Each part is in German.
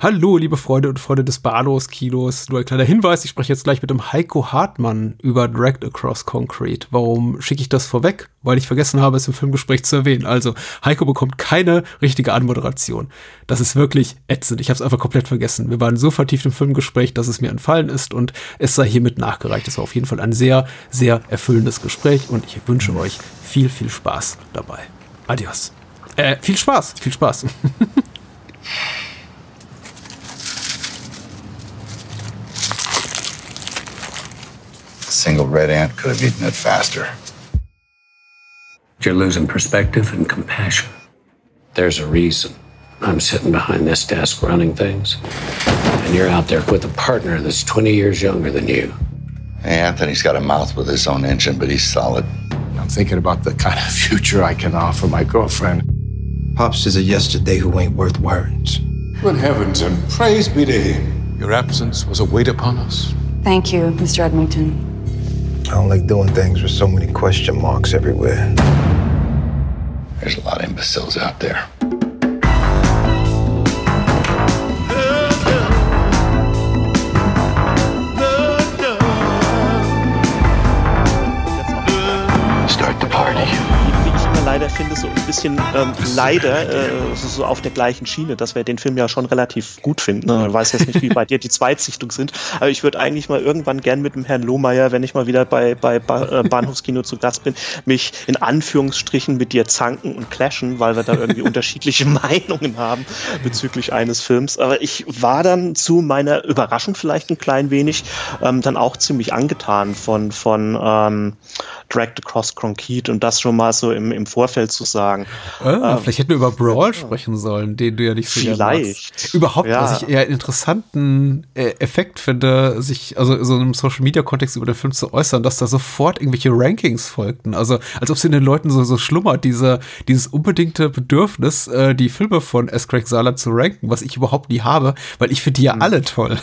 Hallo, liebe Freunde und Freunde des Bahnhofskinos. Nur ein kleiner Hinweis, ich spreche jetzt gleich mit dem Heiko Hartmann über Dragged Across Concrete. Warum schicke ich das vorweg? Weil ich vergessen habe, es im Filmgespräch zu erwähnen. Also, Heiko bekommt keine richtige Anmoderation. Das ist wirklich ätzend. Ich habe es einfach komplett vergessen. Wir waren so vertieft im Filmgespräch, dass es mir entfallen ist und es sei hiermit nachgereicht. Es war auf jeden Fall ein sehr, sehr erfüllendes Gespräch und ich wünsche euch viel, viel Spaß dabei. Adios. Äh, viel Spaß, viel Spaß. single red ant could have eaten it faster. You're losing perspective and compassion. There's a reason I'm sitting behind this desk running things, and you're out there with a partner that's 20 years younger than you. Hey, Anthony's got a mouth with his own engine, but he's solid. I'm thinking about the kind of future I can offer my girlfriend. Pops is a yesterday who ain't worth words. Good heavens and praise be to him. Your absence was a weight upon us. Thank you, Mr. Edmonton. I don't like doing things with so many question marks everywhere. There's a lot of imbeciles out there. Leider finde, so ein bisschen ähm, leider äh, so, auf der gleichen Schiene, dass wir den Film ja schon relativ gut finden. Ne? Ich weiß jetzt nicht, wie bei dir die Zweitsichtung sind, aber ich würde eigentlich mal irgendwann gern mit dem Herrn Lohmeier, wenn ich mal wieder bei, bei ba äh, Bahnhofskino zu Gast bin, mich in Anführungsstrichen mit dir zanken und clashen, weil wir da irgendwie unterschiedliche Meinungen haben bezüglich eines Films. Aber ich war dann zu meiner Überraschung vielleicht ein klein wenig ähm, dann auch ziemlich angetan von, von ähm, Dragged Across Concrete und das schon mal so im, im Vorfeld zu sagen. Ah, ähm, vielleicht hätten wir über Brawl sprechen sollen, den du ja nicht so Vielleicht. Überhaupt, Ja. was ich eher einen interessanten äh, Effekt finde, sich, also so im Social Media Kontext über den Film zu äußern, dass da sofort irgendwelche Rankings folgten. Also, als ob es in den Leuten so, so schlummert, diese, dieses unbedingte Bedürfnis, äh, die Filme von S. Craig Sala zu ranken, was ich überhaupt nie habe, weil ich finde die ja alle toll.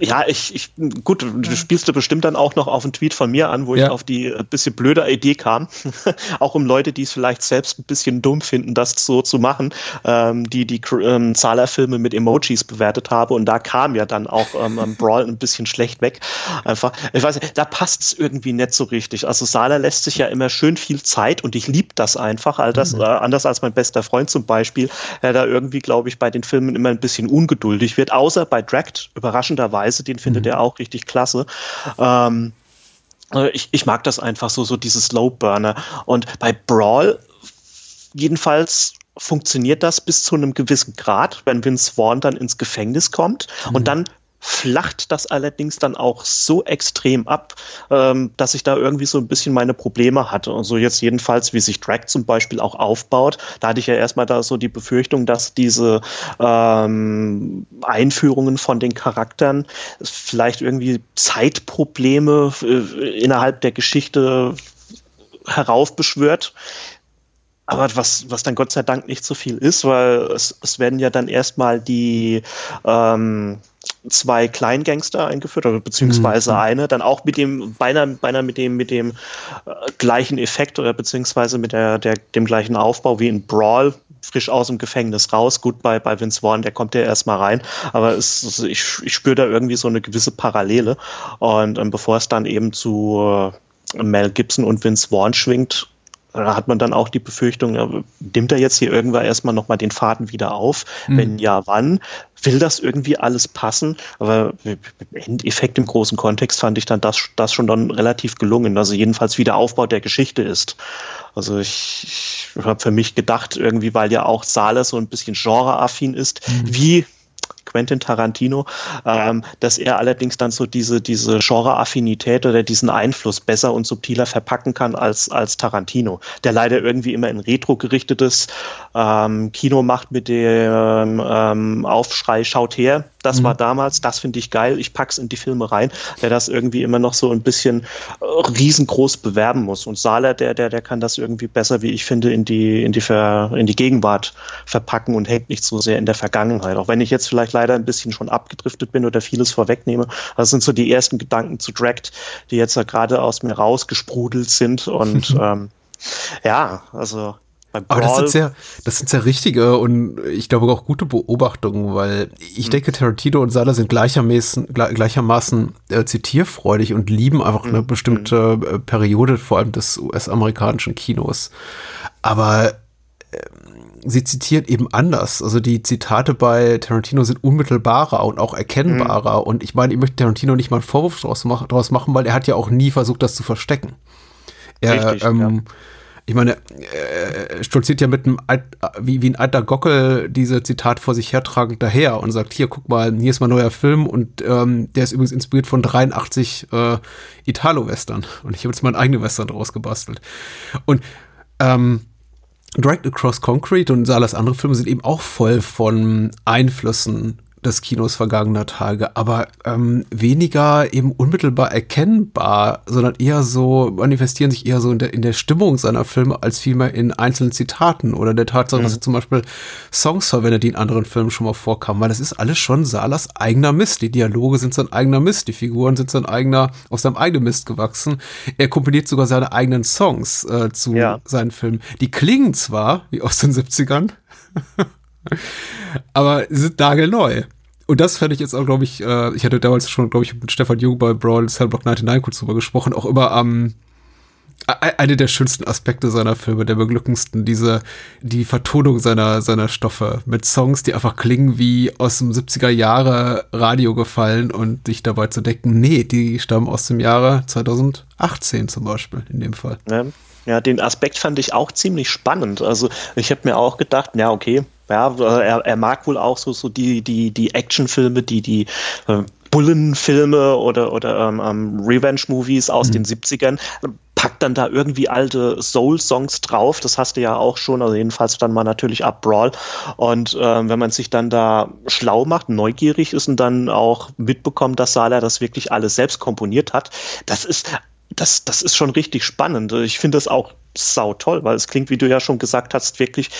Ja, ich, ich, gut, du spielst du bestimmt dann auch noch auf einen Tweet von mir an, wo Ja. ich auf die äh, bisschen blöde Idee kam, auch um Leute, die es vielleicht selbst ein bisschen dumm finden, das so zu machen, ähm, die die ähm, Zahler-Filme mit Emojis bewertet habe und da kam ja dann auch ähm, Brawl ein bisschen schlecht weg. Einfach, ich weiß nicht, da passt es irgendwie nicht so richtig. Also Sala lässt sich ja immer schön viel Zeit und ich liebe das einfach, all das, äh, anders als mein bester Freund zum Beispiel, der da irgendwie, glaube ich, bei den Filmen immer ein bisschen ungeduldig wird, außer bei Dragged, überraschenderweise, den findet er auch richtig klasse. Ähm, äh, ich, ich mag das einfach so, so dieses Slow Burner. Und bei Brawl jedenfalls funktioniert das bis zu einem gewissen Grad, wenn Vince Vaughn dann ins Gefängnis kommt und dann flacht das allerdings dann auch so extrem ab, ähm, dass ich da irgendwie so ein bisschen meine Probleme hatte. Und so jetzt jedenfalls, wie sich Drag zum Beispiel auch aufbaut, da hatte ich ja erstmal da so die Befürchtung, dass diese ähm, Einführungen von den Charakteren vielleicht irgendwie Zeitprobleme äh, innerhalb der Geschichte heraufbeschwört. Aber was, was dann Gott sei Dank nicht so viel ist, weil es, es werden ja dann erstmal die ähm, zwei Kleingangster eingeführt, oder beziehungsweise eine, dann auch mit dem, beinahe, beinahe mit dem, mit dem äh, gleichen Effekt oder beziehungsweise mit der, der, dem gleichen Aufbau wie in Brawl, frisch aus dem Gefängnis raus. Gut, bei, bei Vince Vaughn, der kommt ja erstmal rein, aber es, es, ich, ich spüre da irgendwie so eine gewisse Parallele. Und ähm, bevor es dann eben zu äh, Mel Gibson und Vince Vaughn schwingt, hat man dann auch die Befürchtung, nimmt er jetzt hier irgendwann erstmal nochmal den Faden wieder auf? Wenn ja, wann? Will das irgendwie alles passen? Aber im Endeffekt im großen Kontext fand ich dann das, das schon dann relativ gelungen. Also jedenfalls wie der Aufbau der Geschichte ist. Also ich, ich habe für mich gedacht, irgendwie, weil ja auch Sala so ein bisschen genreaffin ist, wie Quentin Tarantino, ähm, dass er allerdings dann so diese, diese Genre-Affinität oder diesen Einfluss besser und subtiler verpacken kann als, als Tarantino, der leider irgendwie immer in Retro gerichtetes ähm, Kino macht mit dem ähm, Aufschrei, schaut her, das war damals, das finde ich geil, ich pack's in die Filme rein, der das irgendwie immer noch so ein bisschen äh, riesengroß bewerben muss. Und Sala, der, der, der kann das irgendwie besser, wie ich finde, in die, in die, Ver, in die Gegenwart verpacken und hängt nicht so sehr in der Vergangenheit. Auch wenn ich jetzt vielleicht leider ein bisschen schon abgedriftet bin oder vieles vorwegnehme. Das sind so die ersten Gedanken zu Dragged, die jetzt ja gerade aus mir rausgesprudelt sind. Und ähm, ja, also Aber das sind sehr, das sind sehr richtige und ich glaube auch gute Beobachtungen, weil ich hm. denke, Tarantino und Sala sind gleichermaßen, gleichermaßen äh, zitierfreudig und lieben einfach eine hm. bestimmte hm. äh, Periode, vor allem des US-amerikanischen Kinos. Aber äh, sie zitieren eben anders. Also die Zitate bei Tarantino sind unmittelbarer und auch erkennbarer. Mhm. Und ich meine, ich möchte Tarantino nicht mal einen Vorwurf draus, mach, draus machen, weil er hat ja auch nie versucht, das zu verstecken. Er, Richtig, ähm, ja ich meine, er stolziert ja mit einem, wie, wie ein alter Gockel diese Zitat vor sich hertragend daher und sagt, hier, guck mal, hier ist mein neuer Film und ähm, der ist übrigens inspiriert von 83 äh, Italo-Western und ich habe jetzt meinen eigenen Western draus gebastelt. Und ähm, Dragged Across Concrete und Salas andere Filme sind eben auch voll von Einflüssen des Kinos vergangener Tage, aber ähm, weniger eben unmittelbar erkennbar, sondern eher so, manifestieren sich eher so in der, in der Stimmung seiner Filme als vielmehr in einzelnen Zitaten oder der Tatsache, mhm. dass er zum Beispiel Songs verwendet, die in anderen Filmen schon mal vorkamen, weil das ist alles schon Salas eigener Mist. Die Dialoge sind sein eigener Mist, die Figuren sind sein eigener, aus seinem eigenen Mist gewachsen. Er komponiert sogar seine eigenen Songs äh, zu ja. seinen Filmen. Die klingen zwar wie aus den 70ern, aber sind nagelneu. Und das fände ich jetzt auch, glaube ich, äh, ich hatte damals schon, glaube ich, mit Stefan Jung bei Brawl Cellblock 99 kurz drüber gesprochen, auch immer am ähm, eine der schönsten Aspekte seiner Filme, der beglückendsten, diese, die Vertonung seiner, seiner Stoffe mit Songs, die einfach klingen wie aus dem 70er Jahre Radio gefallen und sich dabei zu denken, nee, die stammen aus dem Jahre 2018 zum Beispiel, in dem Fall. Ja. Ja, den Aspekt fand ich auch ziemlich spannend. Also ich habe mir auch gedacht, ja, okay, ja, er, er mag wohl auch so, so die, die, die Actionfilme, die, die äh, Bullenfilme oder, oder ähm, ähm Revenge-Movies aus mhm. den 70ern, packt dann da irgendwie alte Soul-Songs drauf. Das hast du ja auch schon, also jedenfalls dann mal natürlich ab Brawl. Und ähm, wenn man sich dann da schlau macht, neugierig ist und dann auch mitbekommt, dass Sala das wirklich alles selbst komponiert hat, das ist das, das ist schon richtig spannend. Ich finde das auch sau toll, weil es klingt, wie du ja schon gesagt hast, wirklich,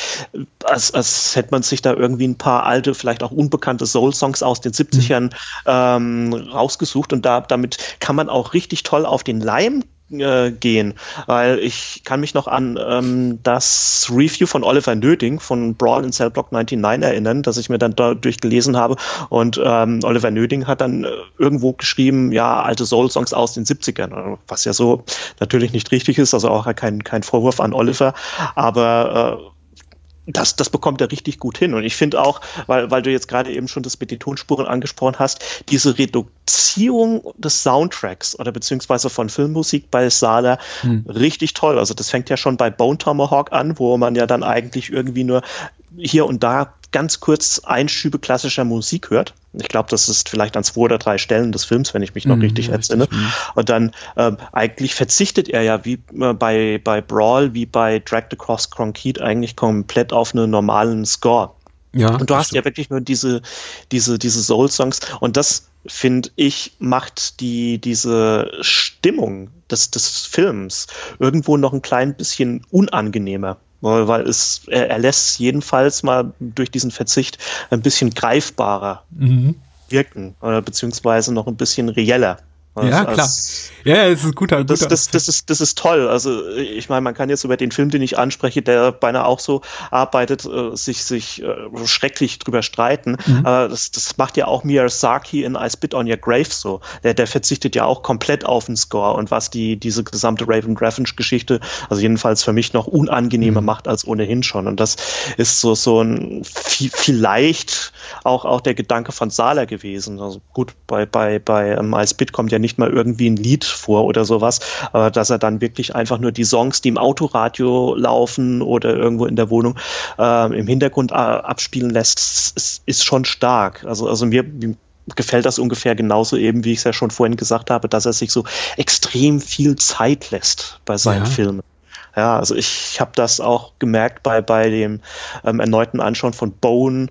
als, als hätte man sich da irgendwie ein paar alte, vielleicht auch unbekannte Soul-Songs aus den 70ern mhm. ähm, rausgesucht und da, damit kann man auch richtig toll auf den Leim äh, gehen, weil ich kann mich noch an ähm, das Review von Oliver Nöding von Brawl in Cell Block 99 erinnern, das ich mir dann da durchgelesen habe. Und ähm, Oliver Nöding hat dann äh, irgendwo geschrieben, ja, alte Soul-Songs aus den 70ern, was ja so natürlich nicht richtig ist, also auch kein, kein Vorwurf an Oliver, aber äh, das, das bekommt er richtig gut hin. Und ich finde auch, weil, weil du jetzt gerade eben schon das mit den Tonspuren angesprochen hast, diese Reduzierung des Soundtracks oder beziehungsweise von Filmmusik bei Sala hm. richtig toll. Also das fängt ja schon bei Bone Tomahawk an, wo man ja dann eigentlich irgendwie nur hier und da ganz kurz Einschübe klassischer Musik hört. Ich glaube, das ist vielleicht an zwei oder drei Stellen des Films, wenn ich mich noch mhm, richtig entsinne. Mhm. Und dann ähm, eigentlich verzichtet er ja wie äh, bei, bei Brawl, wie bei Dragged Across Concrete eigentlich komplett auf einen normalen Score. Ja, und du hast stimmt. ja wirklich nur diese, diese, diese Soul-Songs. Und das, finde ich, macht die, diese Stimmung des, des Films irgendwo noch ein klein bisschen unangenehmer weil es, er, er lässt jedenfalls mal durch diesen Verzicht ein bisschen greifbarer mhm. wirken oder beziehungsweise noch ein bisschen reeller. Also ja, klar. Ja, es ist guter, das, das, das, ist, das ist toll. Also ich meine, man kann jetzt über den Film, den ich anspreche, der beinahe auch so arbeitet, äh, sich, sich äh, schrecklich drüber streiten. Mhm. Aber das, das macht ja auch Miyazaki in I Spit on Your Grave so. Der, der verzichtet ja auch komplett auf den Score und was die diese gesamte Raven Graffensch-Geschichte, also jedenfalls für mich noch unangenehmer mhm. macht als ohnehin schon. Und das ist so, so ein vielleicht auch, auch der Gedanke von Sala gewesen. Also gut, bei, bei, bei um, I Spit kommt ja nicht mal irgendwie ein Lied vor oder sowas, aber dass er dann wirklich einfach nur die Songs, die im Autoradio laufen oder irgendwo in der Wohnung äh, im Hintergrund äh, abspielen lässt, ist, ist schon stark. Also, also mir, gefällt das ungefähr genauso eben, wie ich es ja schon vorhin gesagt habe, dass er sich so extrem viel Zeit lässt bei seinen ja. Filmen. Ja, also ich habe das auch gemerkt bei, bei dem ähm, erneuten Anschauen von Bone,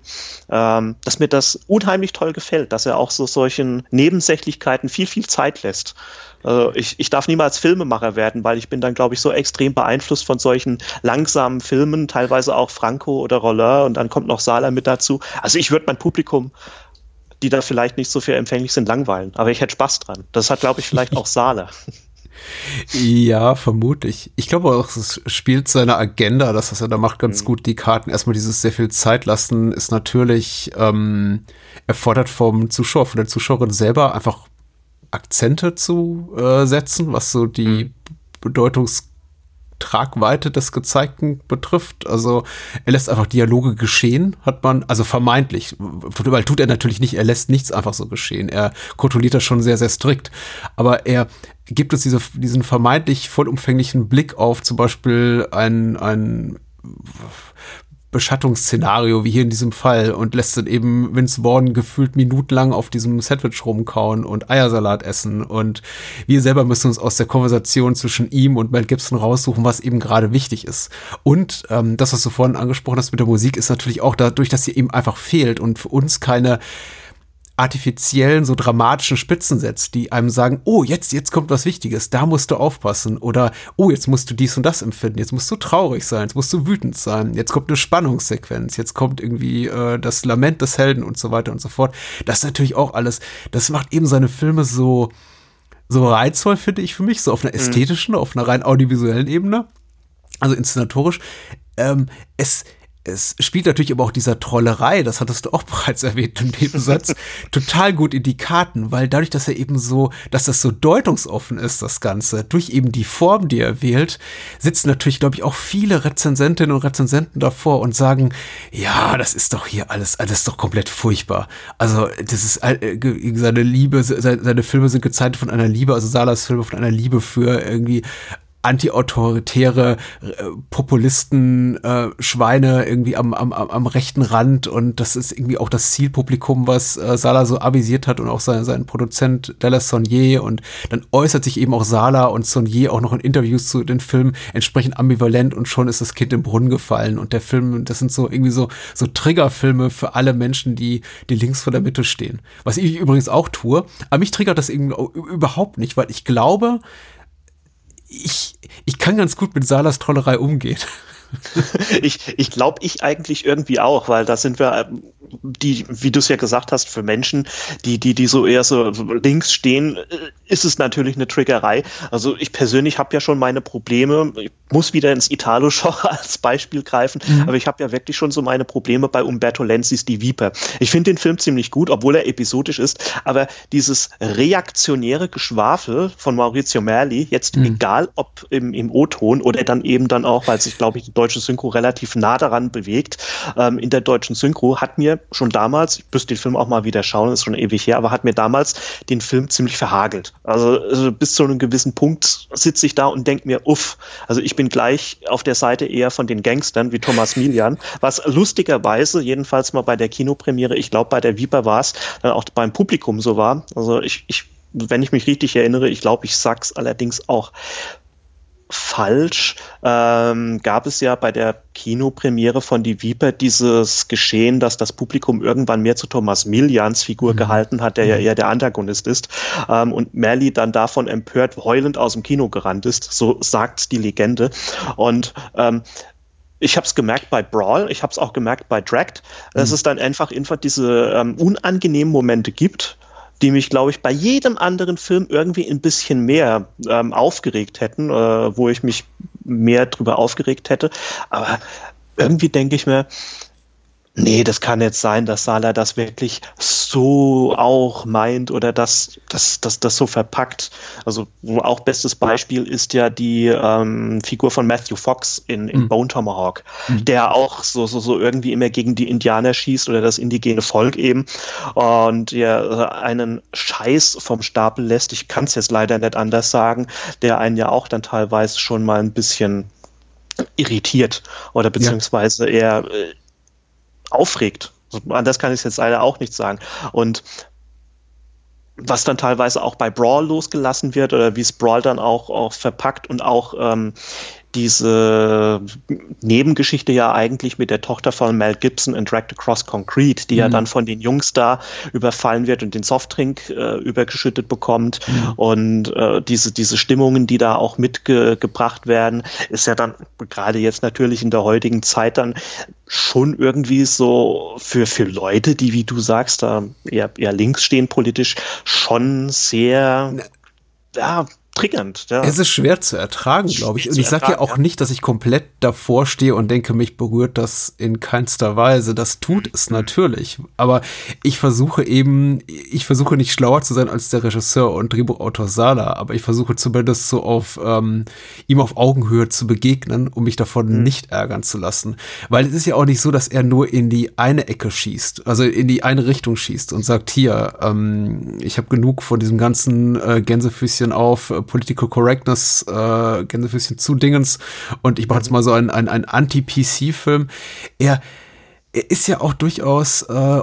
ähm, dass mir das unheimlich toll gefällt, dass er auch so solchen Nebensächlichkeiten viel, viel Zeit lässt. Also ich, ich darf niemals Filmemacher werden, weil ich bin dann, glaube ich, so extrem beeinflusst von solchen langsamen Filmen, teilweise auch Franco oder Roller und dann kommt noch Sala mit dazu. Also ich würde mein Publikum die da vielleicht nicht so viel empfänglich sind, langweilen. Aber ich hätte Spaß dran. Das hat, glaube ich, vielleicht auch Sala. Ja, vermutlich. Ich glaube auch, es spielt seine Agenda, das, was er da macht, ganz mhm. gut. Die Karten, erstmal dieses sehr viel Zeit lassen, ist natürlich ähm, erfordert vom Zuschauer, von der Zuschauerin selber einfach Akzente zu äh, setzen, was so die mhm. Bedeutungs Tragweite des Gezeigten betrifft. Also er lässt einfach Dialoge geschehen, hat man, also vermeintlich, weil tut er natürlich nicht, er lässt nichts einfach so geschehen. Er kontrolliert das schon sehr, sehr strikt. Aber er gibt uns diese, diesen vermeintlich vollumfänglichen Blick auf zum Beispiel ein, ein Beschattungsszenario, wie hier in diesem Fall, und lässt dann eben Vince Vaughn gefühlt minutenlang auf diesem Sandwich rumkauen und Eiersalat essen. Und wir selber müssen uns aus der Konversation zwischen ihm und Mel Gibson raussuchen, was eben gerade wichtig ist. Und ähm, das, was du vorhin angesprochen hast mit der Musik, ist natürlich auch dadurch, dass sie eben einfach fehlt und für uns keine artifiziellen, so dramatischen Spitzen setzt, die einem sagen, oh, jetzt, jetzt kommt was Wichtiges, da musst du aufpassen. Oder, oh, jetzt musst du dies und das empfinden, jetzt musst du traurig sein, jetzt musst du wütend sein, jetzt kommt eine Spannungssequenz, jetzt kommt irgendwie äh, das Lament des Helden und so weiter und so fort. Das ist natürlich auch alles, das macht eben seine Filme so, so reizvoll, finde ich für mich, so auf einer mhm. ästhetischen, mhm. auf einer rein audiovisuellen Ebene, also inszenatorisch. Ähm, es, es spielt natürlich aber auch dieser Trollerei, das hattest du auch bereits erwähnt im Nebensatz, total gut in die Karten, weil dadurch, dass er eben so, dass das so deutungsoffen ist, das Ganze, durch eben die Form, die er wählt, sitzen natürlich, glaube ich, auch viele Rezensentinnen und Rezensenten davor und sagen, ja, das ist doch hier alles, das ist doch komplett furchtbar. Also, das ist äh, seine Liebe, seine Filme sind gezeichnet von einer Liebe, also Salas Filme von einer Liebe für irgendwie antiautoritäre äh, Populisten, äh, Schweine irgendwie am, am, am rechten Rand und das ist irgendwie auch das Zielpublikum, was äh, Sala so avisiert hat und auch sein, sein Produzent Dallas Sonnier und dann äußert sich eben auch Sala und Sonnier auch noch in Interviews zu den Filmen entsprechend ambivalent und schon ist das Kind im Brunnen gefallen und der Film, das sind so irgendwie so, so Triggerfilme für alle Menschen, die, die links vor der Mitte stehen. Was ich übrigens auch tue, aber mich triggert das irgendwie überhaupt nicht, weil ich glaube, ich, ich kann ganz gut mit Salas Trollerei umgehen. ich ich glaube, ich eigentlich irgendwie auch, weil da sind wir, ähm, die, wie du es ja gesagt hast, für Menschen, die, die, die so eher so links stehen, äh, ist es natürlich eine Triggerei. Also ich persönlich habe ja schon meine Probleme. Ich muss wieder ins Italo-Genre als Beispiel greifen, mhm. aber ich habe ja wirklich schon so meine Probleme bei Umberto Lenzis Die Viper. Ich finde den Film ziemlich gut, obwohl er episodisch ist, aber dieses reaktionäre Geschwafel von Maurizio Merli, jetzt mhm. egal ob im, im O-Ton oder dann eben dann auch, weil sich, glaube ich, die deutsche Synchro relativ nah daran bewegt, ähm, in der deutschen Synchro, hat mir schon damals, ich müsste den Film auch mal wieder schauen, ist schon ewig her, aber hat mir damals den Film ziemlich verhagelt. Also, also bis zu einem gewissen Punkt sitze ich da und denke mir, uff, also ich bin gleich auf der Seite eher von den Gangstern wie Thomas Milian, was lustigerweise, jedenfalls mal bei der Kinopremiere, ich glaube bei der Viper war es, dann auch beim Publikum so war. Also ich, ich wenn ich mich richtig erinnere, ich glaube, ich sag's allerdings auch falsch, ähm, gab es ja bei der Kinopremiere von Die Viper dieses Geschehen, dass das Publikum irgendwann mehr zu Thomas Millians Figur mhm. gehalten hat, der ja mhm. eher der Antagonist ist, ähm, und Merli dann davon empört heulend aus dem Kino gerannt ist, so sagt die Legende. Und ähm, ich habe es gemerkt bei Brawl, ich habe es auch gemerkt bei Dragged, dass mhm. es dann einfach, einfach diese ähm, unangenehmen Momente gibt, die mich, glaube ich, bei jedem anderen Film irgendwie ein bisschen mehr ähm, aufgeregt hätten, äh, wo ich mich mehr drüber aufgeregt hätte. Aber irgendwie denke ich mir, nee, das kann jetzt sein, dass Sala das wirklich so auch meint oder das, das, das, das so verpackt. Also auch bestes Beispiel ist ja die ähm, Figur von Matthew Fox in, in mhm. Bone Tomahawk, mhm. der auch so, so, so irgendwie immer gegen die Indianer schießt oder das indigene Volk eben und ja einen Scheiß vom Stapel lässt. Ich kann es jetzt leider nicht anders sagen, der einen ja auch dann teilweise schon mal ein bisschen irritiert oder beziehungsweise ja. eher äh, aufregt. Anders kann ich es jetzt leider auch nicht sagen. Und was dann teilweise auch bei Brawl losgelassen wird oder wie es Brawl dann auch, auch verpackt und auch ähm, diese Nebengeschichte ja eigentlich mit der Tochter von Mel Gibson in Dragged Across Concrete, die mhm. ja dann von den Jungs da überfallen wird und den Softdrink äh, übergeschüttet bekommt mhm. und äh, diese, diese Stimmungen, die da auch mitgebracht werden, ist ja dann gerade jetzt natürlich in der heutigen Zeit dann schon irgendwie so für, für Leute, die, wie du sagst, da eher, eher links stehen politisch, schon sehr, ja, triggernd. Ja. Es ist schwer zu ertragen, glaube ich. Und ich sage ja auch nicht, dass ich komplett davor stehe und denke, mich berührt das in keinster Weise. Das tut es mhm. natürlich. Aber ich versuche eben, ich versuche nicht schlauer zu sein als der Regisseur und Drehbuchautor Sala, aber ich versuche zumindest so auf ähm, ihm auf Augenhöhe zu begegnen, um mich davon mhm. nicht ärgern zu lassen. Weil es ist ja auch nicht so, dass er nur in die eine Ecke schießt, also in die eine Richtung schießt und sagt, hier, ähm, ich habe genug von diesem ganzen äh, Gänsefüßchen auf äh, Political Correctness, äh, Gänsefüßchen zu Dingens und ich mache jetzt mal so einen, einen, einen Anti-PC-Film. Er, er ist ja auch durchaus äh,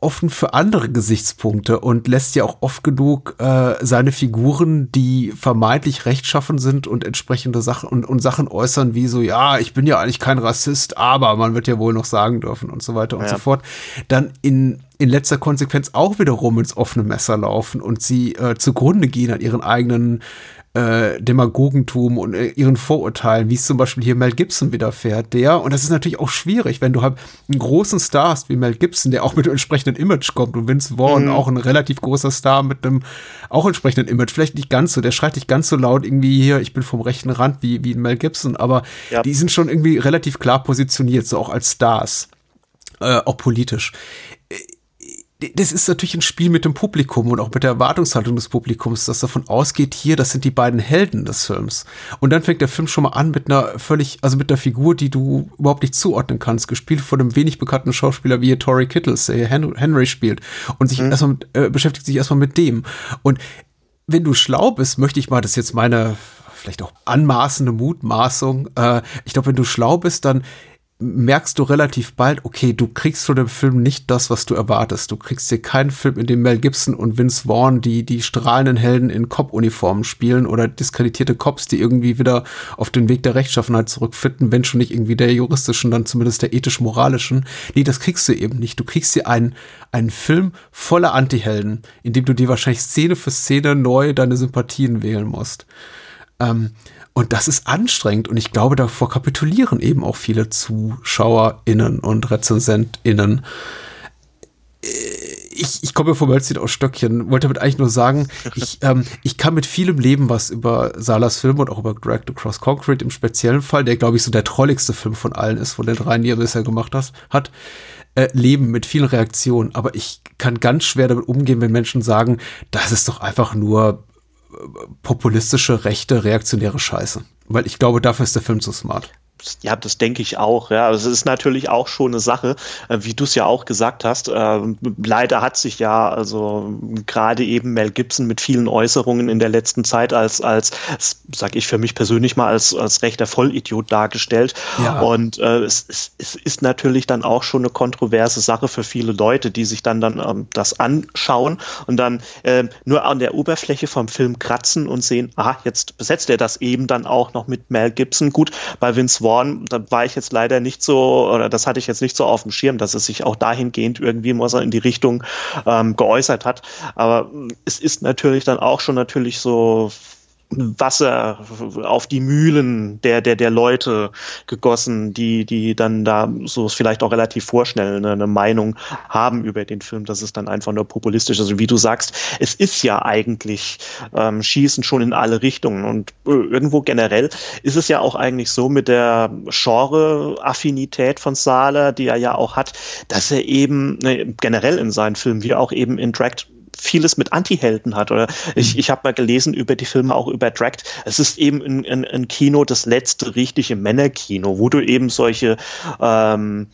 offen für andere Gesichtspunkte und lässt ja auch oft genug äh, seine Figuren, die vermeintlich rechtschaffen sind und entsprechende Sachen und, und Sachen äußern, wie so, ja, ich bin ja eigentlich kein Rassist, aber man wird ja wohl noch sagen dürfen und so weiter und ja. so fort, dann in, in letzter Konsequenz auch wiederum ins offene Messer laufen und sie äh, zugrunde gehen an ihren eigenen äh, Demagogentum und äh, ihren Vorurteilen, wie es zum Beispiel hier Mel Gibson widerfährt, der, und das ist natürlich auch schwierig, wenn du halt einen großen Star hast wie Mel Gibson, der auch mit einem entsprechenden Image kommt und Vince Vaughn mhm. auch ein relativ großer Star mit einem auch entsprechenden Image, vielleicht nicht ganz so, der schreit nicht ganz so laut irgendwie hier, ich bin vom rechten Rand wie, wie Mel Gibson, aber ja. die sind schon irgendwie relativ klar positioniert, so auch als Stars, äh, auch politisch das ist natürlich ein Spiel mit dem Publikum und auch mit der Erwartungshaltung des Publikums, das davon ausgeht, hier, das sind die beiden Helden des Films. Und dann fängt der Film schon mal an mit einer völlig, also mit einer Figur, die du überhaupt nicht zuordnen kannst, gespielt von einem wenig bekannten Schauspieler wie Tori Kittles, der Henry spielt und sich mhm. erstmal mit, äh, beschäftigt sich erstmal mit dem. Und wenn du schlau bist, möchte ich mal, das ist jetzt meine vielleicht auch anmaßende Mutmaßung. Äh, ich glaube, wenn du schlau bist, dann merkst du relativ bald, okay, du kriegst von dem Film nicht das, was du erwartest. Du kriegst hier keinen Film, in dem Mel Gibson und Vince Vaughn die, die strahlenden Helden in Cop-Uniformen spielen oder diskreditierte Cops, die irgendwie wieder auf den Weg der Rechtschaffenheit zurückfinden, wenn schon nicht irgendwie der juristischen, dann zumindest der ethisch-moralischen. Nee, das kriegst du eben nicht. Du kriegst hier einen, einen Film voller Antihelden, in dem du dir wahrscheinlich Szene für Szene neu deine Sympathien wählen musst. Ähm, und das ist anstrengend und ich glaube, davor kapitulieren eben auch viele ZuschauerInnen und RezensentInnen. Äh, ich, ich komme vom Hölzchen aus Stöckchen, wollte damit eigentlich nur sagen, ich, ähm, ich kann mit vielem leben, was über Salas Film und auch über Direct Across Concrete im speziellen Fall, der glaube ich so der trolligste Film von allen ist, von den dreien, die er bisher gemacht hat, hat äh, leben mit vielen Reaktionen. Aber ich kann ganz schwer damit umgehen, wenn Menschen sagen, das ist doch einfach nur populistische, rechte, reaktionäre Scheiße. Weil ich glaube, dafür ist der Film zu smart. Ja, das denke ich auch. Ja, also es ist natürlich auch schon eine Sache, äh, wie du es ja auch gesagt hast. Äh, leider hat sich ja also gerade eben Mel Gibson mit vielen Äußerungen in der letzten Zeit als als sag ich für mich persönlich mal als als rechter Vollidiot dargestellt. Ja. Und äh, es, es, es ist natürlich dann auch schon eine kontroverse Sache für viele Leute, die sich dann dann ähm, das anschauen und dann äh, nur an der Oberfläche vom Film kratzen und sehen, aha, jetzt besetzt er das eben dann auch noch mit Mel Gibson. Gut, bei Vince Vaughn, da war ich jetzt leider nicht so, oder das hatte ich jetzt nicht so auf dem Schirm, dass es sich auch dahingehend irgendwie so in die Richtung ähm, geäußert hat. Aber es ist natürlich dann auch schon natürlich so Wasser auf die Mühlen der, der, der Leute gegossen, die, die dann da so vielleicht auch relativ vorschnell eine, eine Meinung haben über den Film. Das ist dann einfach nur populistisch. Also wie du sagst, es ist ja eigentlich ähm, Schießen schon in alle Richtungen. Und äh, irgendwo generell ist es ja auch eigentlich so mit der Genre-Affinität von Sahler, die er ja auch hat, dass er eben ne, generell in seinen Filmen, wie auch eben in Drag vieles mit Anti-Helden hat. Oder ich, mhm. ich habe mal gelesen über die Filme auch über Drag. Es ist eben ein, ein, ein Kino, das letzte richtige Männerkino, wo du eben solche ähm,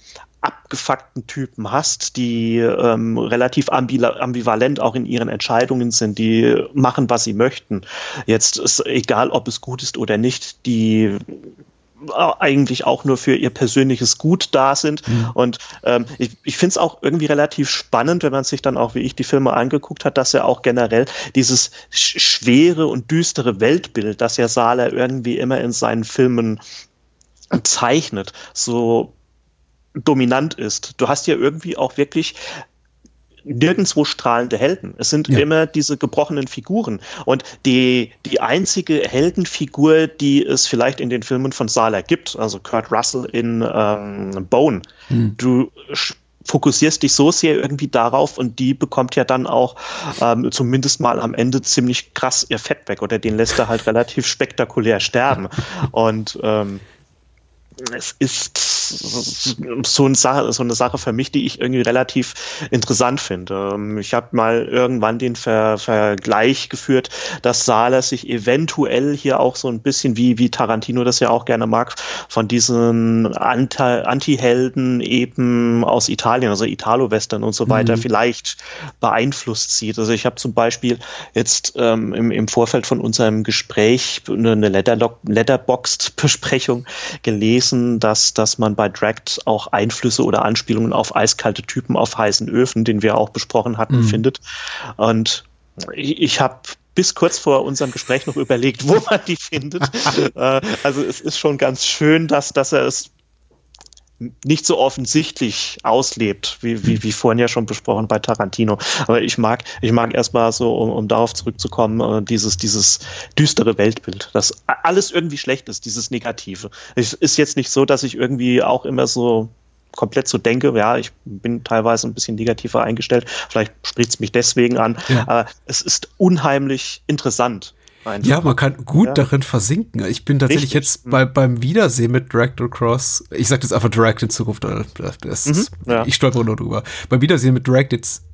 abgefuckten Typen hast, die ähm, relativ ambivalent auch in ihren Entscheidungen sind, die machen, was sie möchten. Jetzt ist egal, ob es gut ist oder nicht, die eigentlich auch nur für ihr persönliches Gut da sind. Mhm. Und ähm, ich, ich finde es auch irgendwie relativ spannend, wenn man sich dann auch, wie ich, die Filme angeguckt hat, dass er auch generell dieses schwere und düstere Weltbild, das ja Sala irgendwie immer in seinen Filmen zeichnet, so dominant ist. Du hast ja irgendwie auch wirklich nirgendwo strahlende Helden. Es sind ja. immer diese gebrochenen Figuren. Und die, die einzige Heldenfigur, die es vielleicht in den Filmen von Sala gibt, also Kurt Russell in ähm, Bone, hm. du fokussierst dich so sehr irgendwie darauf und die bekommt ja dann auch ähm, zumindest mal am Ende ziemlich krass ihr Fett weg oder den lässt er halt relativ spektakulär sterben. Und ähm, es ist so eine, Sache, so eine Sache für mich, die ich irgendwie relativ interessant finde. Ähm, ich habe mal irgendwann den Ver Vergleich geführt, dass Sala sich eventuell hier auch so ein bisschen wie, wie Tarantino das ja auch gerne mag, von diesen Anti-Helden eben aus Italien, also Italo-Western und so weiter, mhm. vielleicht beeinflusst sieht. Also ich habe zum Beispiel jetzt ähm, im, im Vorfeld von unserem Gespräch eine Letterboxd-Besprechung gelesen, dass, dass man bei Dragged auch Einflüsse oder Anspielungen auf eiskalte Typen auf heißen Öfen, den wir auch besprochen hatten, mhm. findet. Und ich, ich habe bis kurz vor unserem Gespräch noch überlegt, wo man die findet. Äh, also es ist schon ganz schön, dass, dass er es nicht so offensichtlich auslebt, wie, wie, wie vorhin ja schon besprochen bei Tarantino. Aber ich mag, ich mag erstmal so, um, um darauf zurückzukommen, äh, dieses, dieses düstere Weltbild, dass alles irgendwie schlecht ist, dieses Negative. Es ist jetzt nicht so, dass ich irgendwie auch immer so komplett so denke, ja, ich bin teilweise ein bisschen negativer eingestellt, vielleicht spricht es mich deswegen an, ja. aber es ist unheimlich interessant Einfach. Ja, man kann gut ja. darin versinken. Ich bin tatsächlich Richtig. jetzt bei, beim Wiedersehen mit Dragged Cross, ich sag das einfach Dragged in Zukunft, das, mhm, ja. ich stolpere nur drüber. Beim Wiedersehen mit Dragged jetzt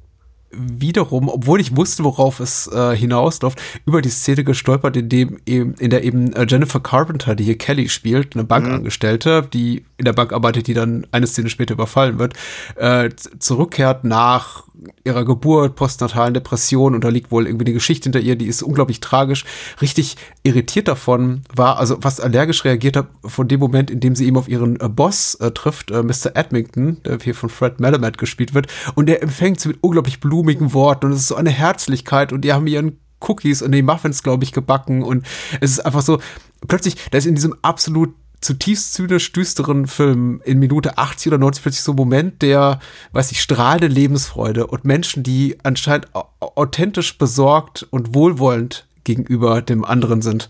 wiederum, obwohl ich wusste, worauf es äh, hinausläuft, über die Szene gestolpert, in dem eben, in der eben äh, Jennifer Carpenter, die hier Kelly spielt, eine Bankangestellte, mhm. die in der Bank arbeitet, die dann eine Szene später überfallen wird, äh, zurückkehrt nach ihrer Geburt, postnatalen Depression und da liegt wohl irgendwie eine Geschichte hinter ihr, die ist unglaublich tragisch, richtig irritiert davon war, also fast allergisch reagiert hat von dem Moment, in dem sie eben auf ihren äh, Boss äh, trifft, äh, Mr. Edmington, der hier von Fred Malamet gespielt wird und der empfängt sie mit unglaublich blumigen Worten und es ist so eine Herzlichkeit und die haben ihren Cookies und die Muffins, glaube ich, gebacken und es ist einfach so, plötzlich, da ist in diesem absolut zutiefst zynisch düsteren Film in Minute 80 oder 90 plötzlich so ein Moment der, weiß ich, strahlende Lebensfreude und Menschen, die anscheinend authentisch besorgt und wohlwollend gegenüber dem anderen sind.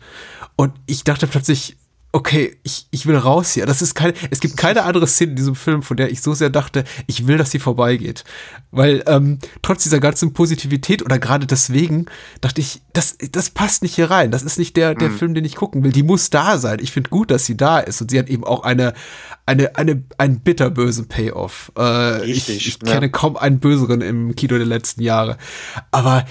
Und ich dachte plötzlich, okay, ich, ich will raus hier. Das ist keine, es gibt keine andere Szene in diesem Film, von der ich so sehr dachte, ich will, dass sie vorbeigeht. Weil ähm, trotz dieser ganzen Positivität oder gerade deswegen dachte ich, das, das passt nicht hier rein. Das ist nicht der, der mhm. Film, den ich gucken will. Die muss da sein. Ich finde gut, dass sie da ist. Und sie hat eben auch eine, eine, eine, einen bitterbösen Payoff. Äh, Richtig, ich, ich ja. kenne kaum einen böseren im Kino der letzten Jahre. Aber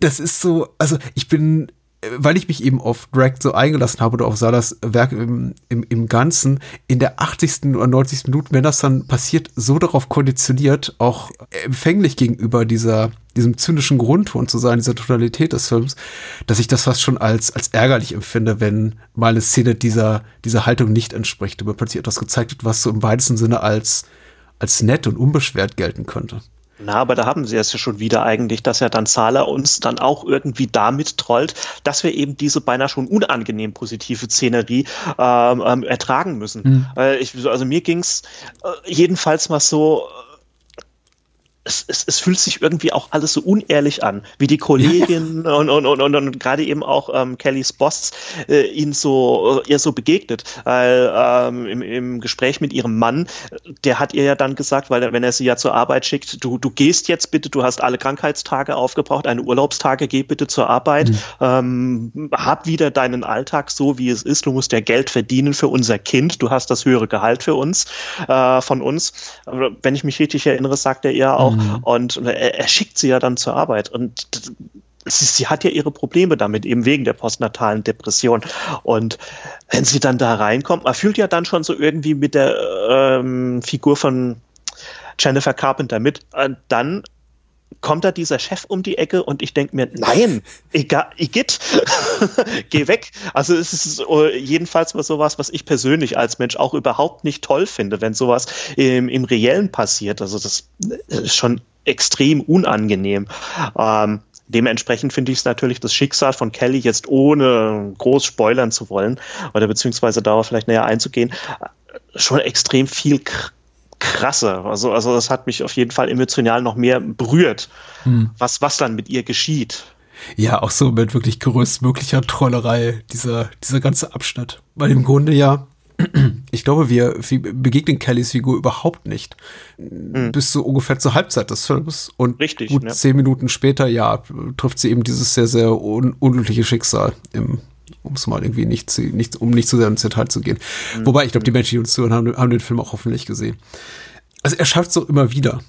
das ist so, also ich bin weil ich mich eben auf Drag so eingelassen habe oder auf Salas Werk im, im, im Ganzen, in der 80. oder 90. Minute, wenn das dann passiert, so darauf konditioniert, auch empfänglich gegenüber dieser, diesem zynischen Grundton zu sein, dieser Totalität des Films, dass ich das fast schon als, als ärgerlich empfinde, wenn mal eine Szene dieser, dieser Haltung nicht entspricht, über plötzlich etwas gezeigt wird, was so im weitesten Sinne als, als nett und unbeschwert gelten könnte. Na, aber da haben sie es ja schon wieder eigentlich, dass ja dann Zahler uns dann auch irgendwie damit trollt, dass wir eben diese beinahe schon unangenehm positive Szenerie ähm, ähm, ertragen müssen. Mhm. Äh, ich, also mir ging's äh, jedenfalls mal so, es, es, es fühlt sich irgendwie auch alles so unehrlich an, wie die Kollegin ja, ja. und, und, und, und, und gerade eben auch ähm, Kellys Boss äh, ihn so äh, ihr so begegnet. Weil ähm, im, im Gespräch mit ihrem Mann, der hat ihr ja dann gesagt, weil wenn er sie ja zur Arbeit schickt, du, du gehst jetzt bitte, du hast alle Krankheitstage aufgebraucht, eine Urlaubstage, geh bitte zur Arbeit, mhm. ähm, hab wieder deinen Alltag so, wie es ist, du musst ja Geld verdienen für unser Kind, du hast das höhere Gehalt für uns, äh, von uns. Wenn ich mich richtig erinnere, sagt er ihr auch, Mhm. Und er, er, schickt sie ja dann zur Arbeit. Und sie, sie, hat ja ihre Probleme damit, eben wegen der postnatalen Depression. Und wenn sie dann da reinkommt, man fühlt ja dann schon so irgendwie mit der ähm, Figur von Jennifer Carpenter mit, dann kommt da dieser Chef um die Ecke und ich denke mir, nein, egal, Igitt, geh weg. Also es ist äh, jedenfalls mal sowas, was ich persönlich als Mensch auch überhaupt nicht toll finde, wenn sowas im, im Reellen passiert. Also das ist schon extrem unangenehm. Ähm, dementsprechend finde ich es natürlich das Schicksal von Kelly jetzt ohne groß spoilern zu wollen oder beziehungsweise darauf vielleicht näher einzugehen, schon extrem viel krasser. Also, also das hat mich auf jeden Fall emotional noch mehr berührt, hm. was, was dann mit ihr geschieht. Ja, auch so mit wirklich größtmöglicher Trollerei, dieser, dieser ganze Abschnitt. Weil im Grunde ja ich glaube, wir, begegnen Kellys Figur überhaupt nicht. Mhm. Bis so ungefähr zur Halbzeit des Films. Und Richtig, gut ne? zehn Minuten später, ja, trifft sie eben dieses sehr, sehr un unglückliche Schicksal im um es mal irgendwie nicht, zu, nicht, um nicht zu sehr ins Detail zu gehen. Mhm. Wobei, ich glaube, die Menschen, die uns zuhören, haben, haben den Film auch hoffentlich gesehen. Also er schafft es so immer wieder.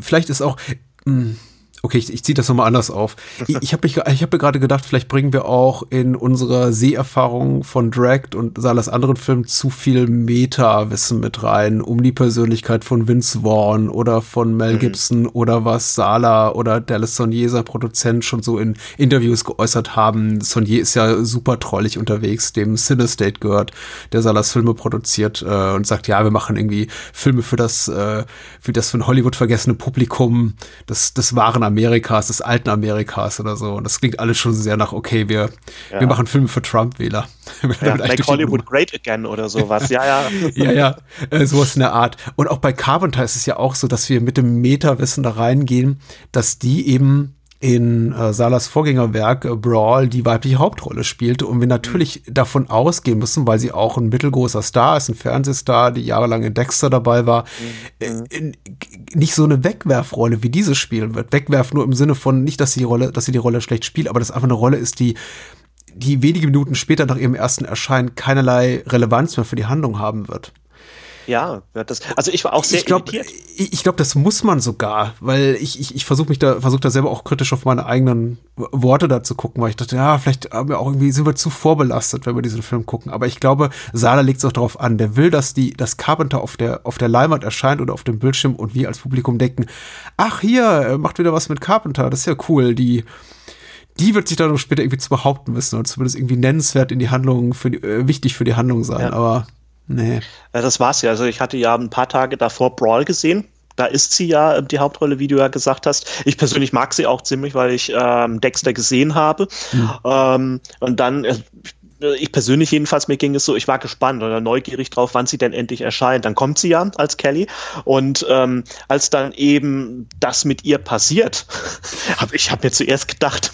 Vielleicht ist auch, mh, hm, Okay, ich, ich ziehe das nochmal anders auf. Ich, ich habe hab mir gerade gedacht, vielleicht bringen wir auch in unserer Seherfahrung von Dragged und Salas anderen Filmen zu viel Meta-Wissen mit rein, um die Persönlichkeit von Vince Vaughn oder von Mel mhm. Gibson oder was Sala oder Dallas Sonnier, sein Produzent, schon so in Interviews geäußert haben. Sonnier ist ja super trollig unterwegs, dem Cinestate gehört, der Salas Filme produziert äh, und sagt, ja, wir machen irgendwie Filme für das, äh, für das von Hollywood vergessene Publikum, das, das waren Amerikas, des alten Amerikas oder so. Und das klingt alles schon sehr nach, okay, wir, ja. wir machen Filme für Trump-Wähler. Ja, make Hollywood great again oder sowas, ja, ja. ja, ja, äh, sowas in der Art. Und auch bei Carpenter ist es ja auch so, dass wir mit dem Meta-Wissen da reingehen, dass die eben in äh, Salas Vorgängerwerk äh, Brawl die weibliche Hauptrolle spielte und wir natürlich mhm. davon ausgehen müssen, weil sie auch ein mittelgroßer Star ist, ein Fernsehstar, die jahrelang in Dexter dabei war, mhm. äh, nicht so eine Wegwerfrolle wie diese spielen wird. Wegwerf nur im Sinne von nicht, dass sie die Rolle, dass sie die Rolle schlecht spielt, aber dass einfach eine Rolle ist, die die wenige Minuten später nach ihrem ersten Erscheinen keinerlei Relevanz mehr für die Handlung haben wird. Ja, das, also ich war auch sehr ich glaub, irritiert. Ich, glaube, das muss man sogar, weil ich, ich, ich versuche mich da, versuche da selber auch kritisch auf meine eigenen Worte da zu gucken, weil ich dachte, ja, vielleicht haben wir auch irgendwie, sind wir zu vorbelastet, wenn wir diesen Film gucken. Aber ich glaube, Sala legt es auch darauf an, der will, dass die, dass Carpenter auf der, auf der Leinwand erscheint oder auf dem Bildschirm und wir als Publikum denken, ach hier, macht wieder was mit Carpenter, das ist ja cool, die, die wird sich dann später irgendwie zu behaupten müssen und zumindest irgendwie nennenswert in die Handlung, für die, äh, wichtig für die Handlung sein, ja. aber Nee. Ja, das war's ja. Also ich hatte ja ein paar Tage davor Brawl gesehen. Da ist sie ja die Hauptrolle, wie du ja gesagt hast. Ich persönlich mag sie auch ziemlich, weil ich ähm, Dexter gesehen habe. Mhm. Ähm, und dann, äh, ich persönlich jedenfalls, mir ging es so, ich war gespannt oder neugierig drauf, wann sie denn endlich erscheint. Dann kommt sie ja als Kelly. Und ähm, als dann eben das mit ihr passiert, habe ich hab mir zuerst gedacht,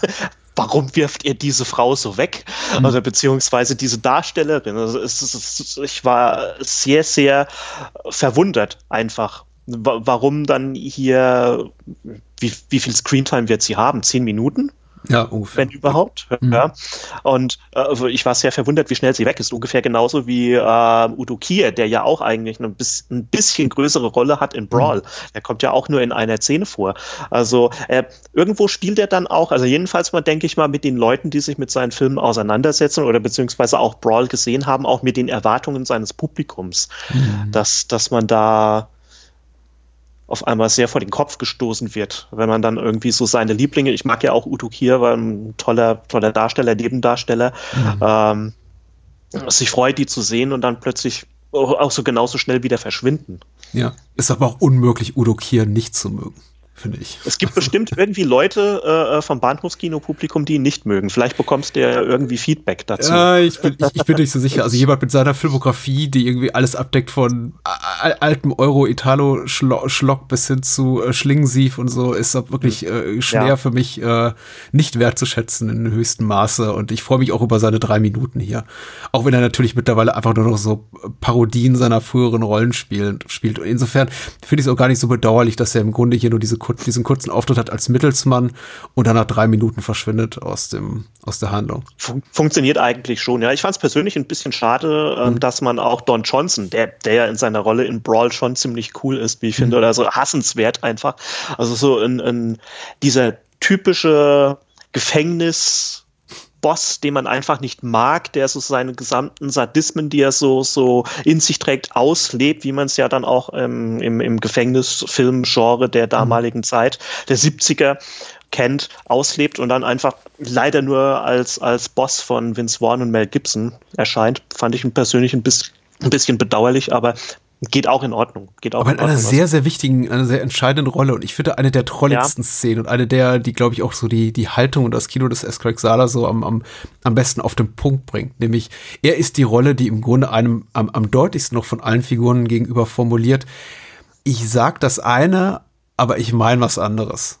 warum wirft ihr diese Frau so weg? Mhm. Also beziehungsweise diese Darstellerin. Also es, es, ich war sehr, sehr verwundert einfach. Warum dann hier, wie, wie viel Screentime wird sie haben? Zehn Minuten? Ja, ungefähr. Wenn überhaupt. Mhm. Ja. Und äh, also ich war sehr verwundert, wie schnell sie weg ist. Ungefähr genauso wie äh, Udo Kier, der ja auch eigentlich ein, bis, ein bisschen größere Rolle hat in Brawl. Mhm. Er kommt ja auch nur in einer Szene vor. Also äh, irgendwo spielt er dann auch, also jedenfalls mal denke ich mal mit den Leuten, die sich mit seinen Filmen auseinandersetzen oder beziehungsweise auch Brawl gesehen haben, auch mit den Erwartungen seines Publikums, mhm. dass, dass man da auf einmal sehr vor den Kopf gestoßen wird, wenn man dann irgendwie so seine Lieblinge, ich mag ja auch Udo Kier, war ein toller, toller Darsteller, Nebendarsteller, mhm. ähm, sich freut, die zu sehen und dann plötzlich auch so genauso schnell wieder verschwinden. Ja, ist aber auch unmöglich, Udo Kier nicht zu mögen finde ich. Es gibt bestimmt irgendwie Leute äh, äh, vom Bahnhofskino-Publikum, die ihn nicht mögen. Vielleicht bekommst du ja irgendwie Feedback dazu. Ja, ich bin, ich, ich bin nicht so sicher. Also jemand mit seiner Filmografie, die irgendwie alles abdeckt von altem Euro-Italo-Schlock bis hin zu äh, Schlingensief und so, ist wirklich äh, schwer ja. für mich äh, nicht wertzuschätzen in höchstem Maße. Und ich freue mich auch über seine drei Minuten hier. Auch wenn er natürlich mittlerweile einfach nur noch so Parodien seiner früheren Rollen spielt. spielt. Und insofern finde ich es auch gar nicht so bedauerlich, dass er im Grunde hier nur diese diesen kurzen Auftritt hat als Mittelsmann und dann nach drei Minuten verschwindet aus dem aus der Handlung. Fun funktioniert eigentlich schon, ja. Ich fand es persönlich ein bisschen schade, ähm, mhm. dass man auch Don Johnson, der, der ja in seiner Rolle in Brawl schon ziemlich cool ist, wie ich mhm. finde, oder so hassenswert einfach. Also so in, in dieser typische Gefängnis Boss, den man einfach nicht mag, der so seine gesamten Sadismen, die er so, so in sich trägt, auslebt, wie man es ja dann auch ähm, im, im Gefängnisfilm-Genre der mhm. damaligen Zeit, der 70er, kennt, auslebt und dann einfach leider nur als, als Boss von Vince Vaughn und Mel Gibson erscheint, fand ich persönlich ein bisschen, ein bisschen bedauerlich, aber Geht auch in Ordnung. Geht auch Aber in, in einer sehr, sehr wichtigen, einer sehr entscheidenden Rolle. Und ich finde eine der trolligsten ja. Szenen und eine der, die, glaube ich, auch so die, die Haltung und das Kino des S. Craig Sala so am, am, am besten auf den Punkt bringt. Nämlich, er ist die Rolle, die im Grunde einem am, am deutlichsten noch von allen Figuren gegenüber formuliert. Ich sag das eine, aber ich meine was anderes.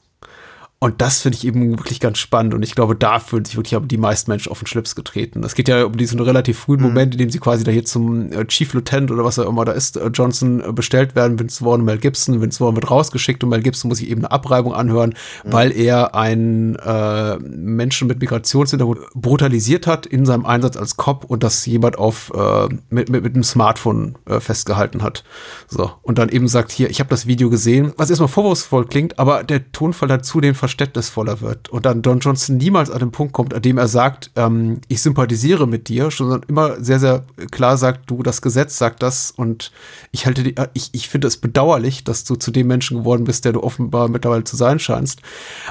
Und das finde ich eben wirklich ganz spannend. Und ich glaube, da fühlen sich wirklich die meisten Menschen auf den Schlips getreten. Es geht ja um diesen relativ frühen mhm. Moment, in dem sie quasi da hier zum äh, Chief Lieutenant oder was auch immer da ist, äh, Johnson äh, bestellt werden. Vince Vaughn und Mel Gibson. Vince Vaughn wird rausgeschickt und Mel Gibson muss sich eben eine Abreibung anhören, mhm. weil er einen äh, Menschen mit Migrationshintergrund brutalisiert hat in seinem Einsatz als Cop und das jemand auf äh, mit, mit, mit einem Smartphone äh, festgehalten hat. So. Und dann eben sagt, hier, ich habe das Video gesehen, was erstmal vorwurfsvoll klingt, aber der Tonfall dazu den verständnisvoller wird und dann Don Johnson niemals an den Punkt kommt, an dem er sagt, ähm, ich sympathisiere mit dir, sondern immer sehr, sehr klar sagt, du, das Gesetz sagt das und ich halte die, ich, ich finde es bedauerlich, dass du zu dem Menschen geworden bist, der du offenbar mittlerweile zu sein scheinst.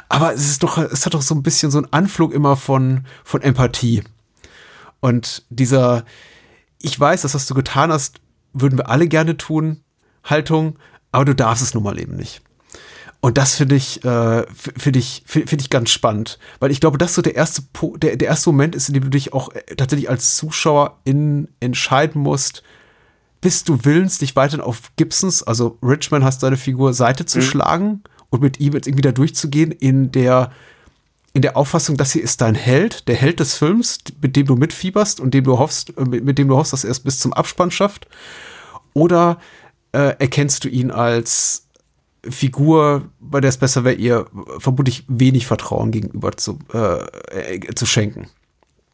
Aber es ist doch, es hat doch so ein bisschen so einen Anflug immer von, von Empathie. Und dieser, ich weiß, das, was du getan hast, würden wir alle gerne tun, Haltung, aber du darfst es nun mal eben nicht. Und das finde ich, äh, finde ich, finde ich ganz spannend, weil ich glaube, das so der erste, der, der erste Moment ist, in dem du dich auch äh, tatsächlich als Zuschauer in, entscheiden musst, bist du willens, dich weiterhin auf Gibsons, also Richmond hast deine Figur, Seite zu mhm. schlagen und mit ihm jetzt irgendwie da durchzugehen in der, in der Auffassung, dass sie ist dein Held, der Held des Films, mit dem du mitfieberst und dem du hoffst, äh, mit, mit dem du hoffst, dass er es bis zum Abspann schafft? Oder äh, erkennst du ihn als Figur, bei der es besser wäre, ihr vermutlich wenig Vertrauen gegenüber zu, äh, äh, zu schenken.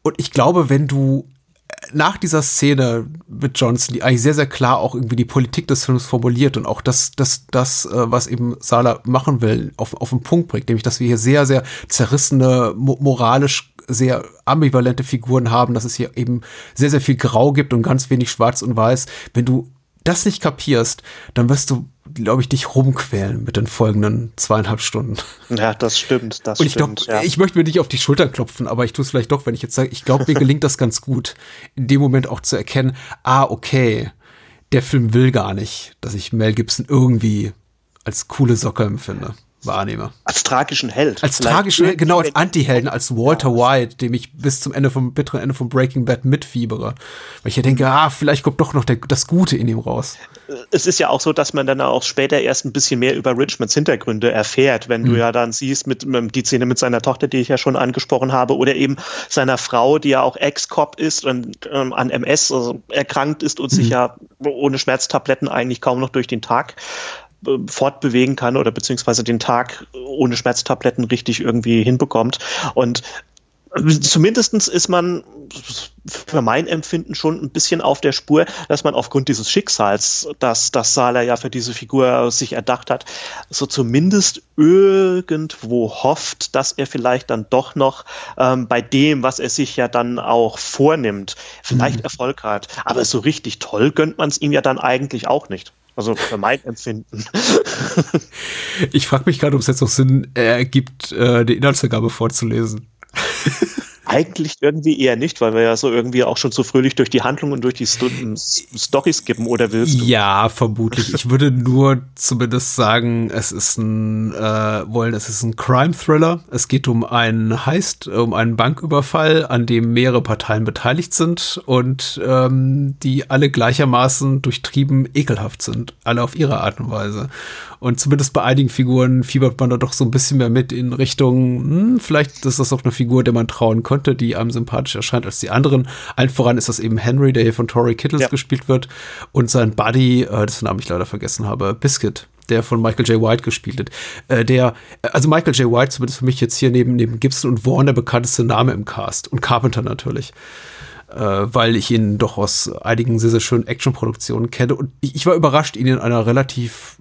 Und ich glaube, wenn du nach dieser Szene mit Johnson, die eigentlich sehr, sehr klar auch irgendwie die Politik des Films formuliert und auch das, das, das, äh, was eben Sala machen will, auf, auf den Punkt bringt, nämlich, dass wir hier sehr, sehr zerrissene, moralisch sehr ambivalente Figuren haben, dass es hier eben sehr, sehr viel Grau gibt und ganz wenig Schwarz und Weiß. Wenn du das nicht kapierst, dann wirst du, glaube ich, dich rumquälen mit den folgenden zweieinhalb Stunden. Ja, das stimmt. Das Und ich stimmt, glaub, ja. ich möchte mir nicht auf die Schulter klopfen, aber ich tue es vielleicht doch, wenn ich jetzt sage, ich glaube, mir gelingt das ganz gut, in dem Moment auch zu erkennen, ah, okay, der Film will gar nicht, dass ich Mel Gibson irgendwie als coole Socke empfinde wahrnehme. Als tragischen Held. Als tragischen, genau, als Anti-Helden, als Walter ja. White, dem ich bis zum Ende vom bitteren Ende von Breaking Bad mitfiebere. Weil ich ja denke, ah, vielleicht kommt doch noch der, das Gute in ihm raus. Es ist ja auch so, dass man dann auch später erst ein bisschen mehr über Richmonds Hintergründe erfährt, wenn mhm. du ja dann siehst, mit, mit, die Szene mit seiner Tochter, die ich ja schon angesprochen habe, oder eben seiner Frau, die ja auch Ex-Cop ist und ähm, an MS also erkrankt ist und mhm. sich ja ohne Schmerztabletten eigentlich kaum noch durch den Tag fortbewegen kann oder beziehungsweise den Tag ohne Schmerztabletten richtig irgendwie hinbekommt. Und zumindestens ist man für mein Empfinden schon ein bisschen auf der Spur, dass man aufgrund dieses Schicksals, das, das Sala ja für diese Figur sich erdacht hat, so zumindest irgendwo hofft, dass er vielleicht dann doch noch ähm, bei dem, was er sich ja dann auch vornimmt, vielleicht mhm. Erfolg hat. Aber so richtig toll gönnt man es ihm ja dann eigentlich auch nicht. Also für mein Empfinden. ich frage mich gerade, ob es jetzt noch Sinn ergibt, äh, die Inhaltsangabe vorzulesen. Eigentlich irgendwie eher nicht, weil wir ja so irgendwie auch schon so fröhlich durch die Handlung und durch die Story skippen, oder willst du? Ja, vermutlich. Ich würde nur zumindest sagen, es ist ein, äh, wollen, es ist ein Crime-Thriller. Es geht um einen Heist, um einen Banküberfall, an dem mehrere Parteien beteiligt sind und ähm, die alle gleichermaßen durchtrieben ekelhaft sind. Alle auf ihre Art und Weise. Und zumindest bei einigen Figuren fiebert man da doch so ein bisschen mehr mit in Richtung, hm, vielleicht ist das auch eine Figur, der man trauen konnte, die einem sympathisch erscheint als die anderen. Allen voran ist das eben Henry, der hier von Tori Kittles ja. gespielt wird. Und sein Buddy, äh, dessen Namen ich leider vergessen habe, Biscuit, der von Michael J. White gespielt wird. Äh, der, also Michael J. White zumindest für mich jetzt hier neben, neben Gibson und Warren der bekannteste Name im Cast. Und Carpenter natürlich. Äh, weil ich ihn doch aus einigen sehr, sehr schönen Actionproduktionen kenne. Und ich, ich war überrascht, ihn in einer relativ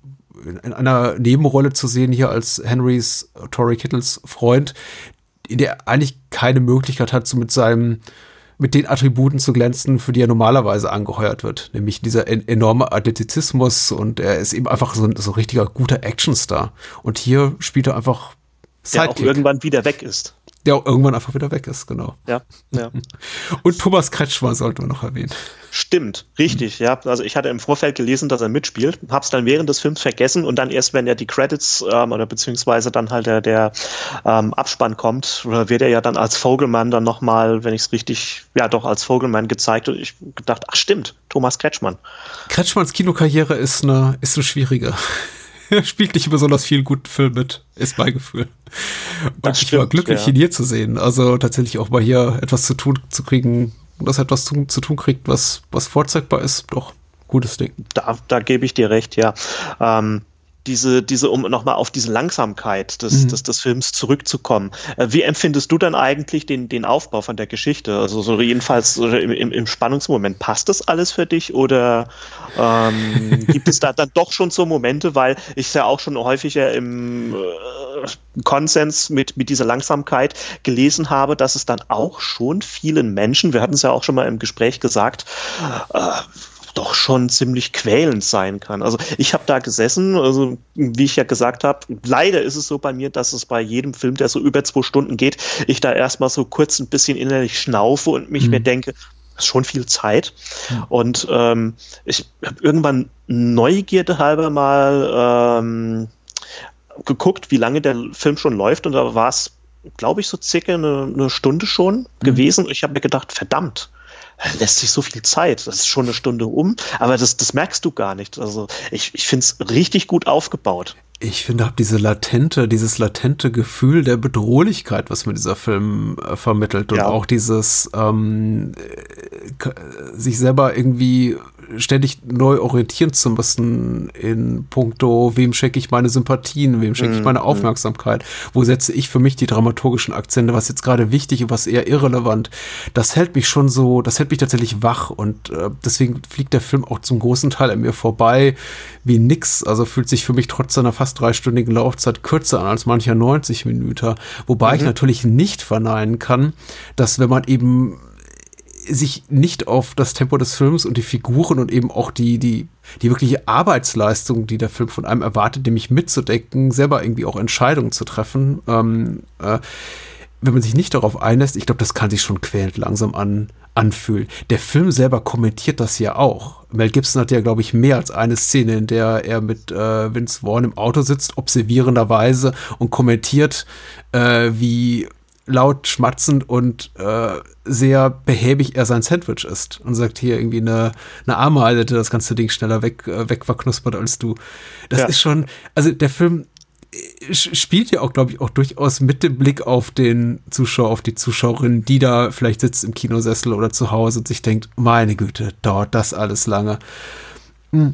in einer Nebenrolle zu sehen hier als Henrys Tori Kittles Freund, in der eigentlich keine Möglichkeit hat, so mit seinem mit den Attributen zu glänzen, für die er normalerweise angeheuert wird, nämlich dieser en enorme Athletizismus und er ist eben einfach so ein so richtiger guter Actionstar. Und hier spielt er einfach Sidekick. Der auch irgendwann wieder weg ist der auch irgendwann einfach wieder weg ist, genau. Ja, ja. Und Thomas Kretschmer sollten wir noch erwähnen. Stimmt, richtig, ja. Also ich hatte im Vorfeld gelesen, dass er mitspielt, hab's dann während des Films vergessen und dann erst, wenn er die Credits ähm, oder beziehungsweise dann halt der, der ähm, Abspann kommt, wird er ja dann als Vogelmann dann nochmal, wenn ich es richtig, ja doch als Vogelmann gezeigt und ich gedacht, ach stimmt, Thomas Kretschmann. Kretschmanns Kinokarriere ist eine, ist eine schwierige. Er spielt nicht besonders viel guten Film mit, ist mein Gefühl. Und Das ich war stimmt, glücklich, ja. ihn hier zu sehen. Also tatsächlich auch mal hier etwas zu tun zu kriegen, dass er etwas zu, zu tun kriegt, was, was vorzeigbar ist. Doch, gutes Ding. Da, da gebe ich dir recht, ja. Ähm, diese, diese, um nochmal auf diese Langsamkeit des, Mhm. des, des Films zurückzukommen. Äh, wie empfindest du dann eigentlich den, den Aufbau von der Geschichte? Also so jedenfalls im, im, im Spannungsmoment. Passt das alles für dich oder ähm, gibt es da dann doch schon so Momente, weil ich ja auch schon häufiger im äh, Konsens mit, mit dieser Langsamkeit gelesen habe, dass es dann auch schon vielen Menschen, wir hatten es ja auch schon mal im Gespräch gesagt, äh, doch schon ziemlich quälend sein kann. Also ich habe da gesessen, also wie ich ja gesagt habe, leider ist es so bei mir, dass es bei jedem Film, der so über zwei Stunden geht, ich da erstmal so kurz ein bisschen innerlich schnaufe und mich mir denke, das ist schon viel Zeit. Und ähm, ich habe irgendwann Neugierde halber mal ähm, geguckt, wie lange der Film schon läuft und da war es, glaube ich, so circa eine, eine Stunde schon gewesen. Ich habe mir gedacht, verdammt, da lässt sich so viel Zeit. Das ist schon eine Stunde um, aber das, das merkst du gar nicht. Also ich, ich finde es richtig gut aufgebaut. Ich finde, hab diese latente, dieses latente Gefühl der Bedrohlichkeit, was mir dieser Film äh, vermittelt und Ja. auch dieses ähm, äh, sich selber irgendwie ständig neu orientieren zu müssen in puncto, wem schenke ich meine Sympathien, wem schenke ich meine Aufmerksamkeit, wo setze ich für mich die dramaturgischen Akzente, was jetzt gerade wichtig und was eher irrelevant. Das hält mich schon so, das hält mich tatsächlich wach und äh, deswegen fliegt der Film auch zum großen Teil an mir vorbei wie nix. Also fühlt sich für mich trotz seiner fast dreistündigen Laufzeit kürzer an als mancher 90 Minuten. Wobei ich natürlich nicht verneinen kann, dass wenn man eben sich nicht auf das Tempo des Films und die Figuren und eben auch die, die, die wirkliche Arbeitsleistung, die der Film von einem erwartet, nämlich mitzudenken, selber irgendwie auch Entscheidungen zu treffen, ähm, äh, wenn man sich nicht darauf einlässt, ich glaube, das kann sich schon quälend langsam an, anfühlen. Der Film selber kommentiert das ja auch. Mel Gibson hat ja, glaube ich, mehr als eine Szene, in der er mit äh, Vince Vaughn im Auto sitzt, observierenderweise und kommentiert, äh, wie laut schmatzend und äh, sehr behäbig er sein Sandwich isst und sagt hier irgendwie eine, eine Ameise hätte das ganze Ding schneller weg, äh, weg verknuspert als du. Das Ja. ist schon, also der Film äh, spielt ja auch, glaube ich, auch durchaus mit dem Blick auf den Zuschauer, auf die Zuschauerin, die da vielleicht sitzt im Kinosessel oder zu Hause und sich denkt, meine Güte, dauert das alles lange. Hm.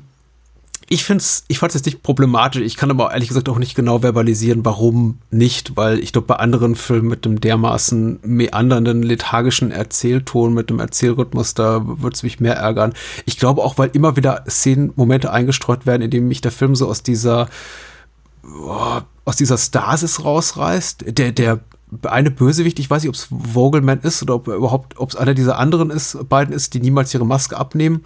Ich finde es, ich fand es nicht problematisch. Ich kann aber ehrlich gesagt auch nicht genau verbalisieren, warum nicht, weil ich glaube, bei anderen Filmen mit dem dermaßen meandernden, lethargischen Erzählton, mit dem Erzählrhythmus, da würde es mich mehr ärgern. Ich glaube auch, weil immer wieder Szenen, Momente eingestreut werden, in denen mich der Film so aus dieser, oh, aus dieser Stasis rausreißt. Der, der eine Bösewicht, ich weiß nicht, ob es Vogelman ist oder ob er überhaupt, ob es einer dieser anderen ist, beiden ist, die niemals ihre Maske abnehmen,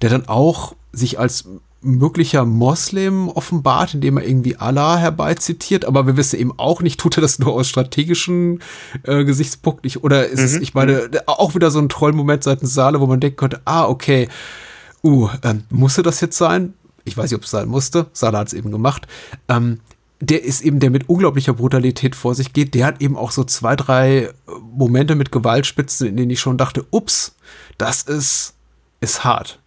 der dann auch sich als möglicher Moslem offenbart, indem er irgendwie Allah herbeizitiert, aber wir wissen eben auch nicht, tut er das nur aus strategischen äh, Gesichtspunkten ich, oder ist es, ich meine, auch wieder so ein Trollmoment seitens Saale, wo man denken könnte, ah, okay, uh, ähm, musste das jetzt sein? Ich weiß nicht, ob es sein musste, Saale hat es eben gemacht. Ähm, der ist eben, der mit unglaublicher Brutalität vor sich geht, der hat eben auch so zwei, drei äh, Momente mit Gewaltspitzen, in denen ich schon dachte, ups, das ist, ist hart.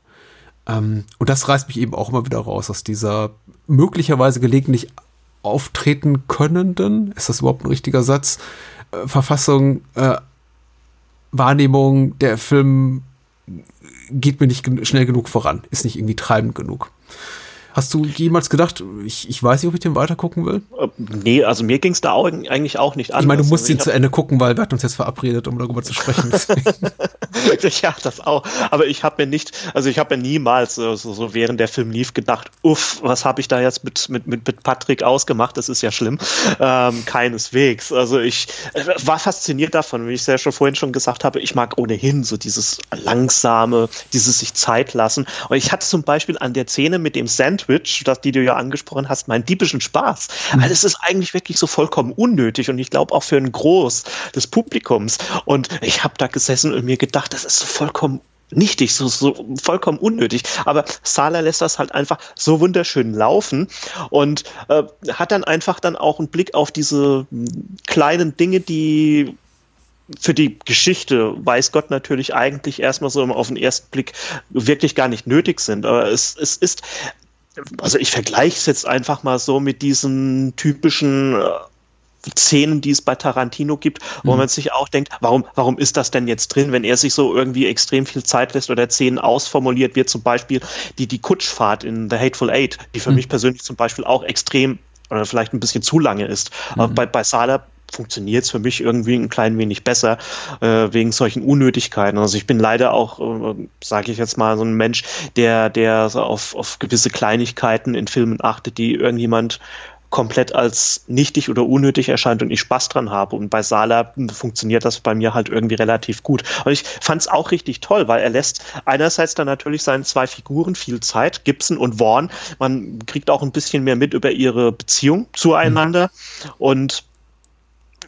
Ähm, und das reißt mich eben auch immer wieder raus aus dieser möglicherweise gelegentlich auftreten könnenden, ist das überhaupt ein richtiger Satz, äh, Verfassung, äh, Wahrnehmung, der Film geht mir nicht gen schnell genug voran, ist nicht irgendwie treibend genug. Hast du jemals gedacht, ich, ich weiß nicht, ob ich den weitergucken will? Nee, also mir ging es da auch, eigentlich auch nicht anders. Ich meine, du musst also ihn zu Ende gucken, weil wir hatten uns jetzt verabredet, um darüber zu sprechen. ja, das auch. Aber ich habe mir nicht, also ich habe mir niemals so, so während der Film lief gedacht, uff, was habe ich da jetzt mit, mit, mit, mit Patrick ausgemacht? Das ist ja schlimm. Ähm, keineswegs. Also ich äh, war fasziniert davon, wie ich es ja schon vorhin schon gesagt habe, ich mag ohnehin so dieses langsame, dieses sich Zeit lassen. Und ich hatte zum Beispiel an der Szene mit dem Sandwich, das, die du ja angesprochen hast, meinen diebischen Spaß. Weil es ist eigentlich wirklich so vollkommen unnötig und ich glaube auch für einen Groß des Publikums. Und ich habe da gesessen und mir gedacht, das ist so vollkommen nichtig, so, so vollkommen unnötig. Aber Sala lässt das halt einfach so wunderschön laufen und äh, hat dann einfach dann auch einen Blick auf diese mh, kleinen Dinge, die für die Geschichte, weiß Gott natürlich eigentlich erstmal so auf den ersten Blick wirklich gar nicht nötig sind. Aber es, es ist also ich vergleiche es jetzt einfach mal so mit diesen typischen äh, Szenen, die es bei Tarantino gibt, wo mhm. man sich auch denkt, warum, warum ist das denn jetzt drin, wenn er sich so irgendwie extrem viel Zeit lässt oder Szenen ausformuliert, wie zum Beispiel die, die Kutschfahrt in The Hateful Eight, die für mhm. mich persönlich zum Beispiel auch extrem oder vielleicht ein bisschen zu lange ist. Mhm. Aber bei, bei Sala funktioniert es für mich irgendwie ein klein wenig besser äh, wegen solchen Unnötigkeiten. Also ich bin leider auch, äh, sage ich jetzt mal, so ein Mensch, der, der so auf, auf gewisse Kleinigkeiten in Filmen achtet, die irgendjemand komplett als nichtig oder unnötig erscheint und ich Spaß dran habe. Und bei Sala funktioniert das bei mir halt irgendwie relativ gut. Und ich fand es auch richtig toll, weil er lässt einerseits dann natürlich seinen zwei Figuren viel Zeit, Gibson und Vaughn. Man kriegt auch ein bisschen mehr mit über ihre Beziehung zueinander. Mhm. Und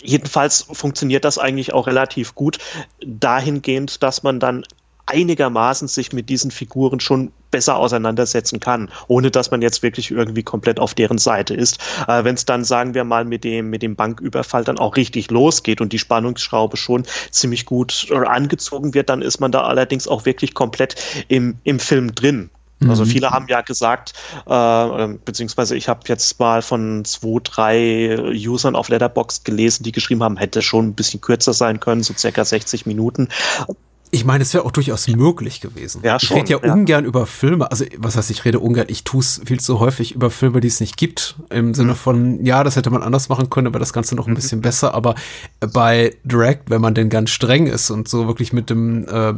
jedenfalls funktioniert das eigentlich auch relativ gut dahingehend, dass man dann einigermaßen sich mit diesen Figuren schon besser auseinandersetzen kann, ohne dass man jetzt wirklich irgendwie komplett auf deren Seite ist. Äh, Wenn es dann, sagen wir mal, mit dem, mit dem Banküberfall dann auch richtig losgeht und die Spannungsschraube schon ziemlich gut angezogen wird, dann ist man da allerdings auch wirklich komplett im, im Film drin. Also mhm. viele haben ja gesagt, äh, ähm, beziehungsweise ich habe jetzt mal von zwei, drei Usern auf Letterboxd gelesen, die geschrieben haben, hätte schon ein bisschen kürzer sein können, so circa 60 Minuten. Ich meine, es wäre auch durchaus möglich gewesen. Ja, schon, ich rede ja, ja, ungern über Filme, also was heißt, ich rede ungern, ich tue es viel zu häufig über Filme, die es nicht gibt, im Sinne mhm. von, ja, das hätte man anders machen können, aber das Ganze noch ein mhm. bisschen besser, aber bei Direct, wenn man denn ganz streng ist und so wirklich mit dem äh,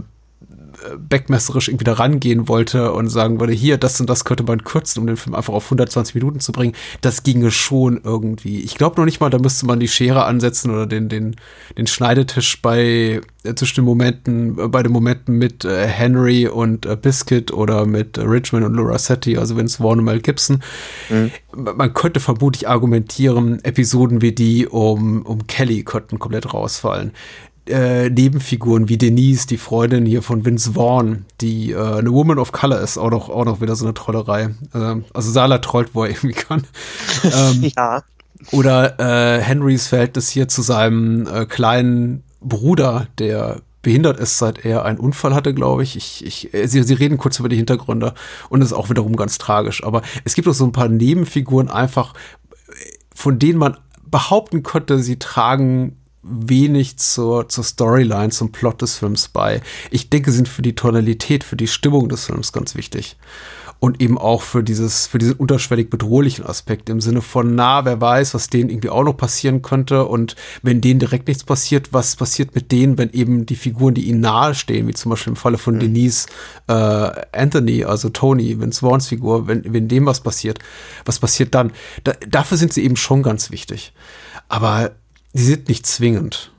backmesserisch irgendwie da rangehen wollte und sagen würde, hier, das und das könnte man kürzen, um den Film einfach auf 120 Minuten zu bringen, das ginge schon irgendwie. Ich glaube noch nicht mal, da müsste man die Schere ansetzen oder den, den, den Schneidetisch bei äh, zwischen den Momenten, äh, bei den Momenten mit äh, Henry und äh, Biscuit oder mit Richmond und Laura Setti, also Vince Vaughn und Mel Gibson. Mhm. Man könnte vermutlich argumentieren, Episoden wie die um, um Kelly könnten komplett rausfallen äh, Nebenfiguren wie Denise, die Freundin hier von Vince Vaughn, die äh, eine Woman of Color ist, auch noch, auch noch wieder so eine Trollerei. Ähm, also Sala trollt, wo er irgendwie kann. ähm, ja. Oder äh, Henrys Verhältnis hier zu seinem äh, kleinen Bruder, der behindert ist, seit er einen Unfall hatte, glaube ich. ich, ich äh, sie, sie reden kurz über die Hintergründe und das ist auch wiederum ganz tragisch. Aber es gibt auch so ein paar Nebenfiguren einfach, von denen man behaupten könnte, sie tragen wenig zur, zur Storyline, zum Plot des Films bei. Ich denke, sind für die Tonalität, für die Stimmung des Films ganz wichtig. Und eben auch für dieses, für diesen unterschwellig bedrohlichen Aspekt im Sinne von, na, wer weiß, was denen irgendwie auch noch passieren könnte. Und wenn denen direkt nichts passiert, was passiert mit denen, wenn eben die Figuren, die ihnen nahestehen, wie zum Beispiel im Falle von mhm. Denise äh, Anthony, also Tony, Vince Vaughns Figur, wenn, wenn dem was passiert, was passiert dann? Da, dafür sind sie eben schon ganz wichtig. Aber die sind nicht zwingend.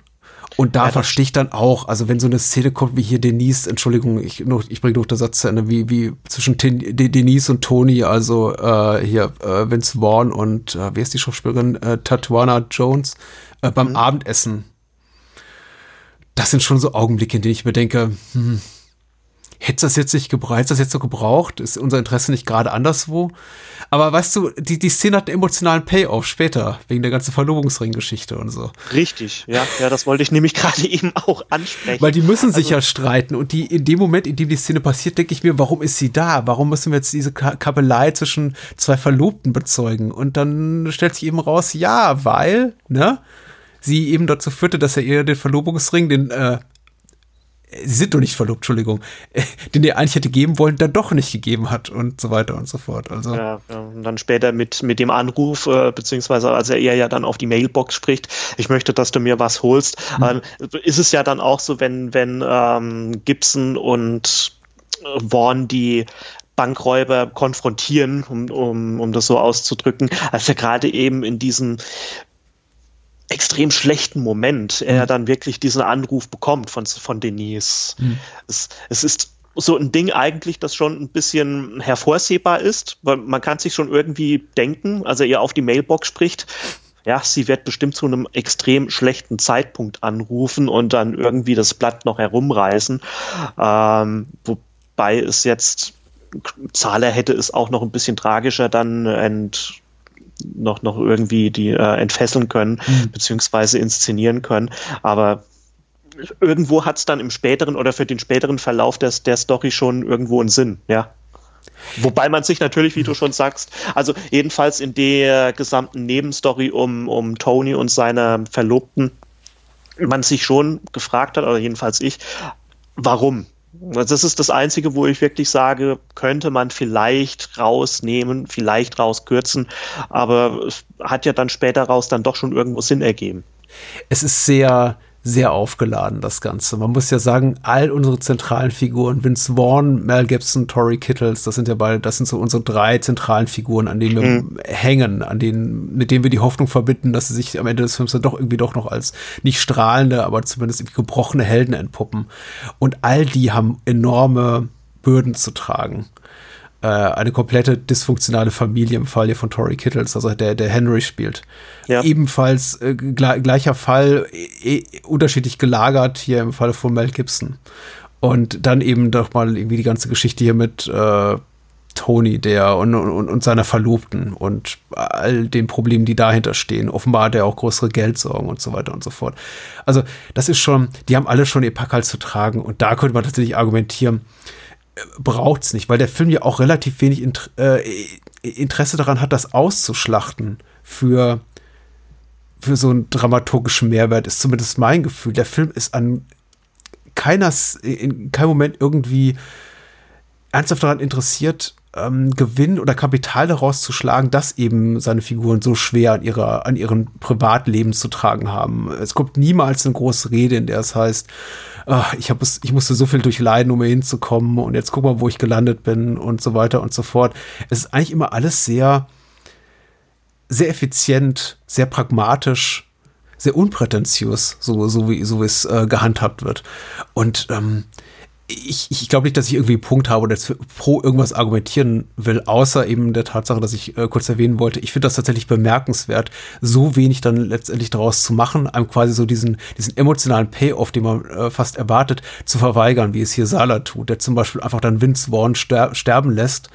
Und da ja, verstehe ich dann auch, also wenn so eine Szene kommt wie hier Denise, Entschuldigung, ich, noch, ich bringe noch den Satz zu Ende, wie, wie zwischen Ten, De, Denise und Tony, also äh, hier äh, Vince Vaughn und äh, wer ist die Schauspielerin? Äh, Tatuana Jones äh, beim mhm. Abendessen. Das sind schon so Augenblicke, in denen ich mir denke, hm, hätte das jetzt nicht gebraucht, das jetzt so gebraucht? Ist unser Interesse nicht gerade anderswo? Aber weißt du, die, die Szene hat einen emotionalen Payoff später, wegen der ganzen Verlobungsring-Geschichte und so. Richtig, ja, ja, das wollte ich nämlich gerade eben auch ansprechen. Weil die müssen sich also, ja streiten und die, in dem Moment, in dem die Szene passiert, denke ich mir, warum ist sie da? Warum müssen wir jetzt diese Kabelei zwischen zwei Verlobten bezeugen? Und dann stellt sich eben raus, ja, weil, ne? sie eben dazu führte, dass er ihr den Verlobungsring, den äh, sie sind doch nicht verlobt, Entschuldigung, den er eigentlich hätte geben wollen, dann doch nicht gegeben hat und so weiter und so fort. Also. Ja, und dann später mit, mit dem Anruf, äh, beziehungsweise als er eher ja dann auf die Mailbox spricht, ich möchte, dass du mir was holst, mhm. ähm, ist es ja dann auch so, wenn, wenn ähm, Gibson und Vaughn die Bankräuber konfrontieren, um, um, um das so auszudrücken, als er gerade eben in diesem extrem schlechten Moment er mhm. dann wirklich diesen Anruf bekommt von, von Denise. Mhm. Es, es ist so ein Ding eigentlich, das schon ein bisschen hervorsehbar ist, weil man kann sich schon irgendwie denken, also ihr auf die Mailbox spricht, ja, sie wird bestimmt zu einem extrem schlechten Zeitpunkt anrufen und dann irgendwie das Blatt noch herumreißen. Ähm, wobei es jetzt, Zahler hätte es auch noch ein bisschen tragischer dann ent, noch, noch irgendwie die äh, entfesseln können, mhm. beziehungsweise inszenieren können. Aber irgendwo hat es dann im späteren oder für den späteren Verlauf des, der Story schon irgendwo einen Sinn, ja. Wobei man sich natürlich, wie du schon sagst, also jedenfalls in der gesamten Nebenstory um, um Tony und seine Verlobten, man sich schon gefragt hat, oder jedenfalls ich, warum? Das ist das Einzige, wo ich wirklich sage, könnte man vielleicht rausnehmen, vielleicht rauskürzen, aber es hat ja dann später raus dann doch schon irgendwo Sinn ergeben. Es ist sehr, sehr aufgeladen, das Ganze. Man muss ja sagen, all unsere zentralen Figuren, Vince Vaughn, Mel Gibson, Tori Kittles, das sind ja beide, das sind so unsere drei zentralen Figuren, an denen wir mhm. hängen, an denen, mit denen wir die Hoffnung verbinden, dass sie sich am Ende des Films dann doch irgendwie doch noch als nicht strahlende, aber zumindest gebrochene Helden entpuppen. Und all die haben enorme Bürden zu tragen äh, eine komplette dysfunktionale Familie im Fall hier von Tori Kittles, also der, der Henry spielt. Ja. Ebenfalls äh, gleicher Fall, e unterschiedlich gelagert hier im Fall von Mel Gibson. Und dann eben doch mal irgendwie die ganze Geschichte hier mit äh, Tony, der und, und, und seiner Verlobten und all den Problemen, die dahinter stehen. Offenbar hat er auch größere Geldsorgen und so weiter und so fort. Also, das ist schon, die haben alle schon ihr Pack halt zu tragen. Und da könnte man tatsächlich argumentieren, braucht es nicht, weil der Film ja auch relativ wenig Int äh, Interesse daran hat, das auszuschlachten für, für so einen dramaturgischen Mehrwert, ist zumindest mein Gefühl. Der Film ist an keiner, in keinem Moment irgendwie ernsthaft daran interessiert, ähm, Gewinn oder Kapital daraus zu schlagen, dass eben seine Figuren so schwer an, ihrer, an ihren Privatleben zu tragen haben. Es kommt niemals eine große Rede, in der es heißt, ach, ich, es, ich musste so viel durchleiden, um hier hinzukommen und jetzt guck mal, wo ich gelandet bin und so weiter und so fort. Es ist eigentlich immer alles sehr, sehr effizient, sehr pragmatisch, sehr unprätentiös, so, so wie, so es äh, gehandhabt wird. Und ähm, ich, ich glaube nicht, dass ich irgendwie einen Punkt habe oder pro irgendwas argumentieren will, außer eben der Tatsache, dass ich äh, kurz erwähnen wollte. Ich finde das tatsächlich bemerkenswert, so wenig dann letztendlich daraus zu machen, einem quasi so diesen, diesen emotionalen Payoff, den man äh, fast erwartet, zu verweigern, wie es hier Sala tut, der zum Beispiel einfach dann Vince Vaughn ster sterben lässt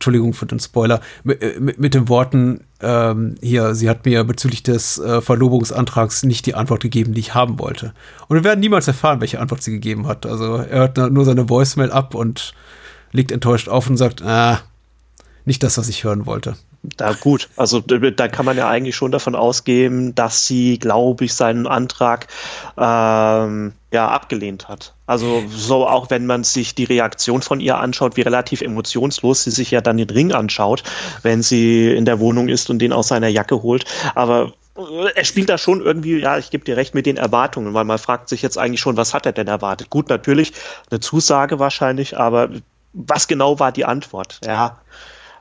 Entschuldigung für den Spoiler, mit, äh, mit, den Worten, ähm, hier, sie hat mir bezüglich des äh, Verlobungsantrags nicht die Antwort gegeben, die ich haben wollte. Und wir werden niemals erfahren, welche Antwort sie gegeben hat. Also er hört nur seine Voicemail ab und legt enttäuscht auf und sagt, ah, nicht das, was ich hören wollte. Da gut, also da kann man ja eigentlich schon davon ausgehen, dass sie, glaube ich, seinen Antrag ähm, ja abgelehnt hat. Also so auch wenn man sich die Reaktion von ihr anschaut, wie relativ emotionslos sie sich ja dann den Ring anschaut, wenn sie in der Wohnung ist und den aus seiner Jacke holt. Aber äh, er spielt da schon irgendwie, ja, ich gebe dir recht mit den Erwartungen, weil man fragt sich jetzt eigentlich schon, was hat er denn erwartet? Gut, natürlich eine Zusage wahrscheinlich, aber was genau war die Antwort? Ja.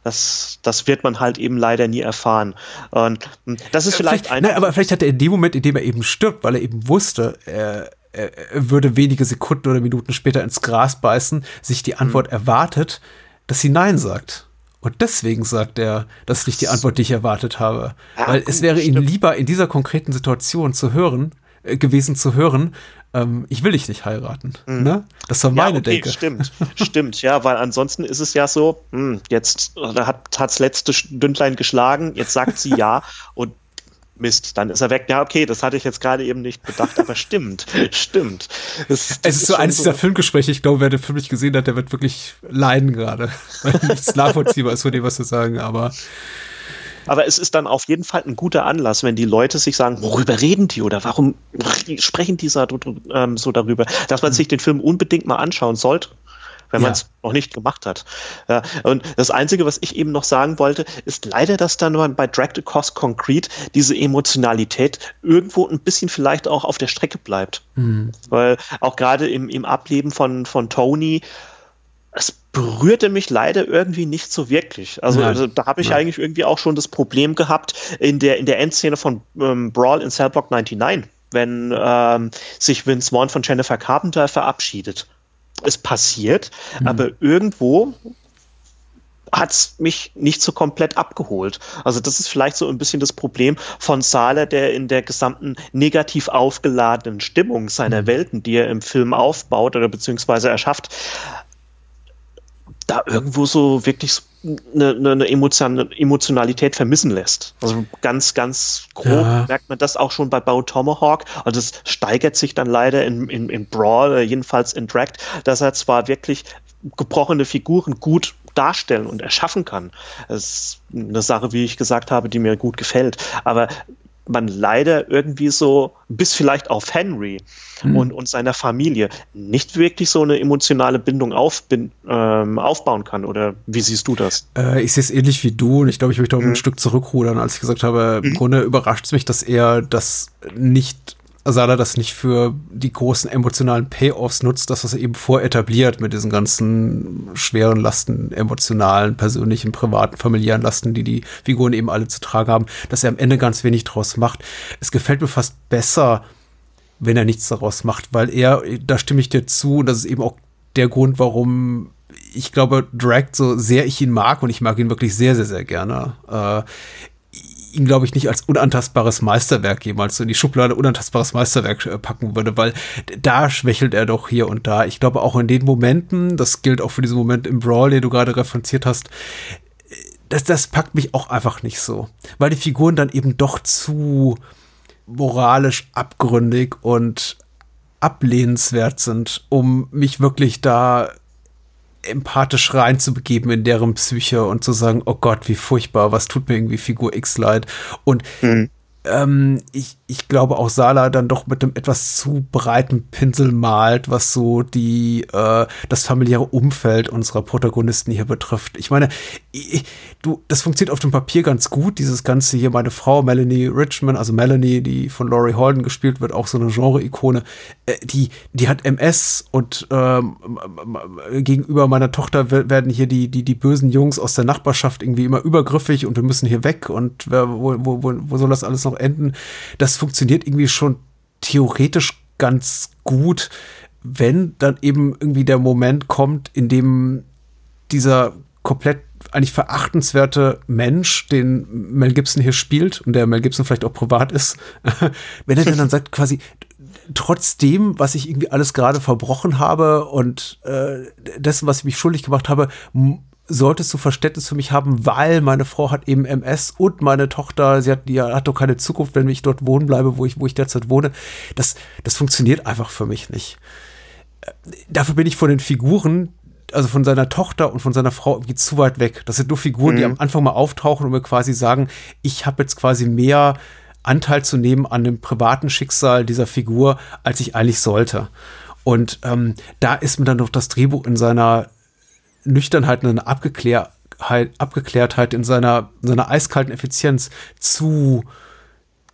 Das, das wird man halt eben leider nie erfahren. Und hm, das ist vielleicht, vielleicht ein. Nein, aber vielleicht hat er in dem Moment, in dem er eben stirbt, weil er eben wusste, er, er würde wenige Sekunden oder Minuten später ins Gras beißen, sich die Antwort mhm. erwartet, dass sie Nein sagt. Und deswegen sagt er, das ist nicht die Antwort, die ich erwartet habe. Ja, Weil gut, es wäre ihm lieber in dieser konkreten Situation zu hören, äh, gewesen zu hören, ähm, ich will dich nicht heiraten. Mhm. Ne? Das war meine ja, okay, Denke. Stimmt, stimmt, ja, weil ansonsten ist es ja so, mh, hm, jetzt hat das letzte Dünnlein geschlagen, jetzt sagt sie ja und Mist, dann ist er weg. Ja, okay, das hatte ich jetzt gerade eben nicht bedacht, aber stimmt, stimmt. Das, das es ist, ist so eines so dieser Filmgespräche, ich glaube, wer den Film nicht gesehen hat, der wird wirklich leiden gerade. Weil nichts nachvollziehbar ist von dem, was zu sagen, aber aber es ist dann auf jeden Fall ein guter Anlass, wenn die Leute sich sagen, worüber reden die oder warum sprechen die so, ähm, so darüber, dass man sich den Film unbedingt mal anschauen sollte wenn man es noch nicht gemacht hat. Ja, und das Einzige, was ich eben noch sagen wollte, ist leider, dass dann bei Dragged Across Concrete diese Emotionalität irgendwo ein bisschen vielleicht auch auf der Strecke bleibt. Mhm. Weil auch gerade im, im Ableben von, von Tony es berührte mich leider irgendwie nicht so wirklich. Also, also da habe ich Nein. eigentlich irgendwie auch schon das Problem gehabt in der, in der Endszene von ähm, Brawl in Cellblock 99, wenn ähm, sich Vince Vaughn von Jennifer Carpenter verabschiedet. Es passiert, mhm. aber irgendwo hat es mich nicht so komplett abgeholt. Also das ist vielleicht so ein bisschen das Problem von Sahler, der in der gesamten negativ aufgeladenen Stimmung seiner mhm. Welten, die er im Film aufbaut oder beziehungsweise erschafft, da irgendwo so wirklich eine, eine Emotionalität vermissen lässt. Also ganz, ganz grob ja. merkt man das auch schon bei Bow Tomahawk. Also es steigert sich dann leider in, in, in Brawl, jedenfalls in Dragged, dass er zwar wirklich gebrochene Figuren gut darstellen und erschaffen kann. Das ist eine Sache, wie ich gesagt habe, die mir gut gefällt. Aber man leider irgendwie so, bis vielleicht auf Henry mhm. und, und seiner Familie, nicht wirklich so eine emotionale Bindung auf, bin, ähm, aufbauen kann. Oder wie siehst du das? Äh, ich sehe es ähnlich wie du und ich glaube, ich möchte auch mhm. ein Stück zurückrudern, als ich gesagt habe, im mhm. Grunde überrascht es mich, dass er das nicht Asala das nicht für die großen emotionalen Payoffs nutzt, das, was er eben voretabliert mit diesen ganzen schweren Lasten, emotionalen, persönlichen, privaten, familiären Lasten, die die Figuren eben alle zu tragen haben, dass er am Ende ganz wenig draus macht. Es gefällt mir fast besser, wenn er nichts daraus macht, weil er, da stimme ich dir zu, und das ist eben auch der Grund, warum ich glaube, Drag, so sehr ich ihn mag, und ich mag ihn wirklich sehr, sehr, sehr gerne, äh, ihn, glaube ich, nicht als unantastbares Meisterwerk jemals so in die Schublade unantastbares Meisterwerk äh, packen würde, weil da schwächelt er doch hier und da. Ich glaube auch in den Momenten, das gilt auch für diesen Moment im Brawl, den du gerade referenziert hast, das, das packt mich auch einfach nicht so, weil die Figuren dann eben doch zu moralisch abgründig und ablehnenswert sind, um mich wirklich da empathisch reinzubegeben in deren Psyche und zu sagen, oh Gott, wie furchtbar, was tut mir irgendwie Figur X leid. Und mhm ähm, ich, ich glaube auch Sala dann doch mit einem etwas zu breiten Pinsel malt, was so die äh, das familiäre Umfeld unserer Protagonisten hier betrifft. Ich meine, ich, du, das funktioniert auf dem Papier ganz gut. Dieses ganze hier, meine Frau Melanie Richmond, also Melanie, die von Laurie Holden gespielt wird, auch so eine Genre-Ikone, äh, die die hat MS und ähm, gegenüber meiner Tochter werden hier die die die bösen Jungs aus der Nachbarschaft irgendwie immer übergriffig und wir müssen hier weg und wo, wo, wo, wo soll das alles noch enden. Das funktioniert irgendwie schon theoretisch ganz gut, wenn dann eben irgendwie der Moment kommt, in dem dieser komplett eigentlich verachtenswerte Mensch, den Mel Gibson hier spielt und der Mel Gibson vielleicht auch privat ist, wenn er dann sagt quasi, trotzdem, was ich irgendwie alles gerade verbrochen habe und äh, dessen, was ich mich schuldig gemacht habe, solltest du Verständnis für mich haben, weil meine Frau hat eben MS und meine Tochter, sie hat, die hat doch keine Zukunft, wenn ich dort wohnen bleibe, wo ich, wo ich derzeit wohne. Das, das funktioniert einfach für mich nicht. Äh, dafür bin ich von den Figuren, also von seiner Tochter und von seiner Frau irgendwie zu weit weg. Das sind nur Figuren, mhm. die am Anfang mal auftauchen und mir quasi sagen, ich habe jetzt quasi mehr Anteil zu nehmen an dem privaten Schicksal dieser Figur, als ich eigentlich sollte. Und ähm, da ist mir dann noch das Drehbuch in seiner Nüchternheit und eine Abgeklärtheit, Abgeklärtheit in seiner, in seiner eiskalten Effizienz zu,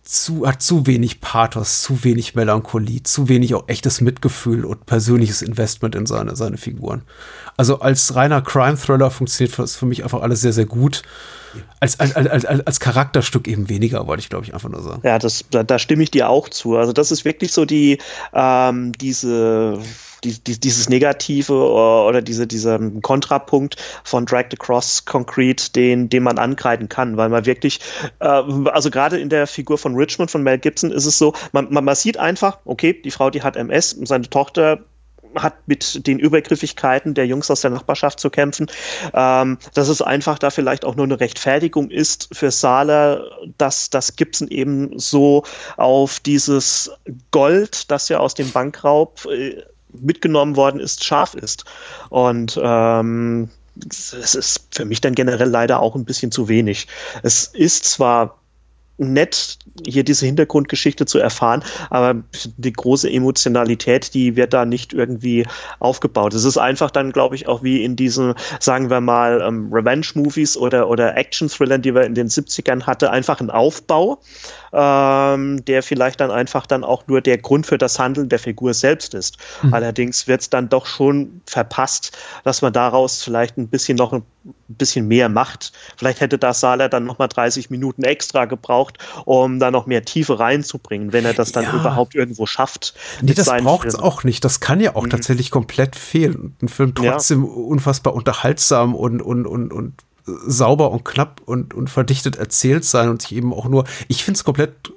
zu, hat zu wenig Pathos, zu wenig Melancholie, zu wenig auch echtes Mitgefühl und persönliches Investment in seine, seine Figuren. Also als reiner Crime-Thriller funktioniert das für mich einfach alles sehr, sehr gut. Als, als, als, als, Charakterstück eben weniger, wollte ich, glaube ich, einfach nur sagen. Ja, das, da, da stimme ich dir auch zu. Also das ist wirklich so die, ähm, diese die, die, dieses Negative oder diese, dieser Kontrapunkt von Dragged Across Concrete, den, den man ankreiden kann, weil man wirklich, äh, also gerade in der Figur von Richmond, von Mel Gibson, ist es so, man, man, man sieht einfach, okay, die Frau, die hat MS, seine Tochter hat mit den Übergriffigkeiten der Jungs aus der Nachbarschaft zu kämpfen, ähm, dass es einfach da vielleicht auch nur eine Rechtfertigung ist für Sala, dass das Gibson eben so auf dieses Gold, das ja aus dem Bankraub äh, mitgenommen worden ist, scharf ist. Und ähm, es ist für mich dann generell leider auch ein bisschen zu wenig. Es ist zwar nett, hier diese Hintergrundgeschichte zu erfahren, aber die große Emotionalität, die wird da nicht irgendwie aufgebaut. Es ist einfach dann, glaube ich, auch wie in diesen, sagen wir mal, ähm, Revenge-Movies oder, oder Action-Thrillern, die wir in den 70ern hatte, einfach ein Aufbau ähm, der vielleicht dann einfach dann auch nur der Grund für das Handeln der Figur selbst ist. Mhm. Allerdings wird es dann doch schon verpasst, dass man daraus vielleicht ein bisschen noch ein bisschen mehr macht. Vielleicht hätte da Sala dann noch mal 30 Minuten extra gebraucht, um da noch mehr Tiefe reinzubringen, wenn er das dann ja. überhaupt irgendwo schafft. Nee, das braucht es auch nicht. Das kann ja auch mhm. tatsächlich komplett fehlen. Ein Film trotzdem ja. unfassbar unterhaltsam und, und, und, und sauber und knapp und, und verdichtet erzählt sein und sich eben auch nur, ich finde es komplett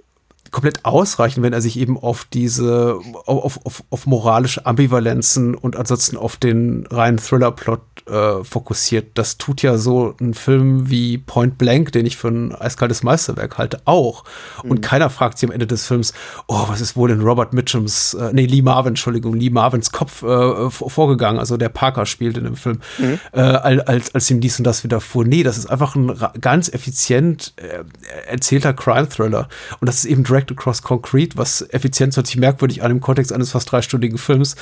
komplett ausreichen, wenn er sich eben auf diese, auf, auf, auf moralische Ambivalenzen und ansonsten auf den reinen Thriller-Plot äh, fokussiert. Das tut ja so ein Film wie Point Blank, den ich für ein eiskaltes Meisterwerk halte, auch. Und mhm. keiner fragt sich am Ende des Films, oh, was ist wohl in Robert Mitchums, äh, nee, Lee Marvin, Entschuldigung, Lee Marvins Kopf äh, vorgegangen, also der Parker spielt in dem Film, mhm. äh, als, als ihm dies und das wieder fuhr. Nee, das ist einfach ein ganz effizient äh, erzählter Crime-Thriller. Und das ist eben Direct Across Concrete, was effizient hört sich merkwürdig an im Kontext eines fast dreistündigen Films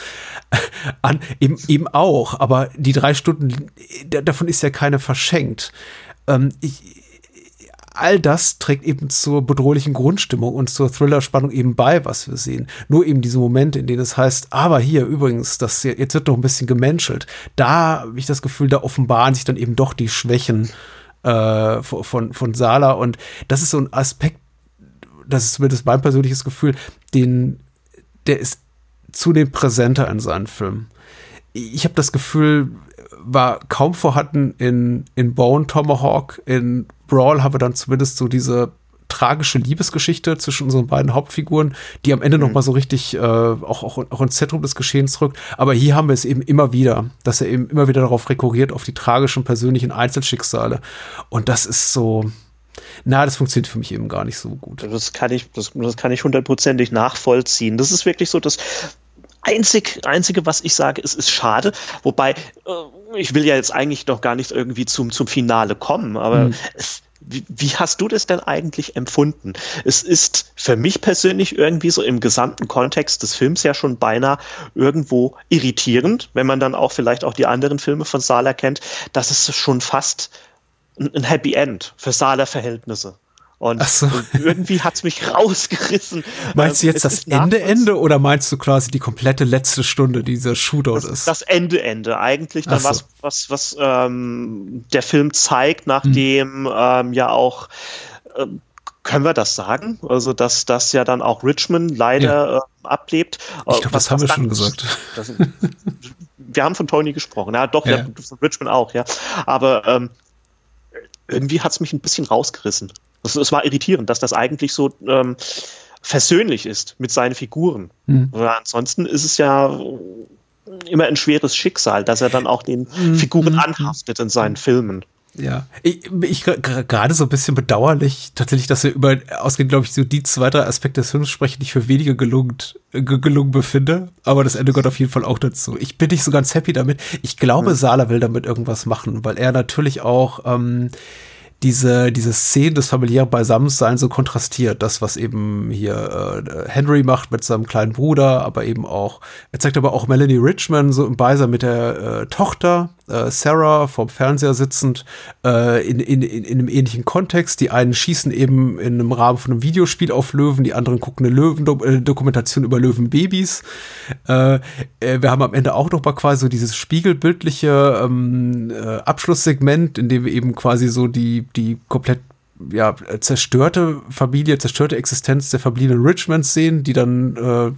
an, eben, eben auch. Aber die drei Stunden, davon ist ja keine verschenkt. Ähm, ich, all das trägt eben zur bedrohlichen Grundstimmung und zur Thriller-Spannung eben bei, was wir sehen. Nur eben diese Momente, in denen es heißt, aber hier übrigens, das jetzt wird doch ein bisschen gemenschelt. Da habe ich das Gefühl, da offenbaren sich dann eben doch die Schwächen äh, von, von Sala. Und das ist so ein Aspekt, das ist zumindest mein persönliches Gefühl, den, der ist zunehmend präsenter in seinen Filmen. Ich habe das Gefühl, war kaum vorhanden in, in Bone Tomahawk. In Brawl haben wir dann zumindest so diese tragische Liebesgeschichte zwischen unseren beiden Hauptfiguren, die am Ende mhm. noch mal so richtig äh, auch, auch, auch ins Zentrum des Geschehens rückt. Aber hier haben wir es eben immer wieder, dass er eben immer wieder darauf rekurriert, auf die tragischen persönlichen Einzelschicksale. Und das ist so, na, das funktioniert für mich eben gar nicht so gut. Das kann ich, das, das kann ich hundertprozentig nachvollziehen. Das ist wirklich so das einzig, einzige, was ich sage, ist, ist schade. Wobei, äh, ich will ja jetzt eigentlich noch gar nicht irgendwie zum, zum Finale kommen, aber mhm. es, wie, wie, hast du das denn eigentlich empfunden? Es ist für mich persönlich irgendwie so im gesamten Kontext des Films ja schon beinahe irgendwo irritierend, wenn man dann auch vielleicht auch die anderen Filme von Sala kennt, dass es schon fast ein Happy End für Sala-Verhältnisse. Und, so. und irgendwie hat's mich rausgerissen. Meinst du ähm, jetzt das Ende Ende oder meinst du quasi die komplette letzte Stunde dieser Shootout das, ist? Das Ende Ende eigentlich dann so. was was was ähm, der Film zeigt, nachdem hm. ähm, ja auch ähm, können wir das sagen? Also, dass das ja dann auch Richmond leider ja. äh, ablebt. Ich glaube, das haben wir schon gesagt. Das, wir haben von Tony gesprochen. Ja, doch, ja. ja von Richmond auch, ja. Aber ähm, irgendwie hat's mich ein bisschen rausgerissen. Es war irritierend, dass das eigentlich so ähm, versöhnlich ist mit seinen Figuren. Mhm. ansonsten ist es ja immer ein schweres Schicksal, dass er dann auch den mhm. Figuren mhm. anhaftet in seinen Filmen. Ja, ich, ich gerade so ein bisschen bedauerlich tatsächlich, dass wir über ausgehend, glaube ich, so die zwei, drei Aspekte des Films sprechen, die ich für weniger gelungen, gelungen befinde. Aber das Ende gehört auf jeden Fall auch dazu. Ich bin nicht so ganz happy damit. Ich glaube, mhm. Sala will damit irgendwas machen, weil er natürlich auch ähm, diese, diese Szene des familiären Beisammenseins so kontrastiert. Das, was eben hier äh, Henry macht mit seinem kleinen Bruder, aber eben auch, er zeigt aber auch Melanie Richmond so im Beisein mit der äh, Tochter, äh, Sarah vorm Fernseher sitzend äh, in, in, in, in einem ähnlichen Kontext. Die einen schießen eben in einem Rahmen von einem Videospiel auf Löwen, die anderen gucken eine Löwen-Dokumentation über Löwenbabys. Äh, äh, wir haben am Ende auch noch mal quasi so dieses spiegelbildliche ähm, äh, Abschlusssegment, in dem wir eben quasi so die, die komplett ja, zerstörte Familie, zerstörte Existenz der verbliebenen Richmonds sehen, die dann, äh,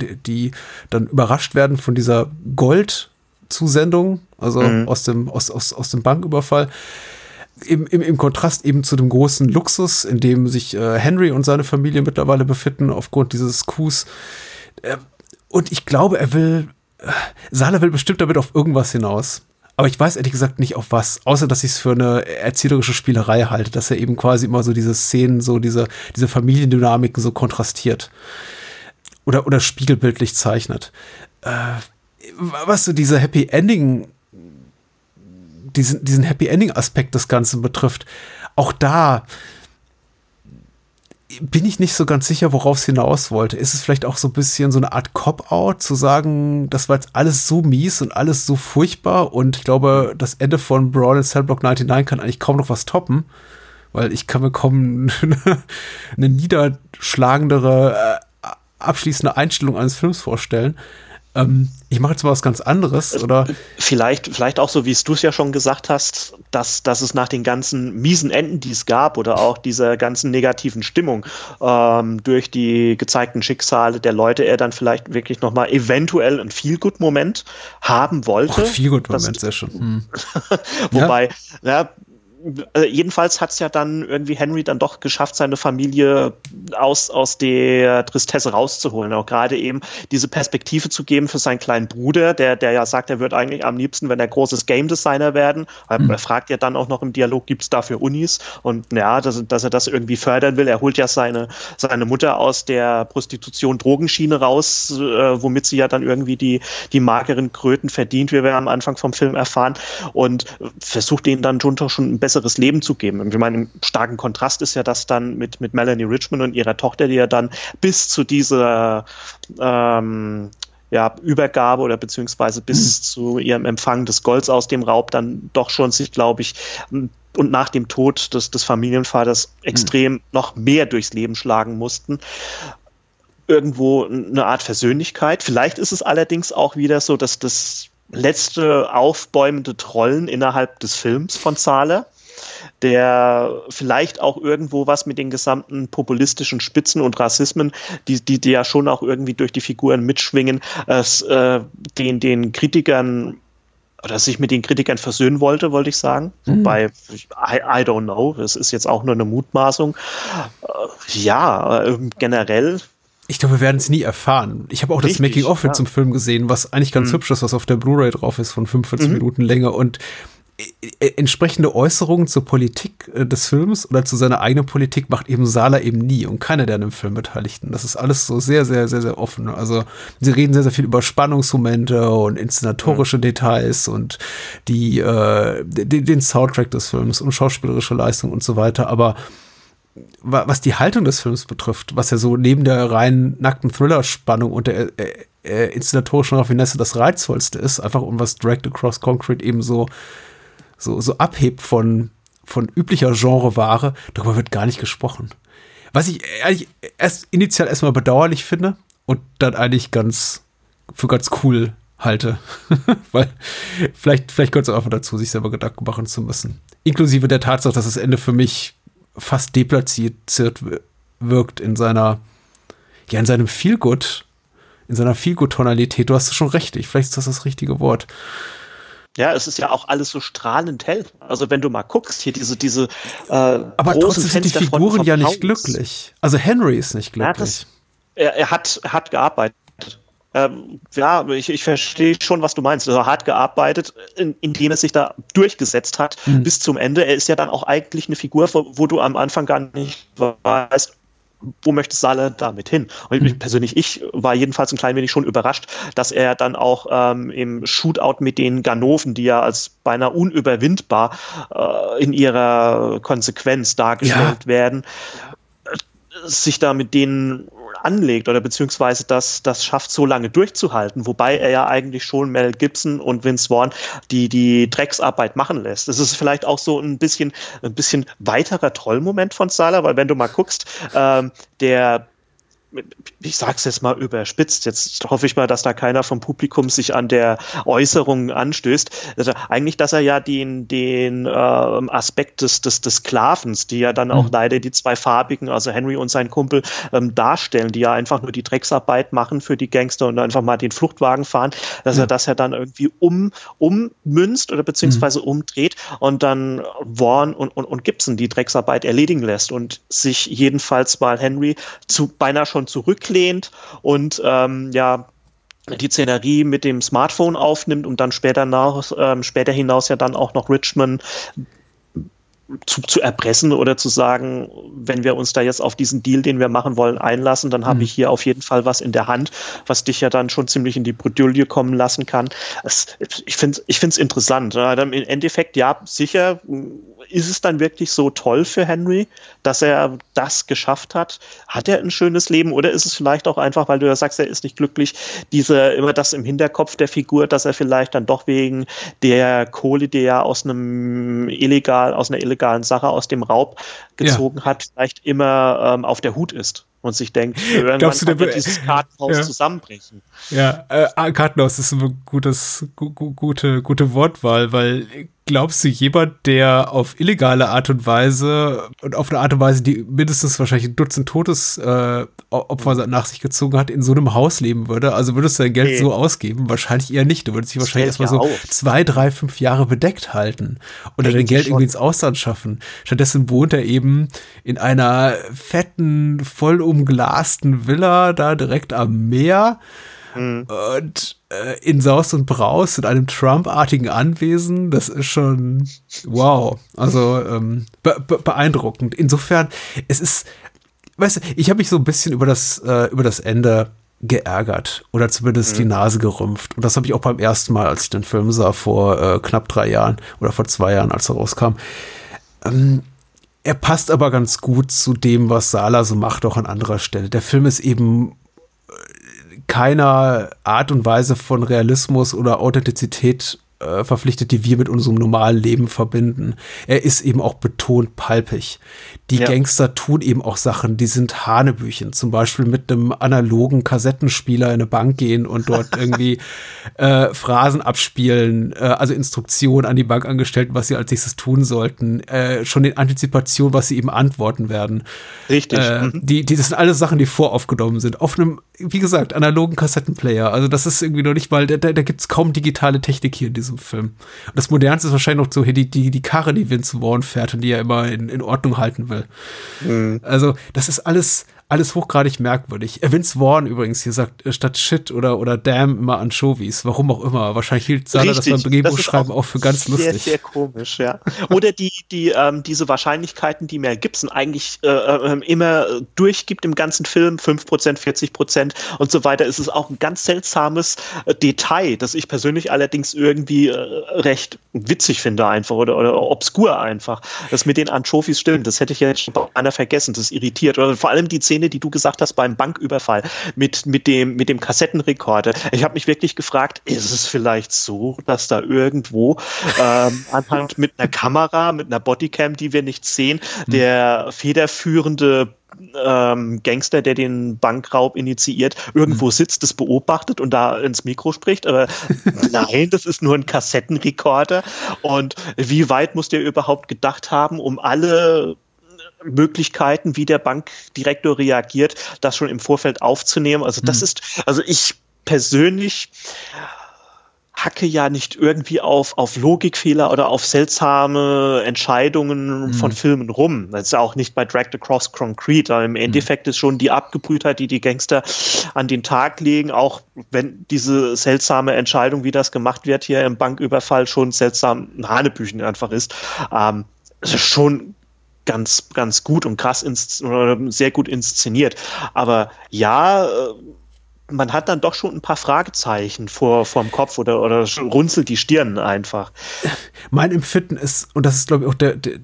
die, die, dann überrascht werden von dieser Gold, Zusendung, also mhm. aus, dem, aus, aus, aus dem Banküberfall. Im, im, Im Kontrast eben zu dem großen Luxus, in dem sich äh, Henry und seine Familie mittlerweile befinden, aufgrund dieses Coups. Äh, und ich glaube, er will, äh, Sala will bestimmt damit auf irgendwas hinaus. Aber ich weiß ehrlich gesagt nicht auf was, außer dass ich es für eine erzählerische Spielerei halte, dass er eben quasi immer so diese Szenen, so diese, diese Familiendynamiken so kontrastiert. Oder, oder spiegelbildlich zeichnet. Äh, was so diese Happy Ending, diesen, diesen Happy Ending Aspekt des Ganzen betrifft, auch da bin ich nicht so ganz sicher, worauf es hinaus wollte. Ist es vielleicht auch so ein bisschen so eine Art Cop-Out, zu sagen, das war jetzt alles so mies und alles so furchtbar und ich glaube, das Ende von Brawl in Cellblock 99 kann eigentlich kaum noch was toppen, weil ich kann mir kaum eine niederschlagendere, äh, abschließende Einstellung eines Films vorstellen ähm, ich mache jetzt mal was ganz anderes, oder? Vielleicht, vielleicht auch so, wie es du es ja schon gesagt hast, dass, dass es nach den ganzen miesen Enden, die es gab, oder auch dieser ganzen negativen Stimmung ähm, durch die gezeigten Schicksale der Leute, er dann vielleicht wirklich nochmal eventuell einen Feel-Good-Moment haben wollte. Feel-Good-Moment, sehr schön. Hm. Wobei, ja. ja äh, jedenfalls hat es ja dann irgendwie Henry dann doch geschafft, seine Familie aus, aus der Tristesse rauszuholen. Auch gerade eben diese Perspektive zu geben für seinen kleinen Bruder, der, der ja sagt, er wird eigentlich am liebsten, wenn er großes Game Designer werden. Mhm. Er fragt ja dann auch noch im Dialog, gibt es dafür Unis? Und ja, dass, dass er das irgendwie fördern will. Er holt ja seine, seine Mutter aus der Prostitution Drogenschiene raus, äh, womit sie ja dann irgendwie die, die mageren Kröten verdient, wie wir am Anfang vom Film erfahren. Und versucht ihnen dann schon, schon ein besseres Leben zu geben. Ich meine, im starken Kontrast ist ja das dann mit, mit Melanie Richmond und ihrer Tochter, die ja dann bis zu dieser ähm, ja, Übergabe oder beziehungsweise bis mhm. zu ihrem Empfang des Golds aus dem Raub dann doch schon sich, glaube ich, und nach dem Tod des, des Familienvaters extrem mhm. noch mehr durchs Leben schlagen mussten irgendwo eine Art Versöhnlichkeit. Vielleicht ist es allerdings auch wieder so, dass das letzte aufbäumende Trollen innerhalb des Films von Zahler der vielleicht auch irgendwo was mit den gesamten populistischen Spitzen und Rassismen, die, die, die ja schon auch irgendwie durch die Figuren mitschwingen, äh, den, den Kritikern oder sich mit den Kritikern versöhnen wollte, wollte ich sagen. Mhm. Wobei, I, I don't know, das ist jetzt auch nur eine Mutmaßung. Äh, ja, äh, generell ich glaube, wir werden es nie erfahren. Ich habe auch Richtig, das Making-of ja. zum Film gesehen, was eigentlich ganz mhm. hübsch ist, was auf der Blu-ray drauf ist von 45 mhm. Minuten Länge. Und entsprechende Äußerungen zur Politik äh, des Films oder zu seiner eigenen Politik macht eben Sala eben nie und keiner der an dem Film Beteiligten. Das ist alles so sehr, sehr, sehr, sehr offen. Also sie reden sehr, sehr viel über Spannungsmomente und inszenatorische mhm. Details und die, äh, den, den Soundtrack des Films und schauspielerische Leistung und so weiter. Aber was die Haltung des Films betrifft, was ja so neben der rein nackten Thriller-Spannung und der äh, äh, inszenatorischen Raffinesse das Reizvollste ist, einfach um was Dragged Across Concrete eben so so, so abhebt von, von üblicher Genreware, darüber wird gar nicht gesprochen. Was ich eigentlich erst initial erstmal bedauerlich finde und dann eigentlich ganz für ganz cool halte. Weil vielleicht, vielleicht gehört es einfach dazu, sich selber Gedanken machen zu müssen. Inklusive der Tatsache, dass das Ende für mich fast deplatziert wirkt in seiner, ja, in seinem Feelgood, in seiner Feelgood-Tonalität. Du hast schon recht, vielleicht ist das das richtige Wort. Ja, es ist ja auch alles so strahlend hell. Also wenn du mal guckst, hier diese, diese äh, Aber trotzdem sind die Figuren ja nicht glücklich. Also Henry ist nicht glücklich. Ja, das, er, er, hat, hat gearbeitet. Ähm, ja, ich, ich verstehe schon, was du meinst. Also hart gearbeitet, in, indem er sich da durchgesetzt hat mhm. bis zum Ende. Er ist ja dann auch eigentlich eine Figur, wo, wo du am Anfang gar nicht weißt, wo möchte Salle damit hin? Und ich, mhm. persönlich, ich war jedenfalls ein klein wenig schon überrascht, dass er dann auch ähm, im Shootout mit den Ganoven, die ja als beinahe unüberwindbar äh, in ihrer Konsequenz dargestellt ja. werden, sich da mit denen anlegt oder beziehungsweise das, das schafft, so lange durchzuhalten, wobei er ja eigentlich schon Mel Gibson und Vince Vaughn die, die Drecksarbeit machen lässt. Das ist vielleicht auch so ein bisschen, ein bisschen weiterer Trollmoment von Sala, weil wenn du mal guckst, ähm, der ich sag's jetzt mal überspitzt, jetzt hoffe ich mal, dass da keiner vom Publikum sich an der Äußerung anstößt. Also eigentlich, dass er ja den, den äh, Aspekt des, des, des Sklavens, die ja dann auch mhm. leider die zwei Farbigen, also Henry und sein Kumpel, ähm, darstellen, die ja einfach nur die Drecksarbeit machen für die Gangster und einfach mal den Fluchtwagen fahren, dass ja. er das ja dann irgendwie um, ummünzt oder beziehungsweise mhm. umdreht und dann Warren und, und, und Gibson die Drecksarbeit erledigen lässt und sich jedenfalls mal Henry zu beinahe schon schon zurücklehnt und ähm, ja die Szenerie mit dem Smartphone aufnimmt und dann später, nach, ähm, später hinaus ja dann auch noch Richmond zu, zu erpressen oder zu sagen, wenn wir uns da jetzt auf diesen Deal, den wir machen wollen, einlassen, dann habe mhm. ich hier auf jeden Fall was in der Hand, was dich ja dann schon ziemlich in die Bredouille kommen lassen kann. Es, ich finde es ich interessant. Im Endeffekt, ja, sicher ist es dann wirklich so toll für Henry, dass er das geschafft hat? Hat er ein schönes Leben oder ist es vielleicht auch einfach, weil du ja sagst, er ist nicht glücklich, diese immer das im Hinterkopf der Figur, dass er vielleicht dann doch wegen der Kohle, die er aus einem illegal, aus einer illegalen Sache, aus dem Raub gezogen ja. hat, vielleicht immer ähm, auf der Hut ist? Und sich denkt, irgendwann du, kann will- dieses Kartenhaus Ja. zusammenbrechen. Ja, äh, Kartenhaus ist ein gutes, gu gu gute, gute Wortwahl, weil glaubst du, jemand, der auf illegale Art und Weise und auf eine Art und Weise, die mindestens wahrscheinlich ein Dutzend Todesopfer äh, Opfer nach sich gezogen hat, in so einem Haus leben würde? Also würdest du dein Geld Nee. so ausgeben? Wahrscheinlich eher nicht. Du würdest dich wahrscheinlich erstmal ja so auf. zwei, drei, fünf Jahre bedeckt halten oder dein Geld irgendwie schon. ins Ausland schaffen. Stattdessen wohnt er eben in einer fetten, voll umglasten Villa da direkt am Meer und äh, in Saus und Braus in einem Trump-artigen Anwesen, das ist schon wow. Also ähm, be be beeindruckend. Insofern, es ist, weißt du, ich habe mich so ein bisschen über das, äh, über das Ende geärgert oder zumindest die Nase gerümpft. Und das habe ich auch beim ersten Mal, als ich den Film sah, vor äh, knapp drei Jahren oder vor zwei Jahren, als er rauskam. Ähm, er passt aber ganz gut zu dem, was Sala so macht, auch an anderer Stelle. Der Film ist eben keiner Art und Weise von Realismus oder Authentizität äh, verpflichtet, die wir mit unserem normalen Leben verbinden. Er ist eben auch betont palpig. Die Ja. Gangster tun eben auch Sachen, die sind Hanebüchen. Zum Beispiel mit einem analogen Kassettenspieler in eine Bank gehen und dort irgendwie äh, Phrasen abspielen, äh, also Instruktionen an die Bankangestellten, was sie als nächstes tun sollten. Äh, schon in Antizipation, was sie eben antworten werden. Richtig. Äh, Mhm. die, die, das sind alles Sachen, die voraufgenommen sind. Auf einem, wie gesagt, analogen Kassettenplayer. Also das ist irgendwie noch nicht mal, da, da, gibt es kaum digitale Technik hier in diesem Film. Und das Modernste ist wahrscheinlich noch so hier die, die, die Karre, die Vince Vaughn fährt und die er immer in, in Ordnung halten will. Also das ist alles, alles hochgradig merkwürdig. Vince Vaughn übrigens hier sagt äh, statt Shit oder, oder Damn immer Anchovies. Warum auch immer. Wahrscheinlich hielt Sala das beim Drehbuchschreiben ist auch, für ganz Sehr, lustig. sehr komisch, ja. Oder die, die, ähm, diese Wahrscheinlichkeiten, die Mel Gibson eigentlich äh, ähm, immer durchgibt im ganzen Film, 5%, 40% und so weiter, ist es auch ein ganz seltsames äh, Detail, das ich persönlich allerdings irgendwie äh, recht witzig finde einfach oder, oder obskur einfach. Das mit den Anchovies stimmt, das hätte ich jetzt schon bei einer vergessen, das irritiert. Oder vor allem die Szene, die du gesagt hast beim Banküberfall mit, mit, dem, mit dem Kassettenrekorder. Ich habe mich wirklich gefragt, ist es vielleicht so, dass da irgendwo ähm, anhand mit einer Kamera, mit einer Bodycam, die wir nicht sehen, der federführende ähm, Gangster, der den Bankraub initiiert, irgendwo sitzt, das beobachtet und da ins Mikro spricht. Aber nein, das ist nur ein Kassettenrekorder. Und wie weit muss der überhaupt gedacht haben, um alle Möglichkeiten, wie der Bankdirektor reagiert, das schon im Vorfeld aufzunehmen. Also das ist, also ich persönlich hacke ja nicht irgendwie auf, auf Logikfehler oder auf seltsame Entscheidungen von Filmen rum. Das ist ja auch nicht bei Dragged Across Concrete. Im Endeffekt ist schon die Abgebrühtheit, die die Gangster an den Tag legen, auch wenn diese seltsame Entscheidung, wie das gemacht wird hier im Banküberfall, schon seltsam ein Hanebüchen einfach ist. Ähm, es ist schon ganz, ganz gut und krass sehr gut inszeniert. Aber ja, äh, man hat dann doch schon ein paar Fragezeichen vor vorm Kopf oder, oder runzelt die Stirn einfach. Mein Empfinden ist, und das ist, glaube ich, auch der, der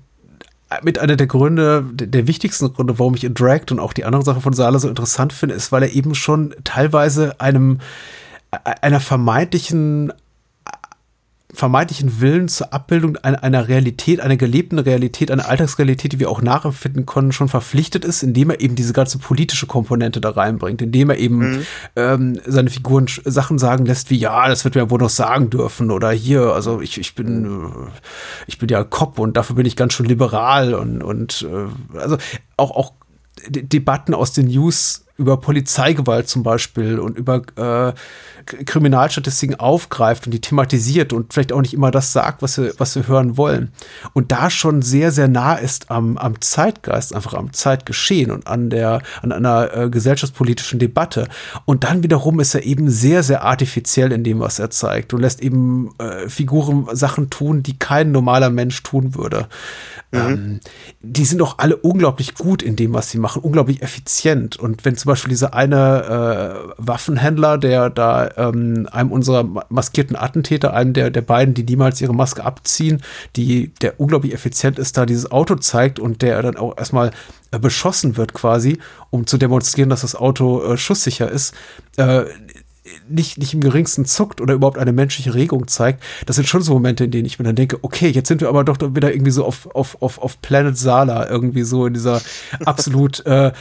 mit einer der Gründe, der, wichtigsten Gründe, warum ich Indirect und auch die andere Sache von Sala so interessant finde, ist, weil er eben schon teilweise einem einer vermeintlichen vermeintlichen Willen zur Abbildung einer, einer Realität, einer gelebten Realität, einer Alltagsrealität, die wir auch nachempfinden können, schon verpflichtet ist, indem er eben diese ganze politische Komponente da reinbringt, indem er eben Mhm. ähm, seine Figuren Sachen sagen lässt wie, ja, das wird mir wohl noch sagen dürfen oder hier, also ich, ich bin, äh, ich bin ja Cop und dafür bin ich ganz schön liberal und, und äh, also auch, auch De Debatten aus den News über Polizeigewalt zum Beispiel und über äh, Kriminalstatistiken aufgreift und die thematisiert und vielleicht auch nicht immer das sagt, was wir, was wir hören wollen. Und da schon sehr, sehr nah ist am, am Zeitgeist, einfach am Zeitgeschehen und an der, an einer äh, gesellschaftspolitischen Debatte. Und dann wiederum ist er eben sehr, sehr artifiziell in dem, was er zeigt und lässt eben äh, Figuren Sachen tun, die kein normaler Mensch tun würde. Ähm, die sind auch alle unglaublich gut in dem, was sie machen, unglaublich effizient. Und wenn zum Beispiel dieser eine äh, Waffenhändler, der da ähm, einem unserer ma- maskierten Attentäter, einem der, der beiden, die niemals ihre Maske abziehen, die, der unglaublich effizient ist, da dieses Auto zeigt und der dann auch erstmal äh, beschossen wird quasi, um zu demonstrieren, dass das Auto äh, schusssicher ist, äh, nicht, nicht im geringsten zuckt oder überhaupt eine menschliche Regung zeigt, das sind schon so Momente, in denen ich mir dann denke, okay, jetzt sind wir aber doch wieder irgendwie so auf, auf, auf, auf Planet Sala, irgendwie so in dieser absolut äh,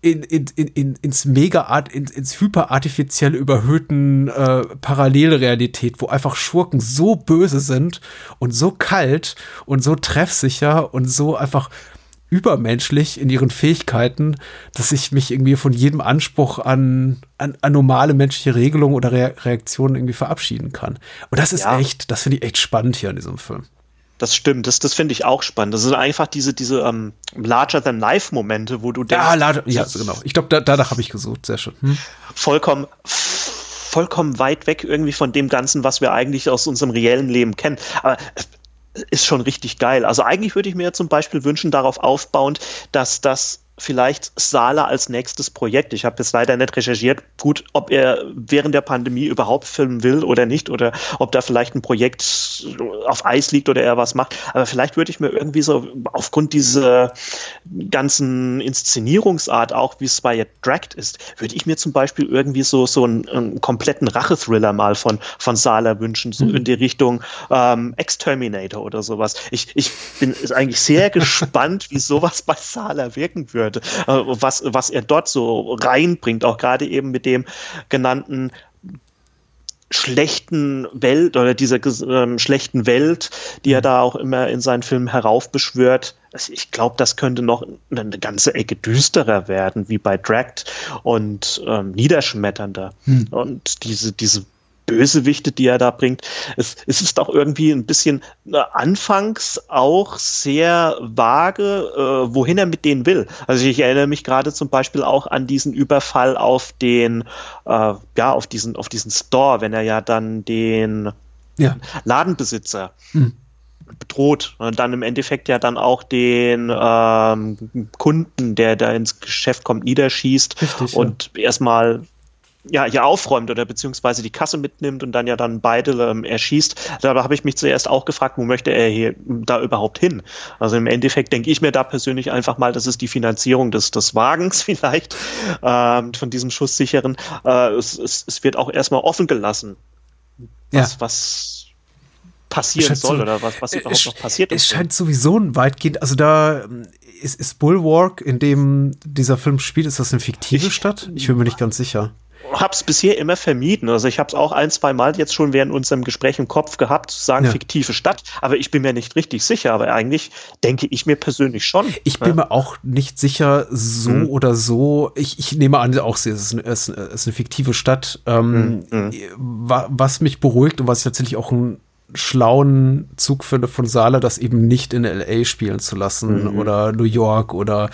in, in, in, ins mega art ins, ins hyperartifiziell überhöhten äh, Parallelrealität, wo einfach Schurken so böse sind und so kalt und so treffsicher und so einfach übermenschlich in ihren Fähigkeiten, dass ich mich irgendwie von jedem Anspruch an, an, an normale menschliche Regelungen oder Re Reaktionen irgendwie verabschieden kann. Und das ist ja. echt, das finde ich echt spannend hier in diesem Film. Das stimmt, das, das finde ich auch spannend. Das sind einfach diese, diese ähm, Larger-than-Life-Momente, wo du denkst. Ja, larger, ja genau. Ich glaube, da, danach habe ich gesucht. Sehr schön. Hm? Vollkommen, vollkommen weit weg irgendwie von dem Ganzen, was wir eigentlich aus unserem reellen Leben kennen. Aber äh, ist schon richtig geil. Also eigentlich würde ich mir zum Beispiel wünschen, darauf aufbauend, dass das vielleicht Sala als nächstes Projekt. Ich habe jetzt leider nicht recherchiert, gut, ob er während der Pandemie überhaupt filmen will oder nicht oder ob da vielleicht ein Projekt auf Eis liegt oder er was macht. Aber vielleicht würde ich mir irgendwie so aufgrund dieser ganzen Inszenierungsart, auch wie es bei Dragged ist, würde ich mir zum Beispiel irgendwie so, so einen, einen kompletten Rachethriller mal von, von Sala wünschen, so mhm. in die Richtung ähm, Exterminator oder sowas. Ich, ich bin eigentlich sehr gespannt, wie sowas bei Sala wirken würde könnte, äh, was, was er dort so reinbringt, auch gerade eben mit dem genannten schlechten Welt oder dieser ähm, schlechten Welt, die er da auch immer in seinen Filmen heraufbeschwört. Also ich glaube, das könnte noch eine ganze Ecke düsterer werden, wie bei Dragged und ähm, niederschmetternder. Hm. Und diese, diese Bösewichte, die er da bringt. Es, es ist auch irgendwie ein bisschen äh, anfangs auch sehr vage, äh, wohin er mit denen will. Also ich erinnere mich gerade zum Beispiel auch an diesen Überfall auf den, äh, ja, auf diesen, auf diesen Store, wenn er ja dann den ja. Ladenbesitzer hm bedroht und dann im Endeffekt ja dann auch den ähm, Kunden, der da ins Geschäft kommt, niederschießt Richtig, und ja. erstmal ja, hier aufräumt oder beziehungsweise die Kasse mitnimmt und dann ja dann beide ähm, erschießt. Da habe ich mich zuerst auch gefragt, wo möchte er hier da überhaupt hin? Also im Endeffekt denke ich mir da persönlich einfach mal, das ist die Finanzierung des, des Wagens vielleicht, ähm, von diesem schusssicheren. Äh, es, es, es wird auch erstmal offen gelassen, was, ja. was passieren soll so, oder was, was überhaupt noch passiert ist. Es scheint sowieso ein weitgehend, also da ist, ist Bulwark, in dem dieser Film spielt, ist das eine fiktive ich, Stadt? Ich bin mir nicht ganz sicher habe es bisher immer vermieden. Also ich habe es auch ein, zwei Mal jetzt schon während unserem Gespräch im Kopf gehabt, zu sagen ja. fiktive Stadt, aber ich bin mir nicht richtig sicher. Aber eigentlich denke ich mir persönlich schon. Ich bin ja. mir auch nicht sicher, so hm. oder so. Ich, ich nehme an, auch es ist eine, es ist eine fiktive Stadt. Ähm, hm. Hm. Was mich beruhigt und was ich tatsächlich auch ein schlauen Zug finde von Sala, das eben nicht in LA spielen zu lassen mhm. oder New York oder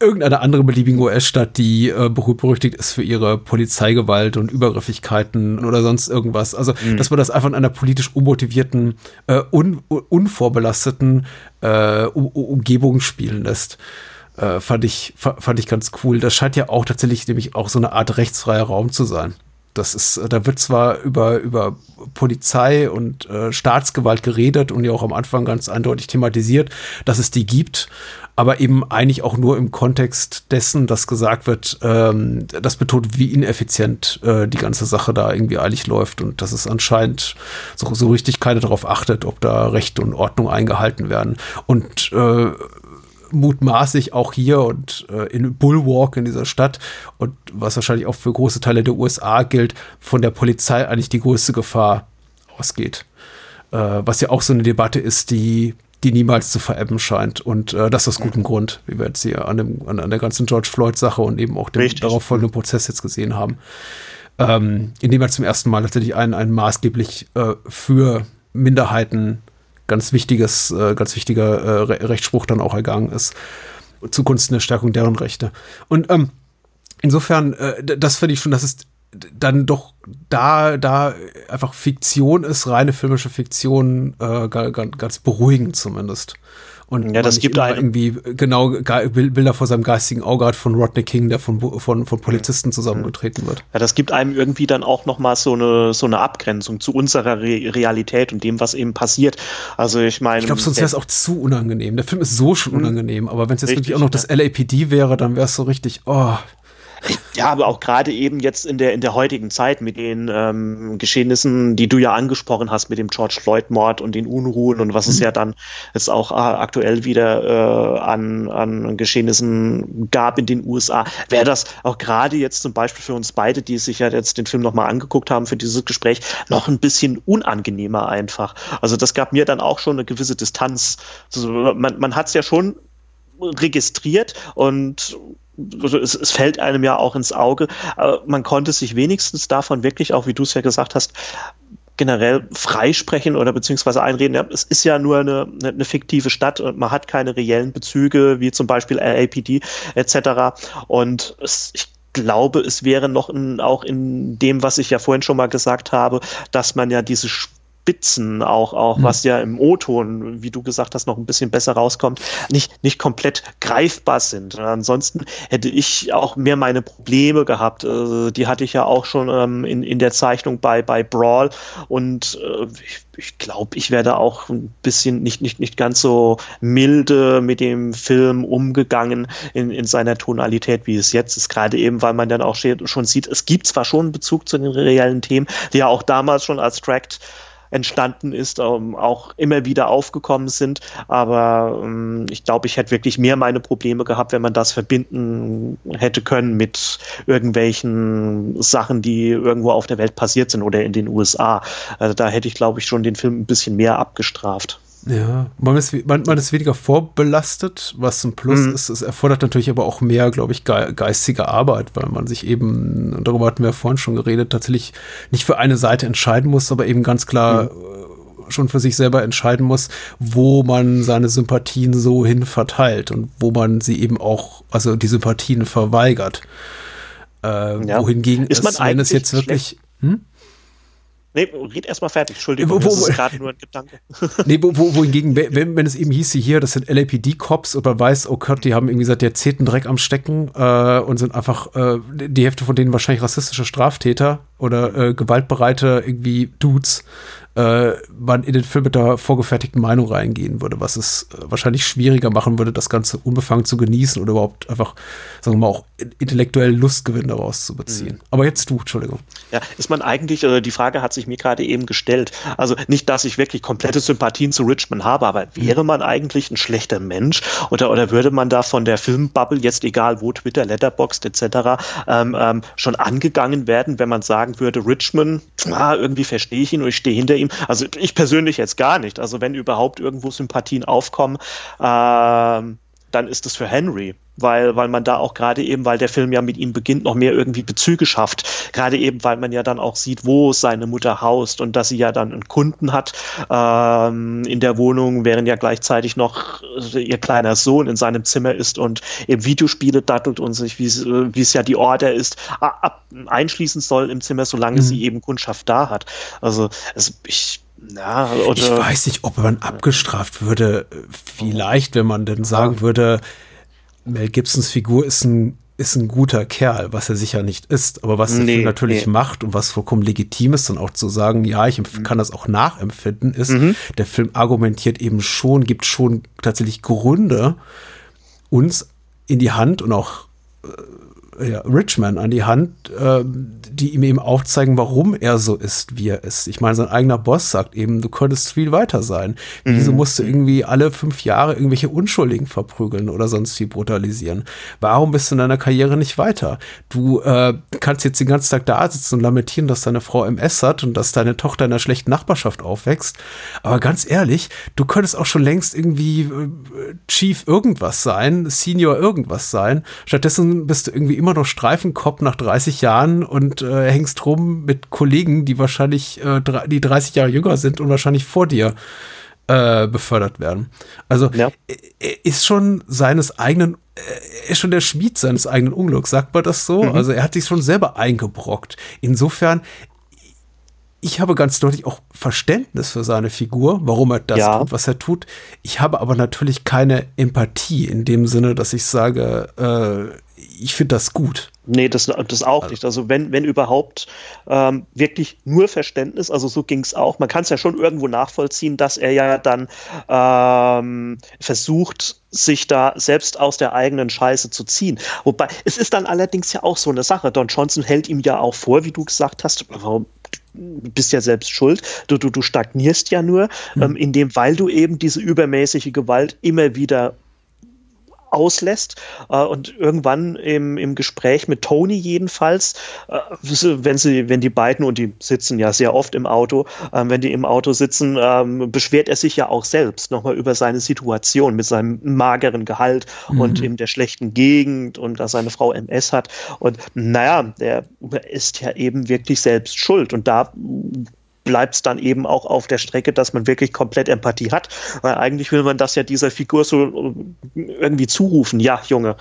irgendeine andere beliebige US-Stadt, die äh, berühmt-berüchtigt ist für ihre Polizeigewalt und Übergriffigkeiten oder sonst irgendwas. Also, mhm. dass man das einfach in einer politisch unmotivierten, äh, un unvorbelasteten äh, Umgebung spielen lässt. Äh, fand, ich, fand ich ganz cool. Das scheint ja auch tatsächlich nämlich auch so eine Art rechtsfreier Raum zu sein. Das ist, da wird zwar über, über Polizei und äh, Staatsgewalt geredet und ja auch am Anfang ganz eindeutig thematisiert, dass es die gibt, aber eben eigentlich auch nur im Kontext dessen, dass gesagt wird, ähm, das betont, wie ineffizient äh, die ganze Sache da irgendwie eilig läuft und dass es anscheinend so, so richtig keiner darauf achtet, ob da Recht und Ordnung eingehalten werden. Und äh, mutmaßlich auch hier und äh, in Bulwark in dieser Stadt und was wahrscheinlich auch für große Teile der USA gilt, von der Polizei eigentlich die größte Gefahr ausgeht. Äh, was ja auch so eine Debatte ist, die die niemals zu verebben scheint. Und äh, das aus gutem Grund, wie wir jetzt hier an, dem, an, an der ganzen George Floyd-Sache und eben auch dem darauf folgenden Prozess jetzt gesehen haben. Ähm, indem er zum ersten Mal natürlich ein, ein maßgeblich äh, für Minderheiten ganz wichtiges, äh, ganz wichtiger äh, Re Rechtsspruch dann auch ergangen ist. Zugunsten der Stärkung deren Rechte. Und ähm, insofern, äh, das finde ich schon, das ist dann doch da, da einfach Fiktion ist, reine filmische Fiktion, äh, ganz beruhigend zumindest. Und ja, das gibt einem irgendwie genau Bilder vor seinem geistigen Auge hat von Rodney King, der von, von, von Polizisten zusammengetreten wird. Ja, das gibt einem irgendwie dann auch nochmal so eine, so eine Abgrenzung zu unserer Re Realität und dem, was eben passiert. Also ich meine. Ich glaube, sonst wäre es auch zu unangenehm. Der Film ist so schon mhm. unangenehm, aber wenn es jetzt wirklich auch noch das LAPD wäre, dann wäre es so richtig, oh. Ja, aber auch gerade eben jetzt in der, in der heutigen Zeit mit den ähm, Geschehnissen, die du ja angesprochen hast, mit dem George Floyd-Mord und den Unruhen und was mhm. es ja dann jetzt auch äh, aktuell wieder äh, an, an Geschehnissen gab in den USA, wäre das auch gerade jetzt zum Beispiel für uns beide, die sich ja jetzt den Film nochmal angeguckt haben für dieses Gespräch, noch ein bisschen unangenehmer einfach. Also das gab mir dann auch schon eine gewisse Distanz. Also man man hat es ja schon registriert und es, es, fällt einem ja auch ins Auge. Aber man konnte sich wenigstens davon wirklich, auch wie du es ja gesagt hast, generell freisprechen oder beziehungsweise einreden. Ja, es ist ja nur eine, eine fiktive Stadt und man hat keine reellen Bezüge, wie zum Beispiel LAPD etc. Und es, ich glaube, es wäre noch in, auch in dem, was ich ja vorhin schon mal gesagt habe, dass man ja diese Spitzen auch, auch mhm. was ja im O-Ton, wie du gesagt hast, noch ein bisschen besser rauskommt, nicht, nicht komplett greifbar sind. Ansonsten hätte ich auch mehr meine Probleme gehabt. Äh, die hatte ich ja auch schon ähm, in, in der Zeichnung bei, bei Brawl und äh, ich, ich glaube, ich werde auch ein bisschen nicht, nicht, nicht ganz so milde mit dem Film umgegangen in, in seiner Tonalität, wie es jetzt ist. Gerade eben, weil man dann auch schon sieht, es gibt zwar schon einen Bezug zu den reellen Themen, die ja auch damals schon als Tract entstanden ist, ähm, auch immer wieder aufgekommen sind. Aber ähm, ich glaube, ich hätte wirklich mehr meine Probleme gehabt, wenn man das verbinden hätte können mit irgendwelchen Sachen, die irgendwo auf der Welt passiert sind oder in den USA. Also da hätte ich, glaube ich, schon den Film ein bisschen mehr abgestraft. Ja, man ist, man, man ist weniger vorbelastet, was ein Plus mhm. ist. Es erfordert natürlich aber auch mehr, glaube ich, geistige Arbeit, weil man sich eben, und darüber hatten wir ja vorhin schon geredet, tatsächlich nicht für eine Seite entscheiden muss, aber eben ganz klar mhm. schon für sich selber entscheiden muss, wo man seine Sympathien so hin verteilt und wo man sie eben auch, also die Sympathien verweigert. Äh, ja. Wohingegen ist man es, wenn es jetzt wirklich. Hm? Nee, red erstmal fertig, Entschuldigung, wo, wo, das ist gerade nur ein Gedanke. nee, wo, wo, wohingegen, wenn, wenn es eben hieß hier, das sind LAPD-Cops und man weiß, oh Gott, die haben irgendwie seit Jahrzehnten Dreck am Stecken äh, und sind einfach äh, die Hälfte von denen wahrscheinlich rassistische Straftäter oder äh, gewaltbereite irgendwie Dudes, äh, man in den Film mit der vorgefertigten Meinung reingehen würde, was es äh, wahrscheinlich schwieriger machen würde, das Ganze unbefangen zu genießen oder überhaupt einfach, sagen wir mal, auch intellektuell Lustgewinn daraus zu beziehen. Mhm. Aber jetzt du, Entschuldigung. Ja, ist man eigentlich, oder die Frage hat sich mir gerade eben gestellt, also nicht, dass ich wirklich komplette Sympathien zu Richmond habe, aber wäre man eigentlich ein schlechter Mensch oder, oder würde man da von der Filmbubble, jetzt egal wo, Twitter, Letterboxd etc., ähm, ähm, schon angegangen werden, wenn man sagen würde, Richmond, ah, irgendwie verstehe ich ihn und ich stehe hinter ihm, also ich persönlich jetzt gar nicht. Also wenn überhaupt irgendwo Sympathien aufkommen, ähm, dann ist es für Henry, weil, weil man da auch gerade eben, weil der Film ja mit ihm beginnt, noch mehr irgendwie Bezüge schafft. Gerade eben, weil man ja dann auch sieht, wo seine Mutter haust und dass sie ja dann einen Kunden hat ähm, in der Wohnung, während ja gleichzeitig noch ihr kleiner Sohn in seinem Zimmer ist und eben Videospiele dattelt und sich, wie es ja die Order ist, ab, einschließen soll im Zimmer, solange mhm. sie eben Kundschaft da hat. Also, also ich oder ich weiß nicht, ob man abgestraft würde. Vielleicht, wenn man denn sagen würde, Mel Gibsons Figur ist ein, ist ein guter Kerl, was er sicher nicht ist, aber was nee, der Film natürlich nee. macht und was vollkommen legitim ist, dann auch zu sagen, ja, ich mhm. kann das auch nachempfinden, ist, mhm. der Film argumentiert eben schon, gibt schon tatsächlich Gründe, uns in die Hand und auch äh, ja, Richman an die Hand, äh, die ihm eben aufzeigen, warum er so ist, wie er ist. Ich meine, sein eigener Boss sagt eben, du könntest viel weiter sein. Mhm. Wieso musst du irgendwie alle fünf Jahre irgendwelche Unschuldigen verprügeln oder sonst wie brutalisieren? Warum bist du in deiner Karriere nicht weiter? Du äh, kannst jetzt den ganzen Tag da sitzen und lamentieren, dass deine Frau MS hat und dass deine Tochter in einer schlechten Nachbarschaft aufwächst. Aber ganz ehrlich, du könntest auch schon längst irgendwie äh, Chief irgendwas sein, Senior irgendwas sein. Stattdessen bist du irgendwie immer noch Streifenkopf nach 30 Jahren und äh, hängst rum mit Kollegen, die wahrscheinlich, äh, die 30 Jahre jünger sind und wahrscheinlich vor dir äh, befördert werden. Also ja. er ist schon seines eigenen, er ist schon der Schmied seines eigenen Unglücks, sagt man das so? Mhm. Also er hat sich schon selber eingebrockt. Insofern, ich habe ganz deutlich auch Verständnis für seine Figur, warum er das ja. tut, was er tut. Ich habe aber natürlich keine Empathie in dem Sinne, dass ich sage, äh, ich finde das gut Nee, das, das auch also. nicht. Also wenn, wenn überhaupt ähm, wirklich nur Verständnis, also so ging es auch. Man kann es ja schon irgendwo nachvollziehen, dass er ja dann ähm, versucht, sich da selbst aus der eigenen Scheiße zu ziehen. Wobei, es ist dann allerdings ja auch so eine Sache. Don Johnson hält ihm ja auch vor, wie du gesagt hast, warum du bist ja selbst schuld. Du, du, du stagnierst ja nur, mhm. ähm, indem, weil du eben diese übermäßige Gewalt immer wieder auslässt. Äh, und irgendwann im, im Gespräch mit Tony jedenfalls, äh, wenn sie, wenn die beiden, und die sitzen ja sehr oft im Auto, äh, wenn die im Auto sitzen, ähm, beschwert er sich ja auch selbst nochmal über seine Situation mit seinem mageren Gehalt mhm. und in der schlechten Gegend und dass seine Frau MS hat. Und naja, der ist ja eben wirklich selbst schuld. Und da bleibt es dann eben auch auf der Strecke, dass man wirklich komplett Empathie hat. Weil eigentlich will man das ja dieser Figur so äh, irgendwie zurufen. Ja, Junge,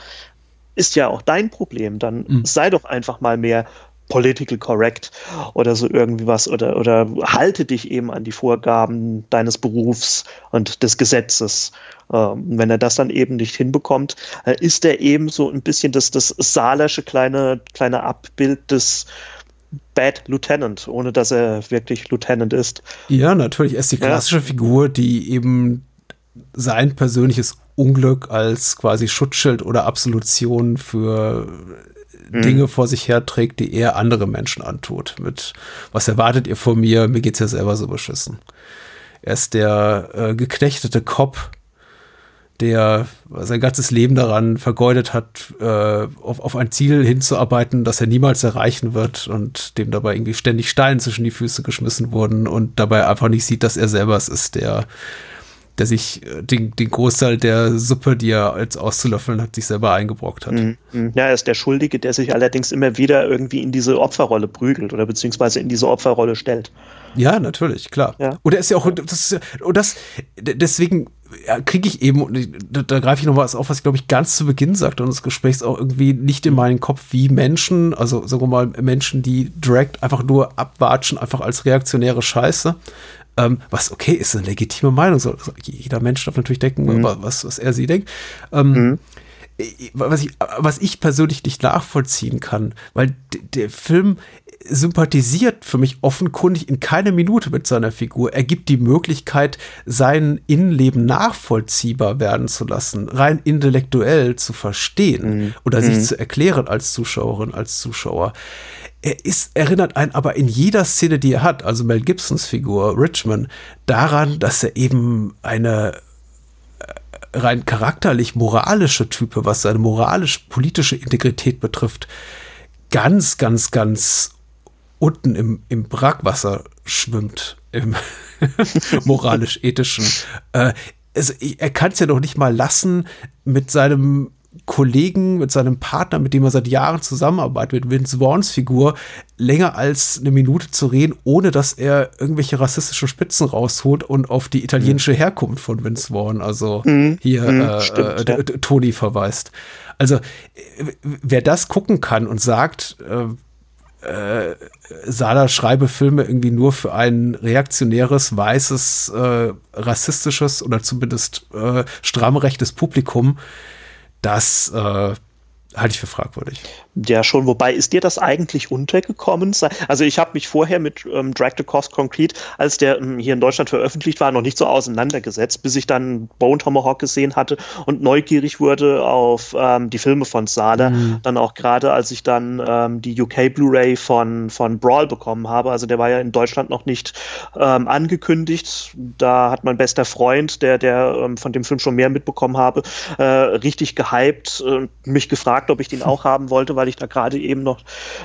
ist ja auch dein Problem. Dann mhm. sei doch einfach mal mehr political correct oder so irgendwie was oder, oder halte dich eben an die Vorgaben deines Berufs und des Gesetzes. Ähm, wenn er das dann eben nicht hinbekommt, äh, ist er eben so ein bisschen das, das salersche kleine, kleine Abbild des, Bad Lieutenant, ohne dass er wirklich Lieutenant ist. Ja, natürlich. Er ist die klassische ja. Figur, die eben sein persönliches Unglück als quasi Schutzschild oder Absolution für mhm. Dinge vor sich herträgt, die er andere Menschen antut. Mit was erwartet ihr von mir? Mir geht's ja selber so beschissen. Er ist der äh, geknechtete Cop, der sein ganzes Leben daran vergeudet hat, äh, auf, auf ein Ziel hinzuarbeiten, das er niemals erreichen wird und dem dabei irgendwie ständig Steine zwischen die Füße geschmissen wurden und dabei einfach nicht sieht, dass er selber es ist, der, der sich äh, den, den Großteil der Suppe, die er als auszulöffeln hat, sich selber eingebrockt hat. Mhm, mhm. Ja, er ist der Schuldige, der sich allerdings immer wieder irgendwie in diese Opferrolle prügelt oder beziehungsweise in diese Opferrolle stellt. Ja, natürlich, klar. Ja. Und er ist ja auch, das und das, deswegen kriege ich eben, und da, da greife ich noch was auf, was ich glaube ich ganz zu Beginn sagte und das Gesprächs auch irgendwie nicht in meinen Kopf wie Menschen, also sagen wir mal Menschen, die direkt einfach nur abwatschen, einfach als reaktionäre Scheiße. Ähm, was okay ist, eine legitime Meinung. So, jeder Mensch darf natürlich denken, mhm. was, was er sie denkt. Ähm, mhm. Was ich, was ich persönlich nicht nachvollziehen kann, weil der Film sympathisiert für mich offenkundig in keiner Minute mit seiner Figur. Er gibt die Möglichkeit, sein Innenleben nachvollziehbar werden zu lassen, rein intellektuell zu verstehen mhm. oder sich mhm. zu erklären als Zuschauerin, als Zuschauer. Er ist, erinnert einen aber in jeder Szene, die er hat, also Mel Gibsons Figur, Richmond, daran, dass er eben eine äh, rein charakterlich moralische Type, was seine moralisch-politische Integrität betrifft, ganz, ganz, ganz unten im, im Brackwasser schwimmt, im moralisch-ethischen. Äh, also, er kann es ja doch nicht mal lassen, mit seinem Kollegen, mit seinem Partner, mit dem er seit Jahren zusammenarbeitet, mit Vince Vaughns Figur, länger als eine Minute zu reden, ohne dass er irgendwelche rassistischen Spitzen rausholt und auf die italienische mhm. Herkunft von Vince Vaughn, also mhm. hier mhm, äh, stimmt, äh, ja. Toni verweist. Also, wer das gucken kann und sagt, äh, äh, Sala schreibe Filme irgendwie nur für ein reaktionäres, weißes, äh, rassistisches oder zumindest äh, stramm rechtes Publikum, das äh, halte ich für fragwürdig. Ja, schon. Wobei, ist dir das eigentlich untergekommen? Also ich habe mich vorher mit ähm, Drag the Cost Concrete, als der ähm, hier in Deutschland veröffentlicht war, noch nicht so auseinandergesetzt, bis ich dann Bone Tomahawk gesehen hatte und neugierig wurde auf ähm, die Filme von Sala. Mhm. Dann auch gerade, als ich dann ähm, die UK Blu-ray von, von Brawl bekommen habe. Also der war ja in Deutschland noch nicht ähm, angekündigt. Da hat mein bester Freund, der, der ähm, von dem Film schon mehr mitbekommen habe, äh, richtig gehypt, äh, mich gefragt, ob ich den auch haben wollte, weil ich da gerade eben noch,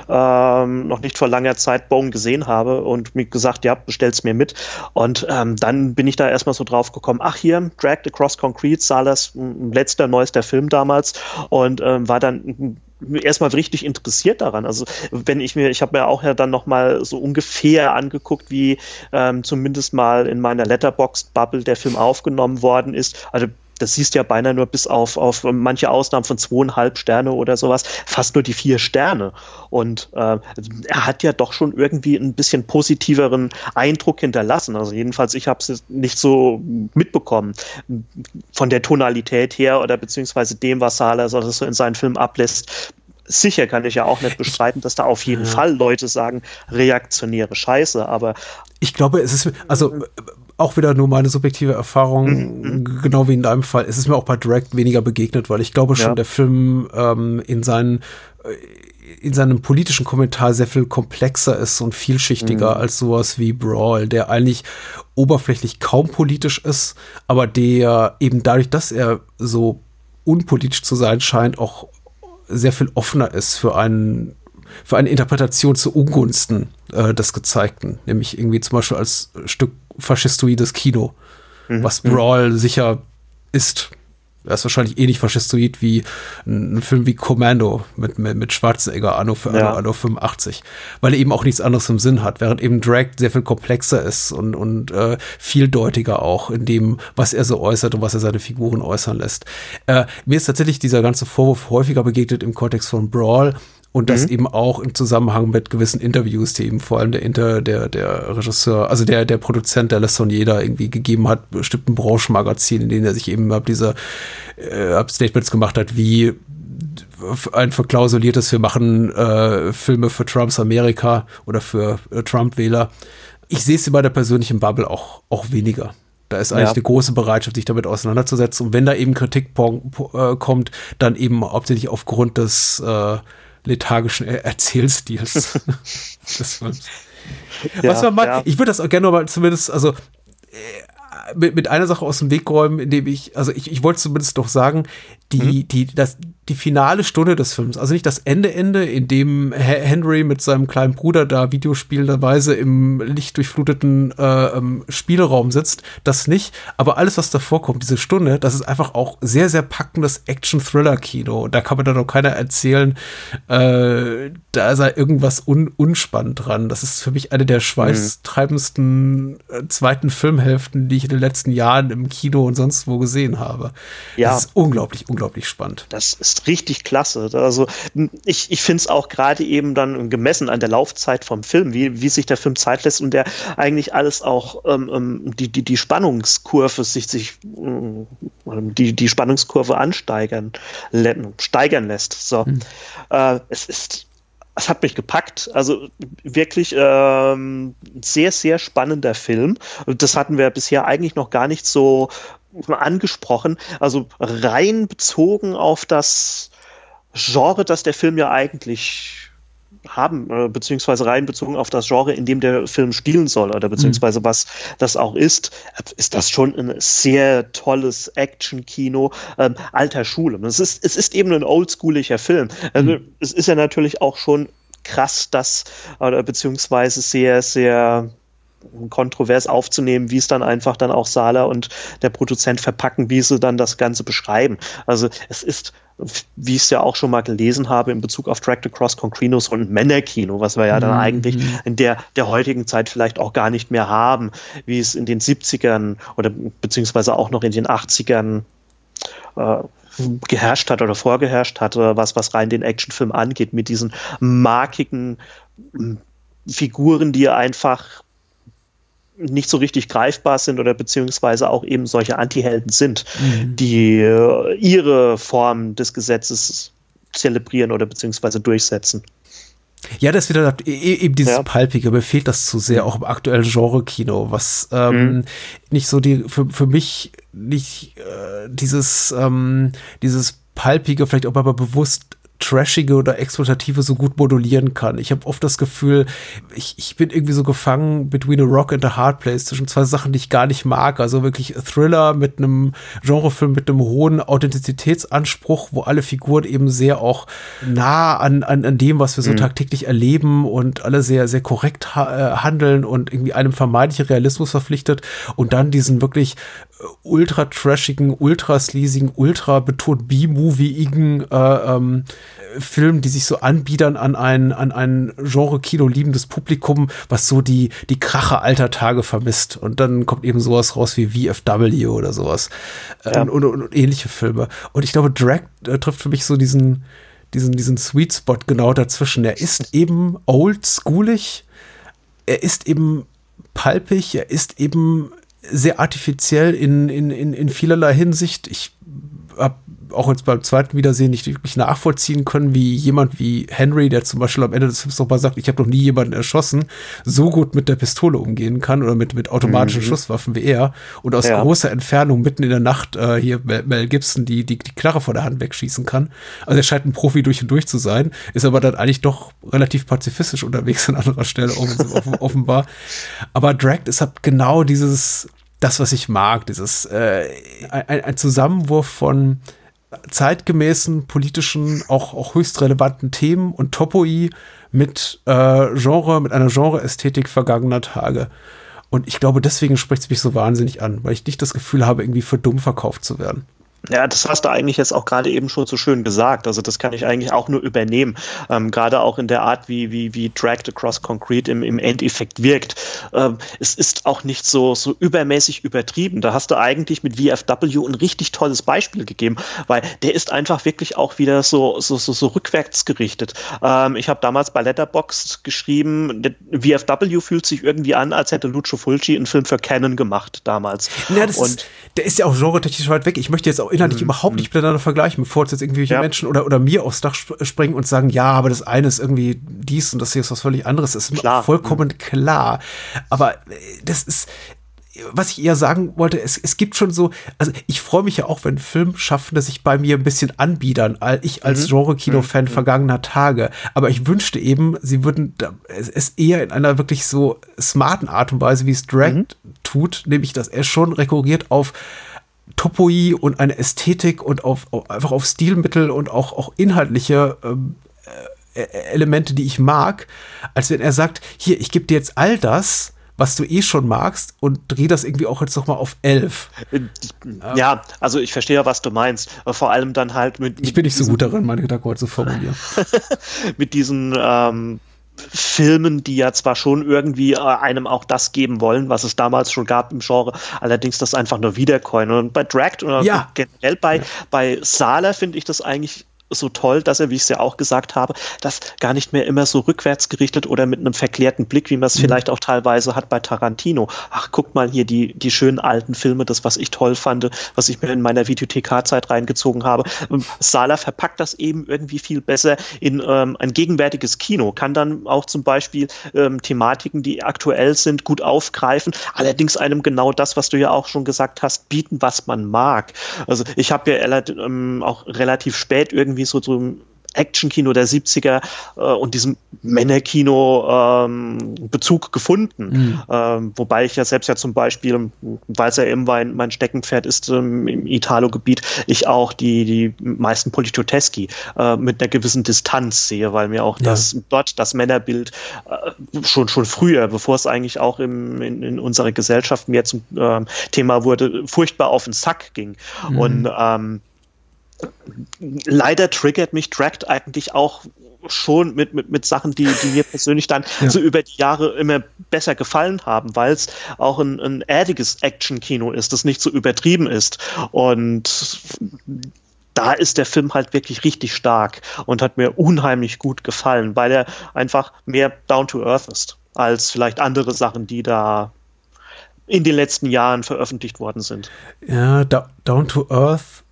ähm, noch nicht vor langer Zeit Bone gesehen habe und mir gesagt, ja, bestell's mir mit. Und ähm, dann bin ich da erstmal so drauf gekommen, ach hier, Dragged Across Concrete, Salas letzter, neuester Film damals und ähm, war dann erstmal richtig interessiert daran. Also wenn ich mir, ich habe mir auch ja dann nochmal so ungefähr angeguckt, wie ähm, zumindest mal in meiner Letterboxd-Bubble der Film aufgenommen worden ist. Also das siehst ja beinahe nur bis auf, auf manche Ausnahmen von zweieinhalb Sterne oder sowas, fast nur die vier Sterne. Und äh, er hat ja doch schon irgendwie ein bisschen positiveren Eindruck hinterlassen. Also jedenfalls, ich habe es nicht so mitbekommen von der Tonalität her oder beziehungsweise dem, was also so in seinen Film ablässt sicher kann ich ja auch nicht bestreiten, dass da auf jeden ja. Fall Leute sagen, reaktionäre Scheiße, aber. Ich glaube, es ist, also auch wieder nur meine subjektive Erfahrung, mhm. genau wie in deinem Fall. Es ist mir auch bei Direct weniger begegnet, weil ich glaube schon, ja. der Film ähm, in seinen äh, in seinem politischen Kommentar sehr viel komplexer ist und vielschichtiger mhm. als sowas wie Brawl, der eigentlich oberflächlich kaum politisch ist, aber der eben dadurch, dass er so unpolitisch zu sein scheint, auch sehr viel offener ist für einen für eine Interpretation zu Ungunsten äh, des Gezeigten, nämlich irgendwie zum Beispiel als Stück faschistoides Kino, mhm. was Brawl sicher ist. Er ist wahrscheinlich ähnlich faschistoid wie ein, Film wie Commando mit, mit, mit Schwarzenegger Anno, für ja. Anno 85, weil er eben auch nichts anderes im Sinn hat, während eben Drag sehr viel komplexer ist und, und äh, vieldeutiger auch in dem, was er so äußert und was er seine Figuren äußern lässt. Äh, mir ist tatsächlich dieser ganze Vorwurf häufiger begegnet im Kontext von Brawl, und das mhm. eben auch im Zusammenhang mit gewissen Interviews, die eben vor allem der Inter, der, der Regisseur, also der, der Produzent der Lessonier da irgendwie gegeben hat, bestimmten Branchenmagazinen, in denen er sich eben ab dieser äh, Statements gemacht hat, wie ein verklausuliertes, wir machen äh, Filme für Trumps Amerika oder für äh, Trump-Wähler. Ich sehe es in meiner persönlichen Bubble auch, auch weniger. Da ist eigentlich ja. eine große Bereitschaft, sich damit auseinanderzusetzen. Und wenn da eben Kritik äh, kommt, dann eben hauptsächlich aufgrund des äh, lethargischen Erzählstils Films. Ja, Was man mal, ja. ich würde das auch gerne mal zumindest, also äh, mit, mit einer Sache aus dem Weg räumen, indem ich, also ich, ich wollte zumindest doch sagen, die, mhm. die, das, die finale Stunde des Films, also nicht das Ende, Ende, in dem Henry mit seinem kleinen Bruder da videospielenderweise im lichtdurchfluteten äh, ähm, Spielraum sitzt, das nicht, aber alles, was davor kommt, diese Stunde, das ist einfach auch sehr, sehr packendes Action-Thriller-Kino. Da kann mir dann auch keiner erzählen, äh, da sei irgendwas un unspannend dran. Das ist für mich eine der schweißtreibendsten äh, zweiten Filmhälften, die ich in den letzten Jahren im Kino und sonst wo gesehen habe. Ja. Das ist unglaublich, unglaublich spannend. Das ist ist richtig klasse. Also ich, ich finde es auch gerade eben dann gemessen an der Laufzeit vom Film, wie, wie sich der Film Zeit lässt und der eigentlich alles auch ähm, ähm die, die, die Spannungskurve sich, sich ähm, die, die Spannungskurve ansteigern steigern lässt. So. Hm. Äh, es ist es hat mich gepackt. Also wirklich ähm, sehr, sehr spannender Film. Das hatten wir bisher eigentlich noch gar nicht so angesprochen. Also rein bezogen auf das Genre, das der Film ja eigentlich haben, äh, beziehungsweise rein bezogen auf das Genre, in dem der Film spielen soll, oder beziehungsweise mhm. was das auch ist, ist das schon ein sehr tolles Action-Kino ähm, alter Schule. Es ist, es ist eben ein oldschooliger Film. Also, mhm. Es ist ja natürlich auch schon krass, dass, oder beziehungsweise sehr, sehr kontrovers aufzunehmen, wie es dann einfach dann auch Sala und der Produzent verpacken, wie sie dann das Ganze beschreiben. Also es ist, wie ich es ja auch schon mal gelesen habe in Bezug auf Tracked Across Concrenos und Männerkino, was wir ja dann mhm. eigentlich in der, der heutigen Zeit vielleicht auch gar nicht mehr haben, wie es in den 70ern oder beziehungsweise auch noch in den 80ern äh, geherrscht hat oder vorgeherrscht hat, was, was rein den Actionfilm angeht, mit diesen markigen Figuren, die einfach nicht so richtig greifbar sind oder beziehungsweise auch eben solche Antihelden sind, mhm. die äh, ihre Form des Gesetzes zelebrieren oder beziehungsweise durchsetzen. Ja, das wieder e, e, eben dieses ja. Palpige, mir fehlt das zu sehr, auch im aktuellen Genre-Kino, was ähm, mhm. nicht so die, für, für mich nicht äh, dieses, ähm, dieses Palpige, vielleicht auch aber bewusst Trashige oder Exploitative so gut modulieren kann. Ich habe oft das Gefühl, ich, ich bin irgendwie so gefangen between a rock and a hard place zwischen zwei Sachen, die ich gar nicht mag. Also wirklich Thriller mit einem Genrefilm mit einem hohen Authentizitätsanspruch, wo alle Figuren eben sehr auch nah an, an, an dem, was wir so mhm. tagtäglich erleben und alle sehr, sehr korrekt ha äh, handeln und irgendwie einem vermeintlichen Realismus verpflichtet und dann diesen wirklich äh, ultra trashigen, ultra sleasigen, ultra betont B-Movie-igen äh, ähm, Film, die sich so anbiedern an ein, an ein Genre-Kino liebendes Publikum, was so die, die Krache alter Tage vermisst. Und dann kommt eben sowas raus wie VFW oder sowas. Ja. Und, und, und, ähnliche Filme. Und ich glaube, Drag äh, trifft für mich so diesen, diesen, diesen Sweet Spot genau dazwischen. Er ist eben oldschoolig, er ist eben palpig, er ist eben sehr artifiziell in, in, in, in vielerlei Hinsicht. Ich habe auch jetzt beim zweiten Wiedersehen nicht wirklich nachvollziehen können, wie jemand wie Henry, der zum Beispiel am Ende des Films nochmal sagt, ich habe noch nie jemanden erschossen, so gut mit der Pistole umgehen kann oder mit, mit automatischen mhm. Schusswaffen wie er und aus ja. großer Entfernung mitten in der Nacht äh, hier Mel Gibson die, die, die Knarre vor der Hand wegschießen kann. Also er scheint ein Profi durch und durch zu sein, ist aber dann eigentlich doch relativ pazifistisch unterwegs an anderer Stelle offenbar. Aber Dragged ist halt genau dieses das, was ich mag, dieses äh, ein, ein Zusammenwurf von zeitgemäßen politischen, auch, auch höchst relevanten Themen und Topoi mit äh, Genre, mit einer Genre-Ästhetik vergangener Tage. Und ich glaube, deswegen spricht es mich so wahnsinnig an, weil ich nicht das Gefühl habe, irgendwie für dumm verkauft zu werden. Ja, das hast du eigentlich jetzt auch gerade eben schon so schön gesagt. Also das kann ich eigentlich auch nur übernehmen. Ähm, gerade auch in der Art, wie, wie, wie Dragged Across Concrete im, im Endeffekt wirkt. Ähm, es ist auch nicht so, so übermäßig übertrieben. Da hast du eigentlich mit VFW ein richtig tolles Beispiel gegeben, weil der ist einfach wirklich auch wieder so, so, so, so rückwärts gerichtet. Ähm, ich habe damals bei Letterboxd geschrieben, VFW fühlt sich irgendwie an, als hätte Lucio Fulci einen Film für Canon gemacht damals. Ja, das Und ist, der ist ja auch genre-technisch weit weg. Ich möchte jetzt auch inhaltlich mhm. überhaupt nicht miteinander vergleichen, bevor jetzt irgendwelche ja. Menschen oder, oder mir aufs Dach springen und sagen, ja, aber das eine ist irgendwie dies und das hier ist was völlig anderes. Das ist klar. mir vollkommen mhm. klar. Aber äh, das ist, was ich eher sagen wollte, es, es gibt schon so, also ich freue mich ja auch, wenn Filmschaffende sich bei mir ein bisschen anbiedern, ich als mhm. Genre-Kino-Fan mhm. vergangener Tage. Aber ich wünschte eben, sie würden es eher in einer wirklich so smarten Art und Weise, wie es Drag mhm. tut, nämlich, dass er schon rekurriert auf Topoi und eine Ästhetik und auf, auf, einfach auf Stilmittel und auch, auch inhaltliche ähm, äh, Elemente, die ich mag, als wenn er sagt, hier, ich gebe dir jetzt all das, was du eh schon magst und dreh das irgendwie auch jetzt noch mal auf elf. Äh, ja, also ich verstehe ja, was du meinst. Vor allem dann halt mit. mit ich bin nicht so gut darin, meine Gedanken zu formulieren. mit diesen ähm, Filmen, die ja zwar schon irgendwie äh, einem auch das geben wollen, was es damals schon gab im Genre, allerdings das einfach nur wiedercoin. Und bei Dragged oder ja. generell bei, bei Sala finde ich das eigentlich so toll, dass er, wie ich es ja auch gesagt habe, das gar nicht mehr immer so rückwärts gerichtet oder mit einem verklärten Blick, wie man es mhm. vielleicht auch teilweise hat bei Tarantino. Ach, guck mal hier die, die schönen alten Filme, das, was ich toll fand, was ich mir in meiner Videothekarzeit reingezogen habe. Ähm, Sala verpackt das eben irgendwie viel besser in ähm, ein gegenwärtiges Kino, kann dann auch zum Beispiel ähm, Thematiken, die aktuell sind, gut aufgreifen, allerdings einem genau das, was du ja auch schon gesagt hast, bieten, was man mag. Also ich habe ja ähm, auch relativ spät irgendwie irgendwie so, so Action-Kino der 70er äh, und diesem Männerkino ähm, Bezug gefunden. Mhm. Ähm, wobei ich ja selbst ja zum Beispiel, weil es ja eben mein, mein Steckenpferd ist ähm, im Italo-Gebiet, ich auch die, die meisten Politoteschi äh, mit einer gewissen Distanz sehe, weil mir auch ja. das dort das Männerbild äh, schon, schon früher, bevor es eigentlich auch im, in, in unserer Gesellschaft mehr zum äh, Thema wurde, furchtbar auf den Sack ging. Mhm. Und ähm, leider triggert mich Tracked eigentlich auch schon mit, mit, mit Sachen, die, die mir persönlich dann ja. so über die Jahre immer besser gefallen haben, weil es auch ein, ein erdiges Action-Kino ist, das nicht so übertrieben ist. Und da ist der Film halt wirklich richtig stark und hat mir unheimlich gut gefallen, weil er einfach mehr down to earth ist als vielleicht andere Sachen, die da in den letzten Jahren veröffentlicht worden sind. Ja, down to earth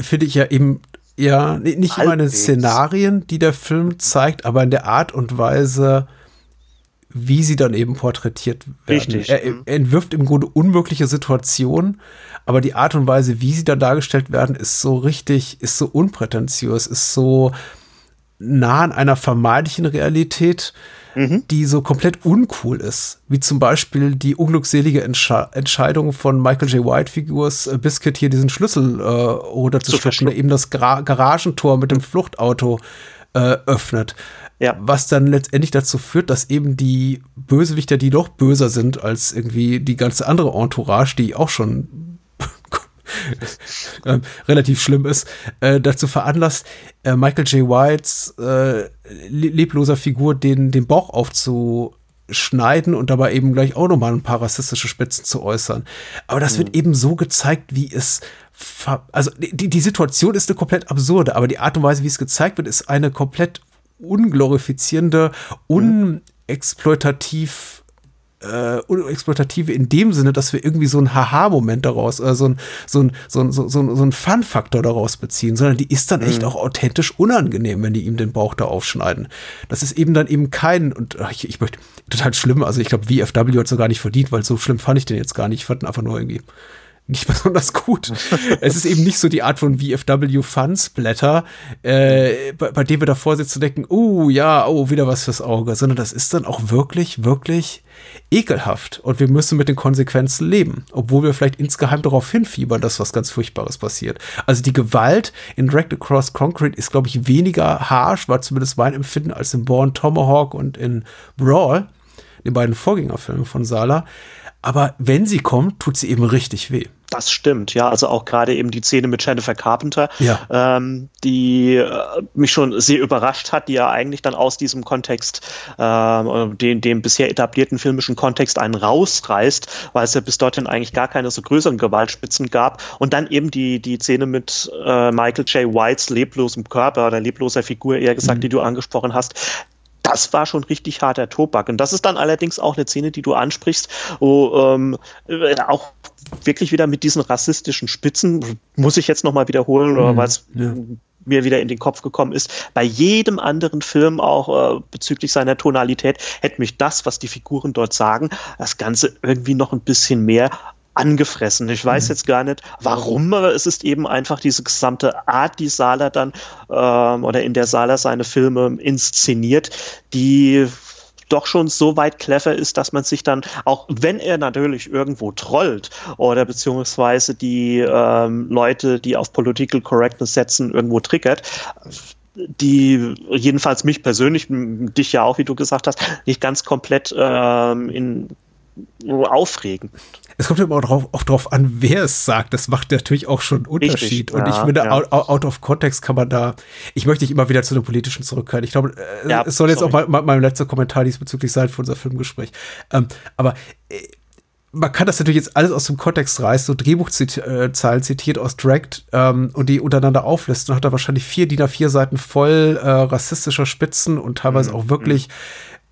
finde ich ja eben ja nicht immer in den Szenarien, die der Film zeigt, aber in der Art und Weise, wie sie dann eben porträtiert werden. Richtig. Er, er entwirft im Grunde unmögliche Situationen, aber die Art und Weise, wie sie da dargestellt werden, ist so richtig, ist so unprätentiös, ist so nah an einer vermeintlichen Realität mhm. die so komplett uncool ist. Wie zum Beispiel die unglückselige Entsche Entscheidung von Michael J. White-Figurs äh, Biscuit hier diesen Schlüssel äh, runterzuschlucken, der eben das Gra Garagentor mit dem Fluchtauto äh, öffnet. Ja. Was dann letztendlich dazu führt, dass eben die Bösewichter, die noch böser sind als irgendwie die ganze andere Entourage, die auch schon äh, relativ schlimm ist, äh, dazu veranlasst, äh, Michael J. Whites äh, lebloser Figur den, den Bauch aufzuschneiden und dabei eben gleich auch nochmal ein paar rassistische Spitzen zu äußern. Aber das mhm. wird eben so gezeigt, wie es also die, die Situation ist eine komplett absurde, aber die Art und Weise, wie es gezeigt wird, ist eine komplett unglorifizierende, mhm. unexploitativ äh, unexploitative in dem Sinne, dass wir irgendwie so einen Haha-Moment daraus, äh, so ein so ein so ein so, so, so ein Fun-Faktor daraus beziehen, sondern die ist dann echt Mhm. auch authentisch unangenehm, wenn die ihm den Bauch da aufschneiden. Das ist eben dann eben kein und ach, ich, ich möchte total schlimm. Also ich glaube, VFW hat so gar nicht verdient, weil so schlimm fand ich den jetzt gar nicht. Ich fand ihn einfach nur irgendwie nicht besonders gut. es ist eben nicht so die Art von VFW Fun-Splatter, äh, bei, bei dem wir davor sitzen und denken, oh ja, oh, wieder was fürs Auge, sondern das ist dann auch wirklich, wirklich ekelhaft und wir müssen mit den Konsequenzen leben, obwohl wir vielleicht insgeheim darauf hinfiebern, dass was ganz Furchtbares passiert. Also die Gewalt in Direct Across Concrete ist, glaube ich, weniger harsh, war zumindest mein Empfinden, als in Born Tomahawk und in Brawl, den beiden Vorgängerfilmen von Sala. Aber wenn sie kommt, tut sie eben richtig weh. Das stimmt, ja. Also auch gerade eben die Szene mit Jennifer Carpenter, Ja. ähm, die äh, mich schon sehr überrascht hat, die ja eigentlich dann aus diesem Kontext, ähm, den, dem bisher etablierten filmischen Kontext einen rausreißt, weil es ja bis dorthin eigentlich gar keine so größeren Gewaltspitzen gab. Und dann eben die, die Szene mit äh, Michael J. Whites leblosem Körper oder lebloser Figur, eher gesagt, die du angesprochen hast. Das war schon richtig harter Tobak. Und das ist dann allerdings auch eine Szene, die du ansprichst, wo ähm, äh, auch wirklich wieder mit diesen rassistischen Spitzen, muss ich jetzt nochmal wiederholen, oder weil es ja. mir wieder in den Kopf gekommen ist. Bei jedem anderen Film, auch äh, bezüglich seiner Tonalität, hätte mich das, was die Figuren dort sagen, das Ganze irgendwie noch ein bisschen mehr angefressen. Ich weiß jetzt gar nicht, warum, aber es ist eben einfach diese gesamte Art, die Sala dann ähm, oder in der Sala seine Filme inszeniert, die doch schon so weit clever ist, dass man sich dann, auch wenn er natürlich irgendwo trollt oder beziehungsweise die ähm, Leute, die auf Political Correctness setzen, irgendwo triggert, die jedenfalls mich persönlich, dich ja auch, wie du gesagt hast, nicht ganz komplett ähm, in aufregen. Es kommt immer drauf, auch drauf an, wer es sagt. Das macht natürlich auch schon einen Unterschied. Und ich ja, finde, ja. out, out of context kann man da, ich möchte dich immer wieder zu dem Politischen zurückkehren. Ich glaube, äh, Ja, es soll jetzt sorry. auch mal, mal mein letzter Kommentar diesbezüglich sein für unser Filmgespräch. Ähm, aber äh, man kann das natürlich jetzt alles aus dem Kontext reißen, so Drehbuchzeilen zitiert aus Dragged ähm, und die untereinander auflisten und hat da wahrscheinlich vier DIN A4 Seiten voll äh, rassistischer Spitzen und teilweise Mhm, auch wirklich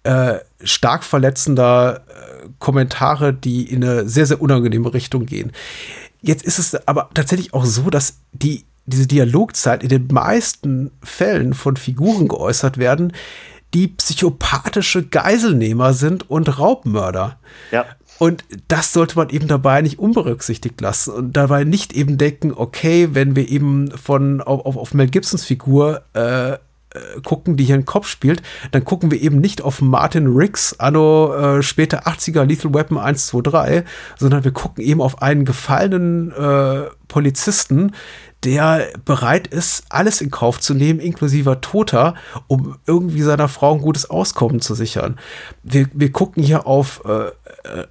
äh, stark verletzender äh, Kommentare, die in eine sehr, sehr unangenehme Richtung gehen. Jetzt ist es aber tatsächlich auch so, dass die, diese Dialogzeit in den meisten Fällen von Figuren geäußert werden, die psychopathische Geiselnehmer sind und Raubmörder. Ja. Und das sollte man eben dabei nicht unberücksichtigt lassen und dabei nicht eben denken, okay, wenn wir eben von auf, auf, Mel Gibsons Figur äh, äh, gucken, die hier einen Kopf spielt, dann gucken wir eben nicht auf Martin Riggs, anno äh, später 80er Lethal Weapon 1, 2, 3, sondern wir gucken eben auf einen gefallenen äh, Polizisten, der bereit ist, alles in Kauf zu nehmen, inklusive Toter, um irgendwie seiner Frau ein gutes Auskommen zu sichern. Wir, wir gucken hier auf äh, äh,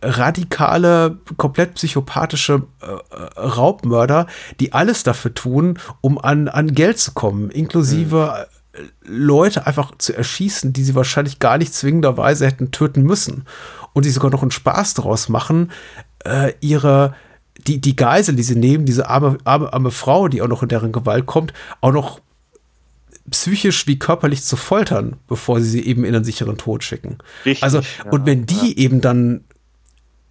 radikale, komplett psychopathische äh, Raubmörder, die alles dafür tun, um an, an Geld zu kommen, inklusive äh, Leute einfach zu erschießen, die sie wahrscheinlich gar nicht zwingenderweise hätten töten müssen. Und sie sogar noch einen Spaß daraus machen, äh, ihre die, die Geisel, die sie nehmen, diese arme, arme, arme Frau, die auch noch in deren Gewalt kommt, auch noch psychisch wie körperlich zu foltern, bevor sie sie eben in einen sicheren Tod schicken. Richtig, also, ja, und wenn die eben dann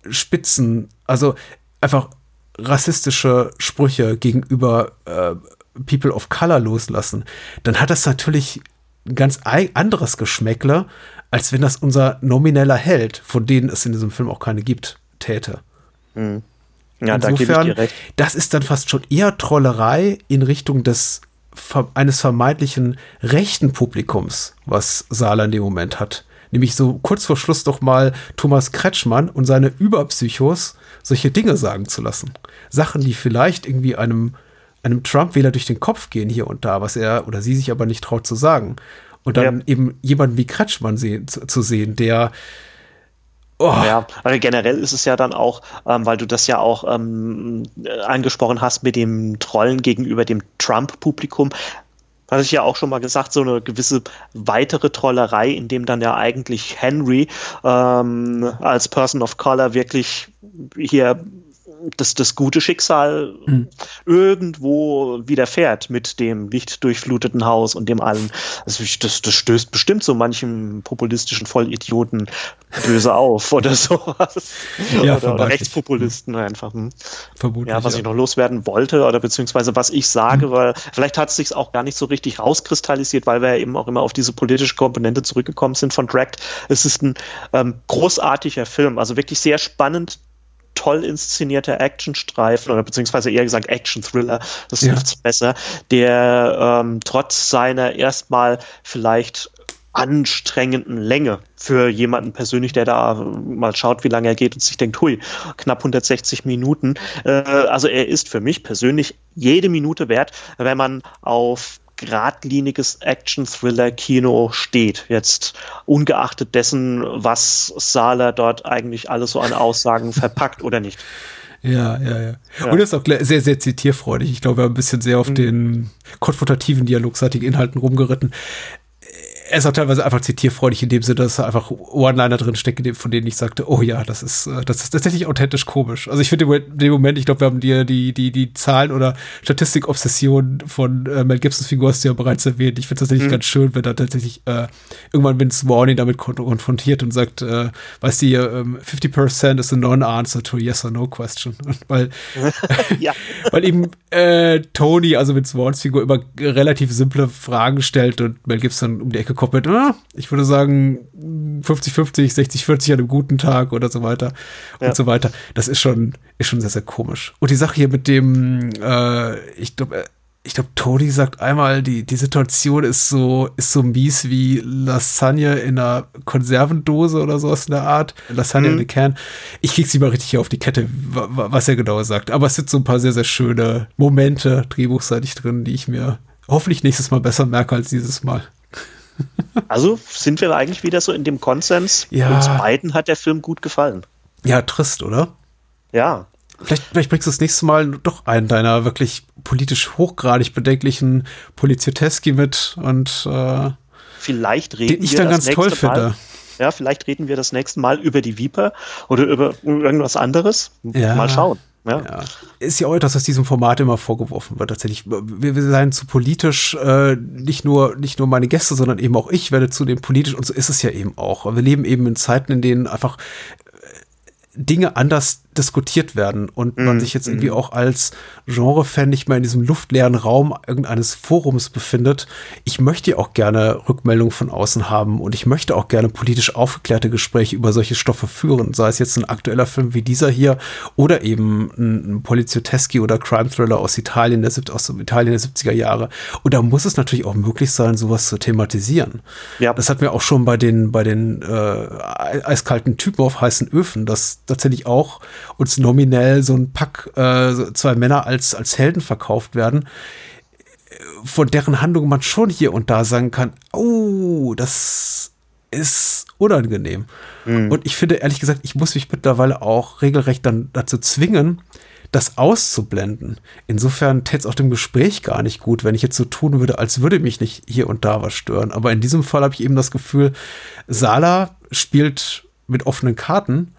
spitzen, also einfach rassistische Sprüche gegenüber äh, People of Color loslassen, dann hat das natürlich ein ganz anderes Geschmäckle, als wenn das unser nomineller Held, von denen es in diesem Film auch keine gibt, täte. Ja, da gebe ich Insofern, dir recht. das ist dann fast schon eher Trollerei in Richtung des eines vermeintlichen rechten Publikums, was Sala in dem Moment hat. Nämlich so kurz vor Schluss doch mal Thomas Kretschmann und seine Überpsychos solche Dinge sagen zu lassen. Sachen, die vielleicht irgendwie einem, einem Trump-Wähler durch den Kopf gehen hier und da, was er oder sie sich aber nicht traut zu sagen. Und dann Ja. eben jemanden wie Kretschmann sehen, zu, zu sehen, der oh, Ja, aber generell ist es ja dann auch, ähm, weil du das ja auch ähm, äh, angesprochen hast mit dem Trollen gegenüber dem Trump-Publikum, hatte ich ja auch schon mal gesagt, so eine gewisse weitere Trollerei, in dem dann ja eigentlich Henry ähm, als Person of Color wirklich hier das, das gute Schicksal mhm. irgendwo widerfährt mit dem lichtdurchfluteten Haus und dem allen. Also das, das stößt bestimmt so manchem populistischen Vollidioten böse auf oder sowas. Ja, oder, oder Rechtspopulisten mhm. einfach. Hm. Vermutlich, ja, was ja. ich noch loswerden wollte oder beziehungsweise was ich sage, mhm. weil vielleicht hat es sich auch gar nicht so richtig rauskristallisiert, weil wir ja eben auch immer auf diese politische Komponente zurückgekommen sind von Dragged. Es ist ein ähm, großartiger Film, also wirklich sehr spannend, toll inszenierter Actionstreifen oder beziehungsweise eher gesagt Action-Thriller, das ja. trifft besser, der ähm, trotz seiner erstmal vielleicht anstrengenden Länge für jemanden persönlich, der da mal schaut, wie lange er geht und sich denkt, hui, knapp 160 Minuten. Äh, also er ist für mich persönlich jede Minute wert, wenn man auf geradliniges Action-Thriller-Kino steht. Jetzt ungeachtet dessen, was Sala dort eigentlich alles so an Aussagen verpackt oder nicht. Ja, ja, ja, ja. Und er ist auch sehr, sehr zitierfreudig. Ich glaube, wir haben ein bisschen sehr auf mhm. den konfrontativen, dialogseitigen Inhalten rumgeritten er ist auch teilweise einfach zitierfreudig in dem Sinne, dass er einfach One-Liner drin steckt, von denen ich sagte, oh ja, das ist, äh, das ist tatsächlich authentisch komisch. Also ich finde in dem Moment, ich glaube, wir haben dir die, die, die Zahlen oder Statistik-Obsession von äh, Mel Gibsons Figur hast du ja bereits erwähnt. Ich finde es tatsächlich mhm. ganz schön, wenn er tatsächlich äh, irgendwann Vince Warney damit konfrontiert und sagt, äh, weißt du, ähm, 50% is a non-answer to a yes or no question. weil, weil eben äh, Tony, also Vince Warns Figur, immer relativ simple Fragen stellt und Mel Gibson um die Ecke kommt mit, ah, ich würde sagen 50-50, 60-40 an einem guten Tag oder so weiter ja. und so weiter. Das ist schon, ist schon sehr, sehr komisch. Und die Sache hier mit dem, äh, ich glaube, äh, ich glaube, Tony sagt einmal, die, die Situation ist so, ist so mies wie Lasagne in einer Konservendose oder sowas in der Art. Lasagne mhm. in a Can. Ich krieg sie mal richtig hier auf die Kette, was er genau sagt. Aber es sind so ein paar sehr, sehr schöne Momente drehbuchseitig drin, die ich mir hoffentlich nächstes Mal besser merke als dieses Mal. Also sind wir eigentlich wieder so in dem Konsens. Ja. Uns beiden hat der Film gut gefallen. Ja, trist, oder? Ja. Vielleicht, vielleicht bringst du das nächste Mal doch einen deiner wirklich politisch hochgradig bedenklichen Polizioteski mit und äh, vielleicht reden den ich dann ganz toll Mal, finde. Ja, vielleicht reden wir das nächste Mal über die Viper oder über irgendwas anderes. Ja. Mal schauen. Ja. ja. Ist ja auch etwas, was diesem Format immer vorgeworfen wird. Tatsächlich, wir, wir seien zu politisch, äh, nicht nur, nicht nur meine Gäste, sondern eben auch ich werde zu dem politisch und so ist es ja eben auch. Wir leben eben in Zeiten, in denen einfach Dinge anders diskutiert werden und man mhm. sich jetzt irgendwie mhm. auch als Genre-Fan nicht mehr in diesem luftleeren Raum irgendeines Forums befindet. Ich möchte ja auch gerne Rückmeldungen von außen haben und ich möchte auch gerne politisch aufgeklärte Gespräche über solche Stoffe führen, sei es jetzt ein aktueller Film wie dieser hier oder eben ein, ein Poliziotteschi oder Crime-Thriller aus Italien, der, aus Italien der 70er Jahre. Und da muss es natürlich auch möglich sein, sowas zu thematisieren. Ja. Das hatten wir auch schon bei den, bei den äh, eiskalten Typen auf heißen Öfen, dass tatsächlich auch uns nominell so ein Pack, äh, zwei Männer als, als Helden verkauft werden, von deren Handlung man schon hier und da sagen kann, oh, das ist unangenehm. Mhm. Und ich finde, ehrlich gesagt, ich muss mich mittlerweile auch regelrecht dann dazu zwingen, das auszublenden. Insofern täte es auch dem Gespräch gar nicht gut, wenn ich jetzt so tun würde, als würde mich nicht hier und da was stören. Aber in diesem Fall habe ich eben das Gefühl, Sala spielt mit offenen Karten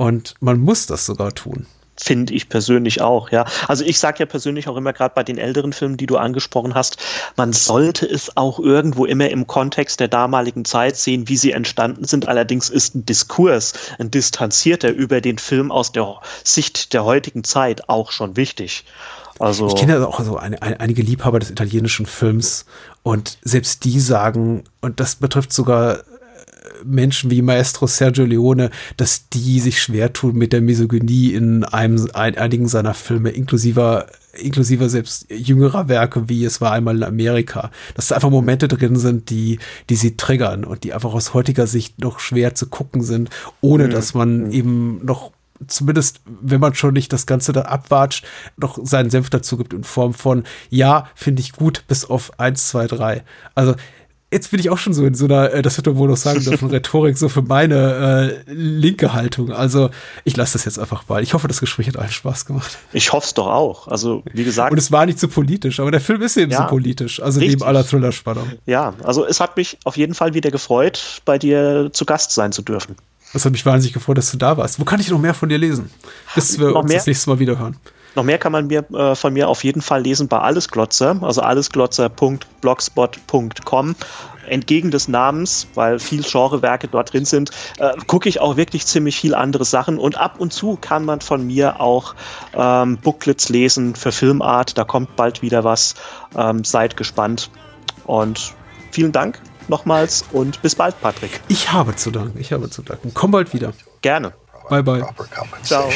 und man muss das sogar tun. Finde ich persönlich auch, ja. Also ich sage ja persönlich auch immer gerade bei den älteren Filmen, die du angesprochen hast, man sollte es auch irgendwo immer im Kontext der damaligen Zeit sehen, wie sie entstanden sind. Allerdings ist ein Diskurs, ein distanzierter über den Film aus der Sicht der heutigen Zeit auch schon wichtig. Also ich kenne ja auch so eine, eine, einige Liebhaber des italienischen Films und selbst die sagen, und das betrifft sogar Menschen wie Maestro Sergio Leone, dass die sich schwer tun mit der Misogynie in einem, ein, einigen seiner Filme, inklusive inklusive selbst jüngerer Werke, wie es war einmal in Amerika, dass da einfach Momente drin sind, die, die sie triggern und die einfach aus heutiger Sicht noch schwer zu gucken sind, ohne mhm. dass man mhm. eben noch zumindest, wenn man schon nicht das Ganze da abwatscht, noch seinen Senf dazu gibt in Form von, ja, finde ich gut, bis auf eins, zwei, drei. Also jetzt bin ich auch schon so in so einer, äh, das wird man wohl noch sagen dürfen, Rhetorik, so für meine äh, linke Haltung. Also ich lasse das jetzt einfach mal. Ich hoffe, das Gespräch hat allen Spaß gemacht. Ich hoffe es doch auch. Also wie gesagt. Und es war nicht so politisch, aber der Film ist eben ja, so politisch. Also richtig. neben aller Thriller-Spannung. Ja, also es hat mich auf jeden Fall wieder gefreut, bei dir zu Gast sein zu dürfen. Das hat mich wahnsinnig gefreut, dass du da warst. Wo kann ich noch mehr von dir lesen? Bis wir Noch uns mehr? das nächste Mal wieder hören. Noch mehr kann man mir äh, von mir auf jeden Fall lesen bei Allesglotzer, also allesglotzer.blogspot.com. Entgegen des Namens, weil viel Genrewerke dort drin sind, äh, gucke ich auch wirklich ziemlich viel andere Sachen und ab und zu kann man von mir auch ähm, Booklets lesen für Filmart. Da kommt bald wieder was. Ähm, seid gespannt und vielen Dank nochmals und bis bald, Patrick. Ich habe zu danken. Ich habe zu danken. Komm bald wieder. Gerne. Bye, bye. Ciao.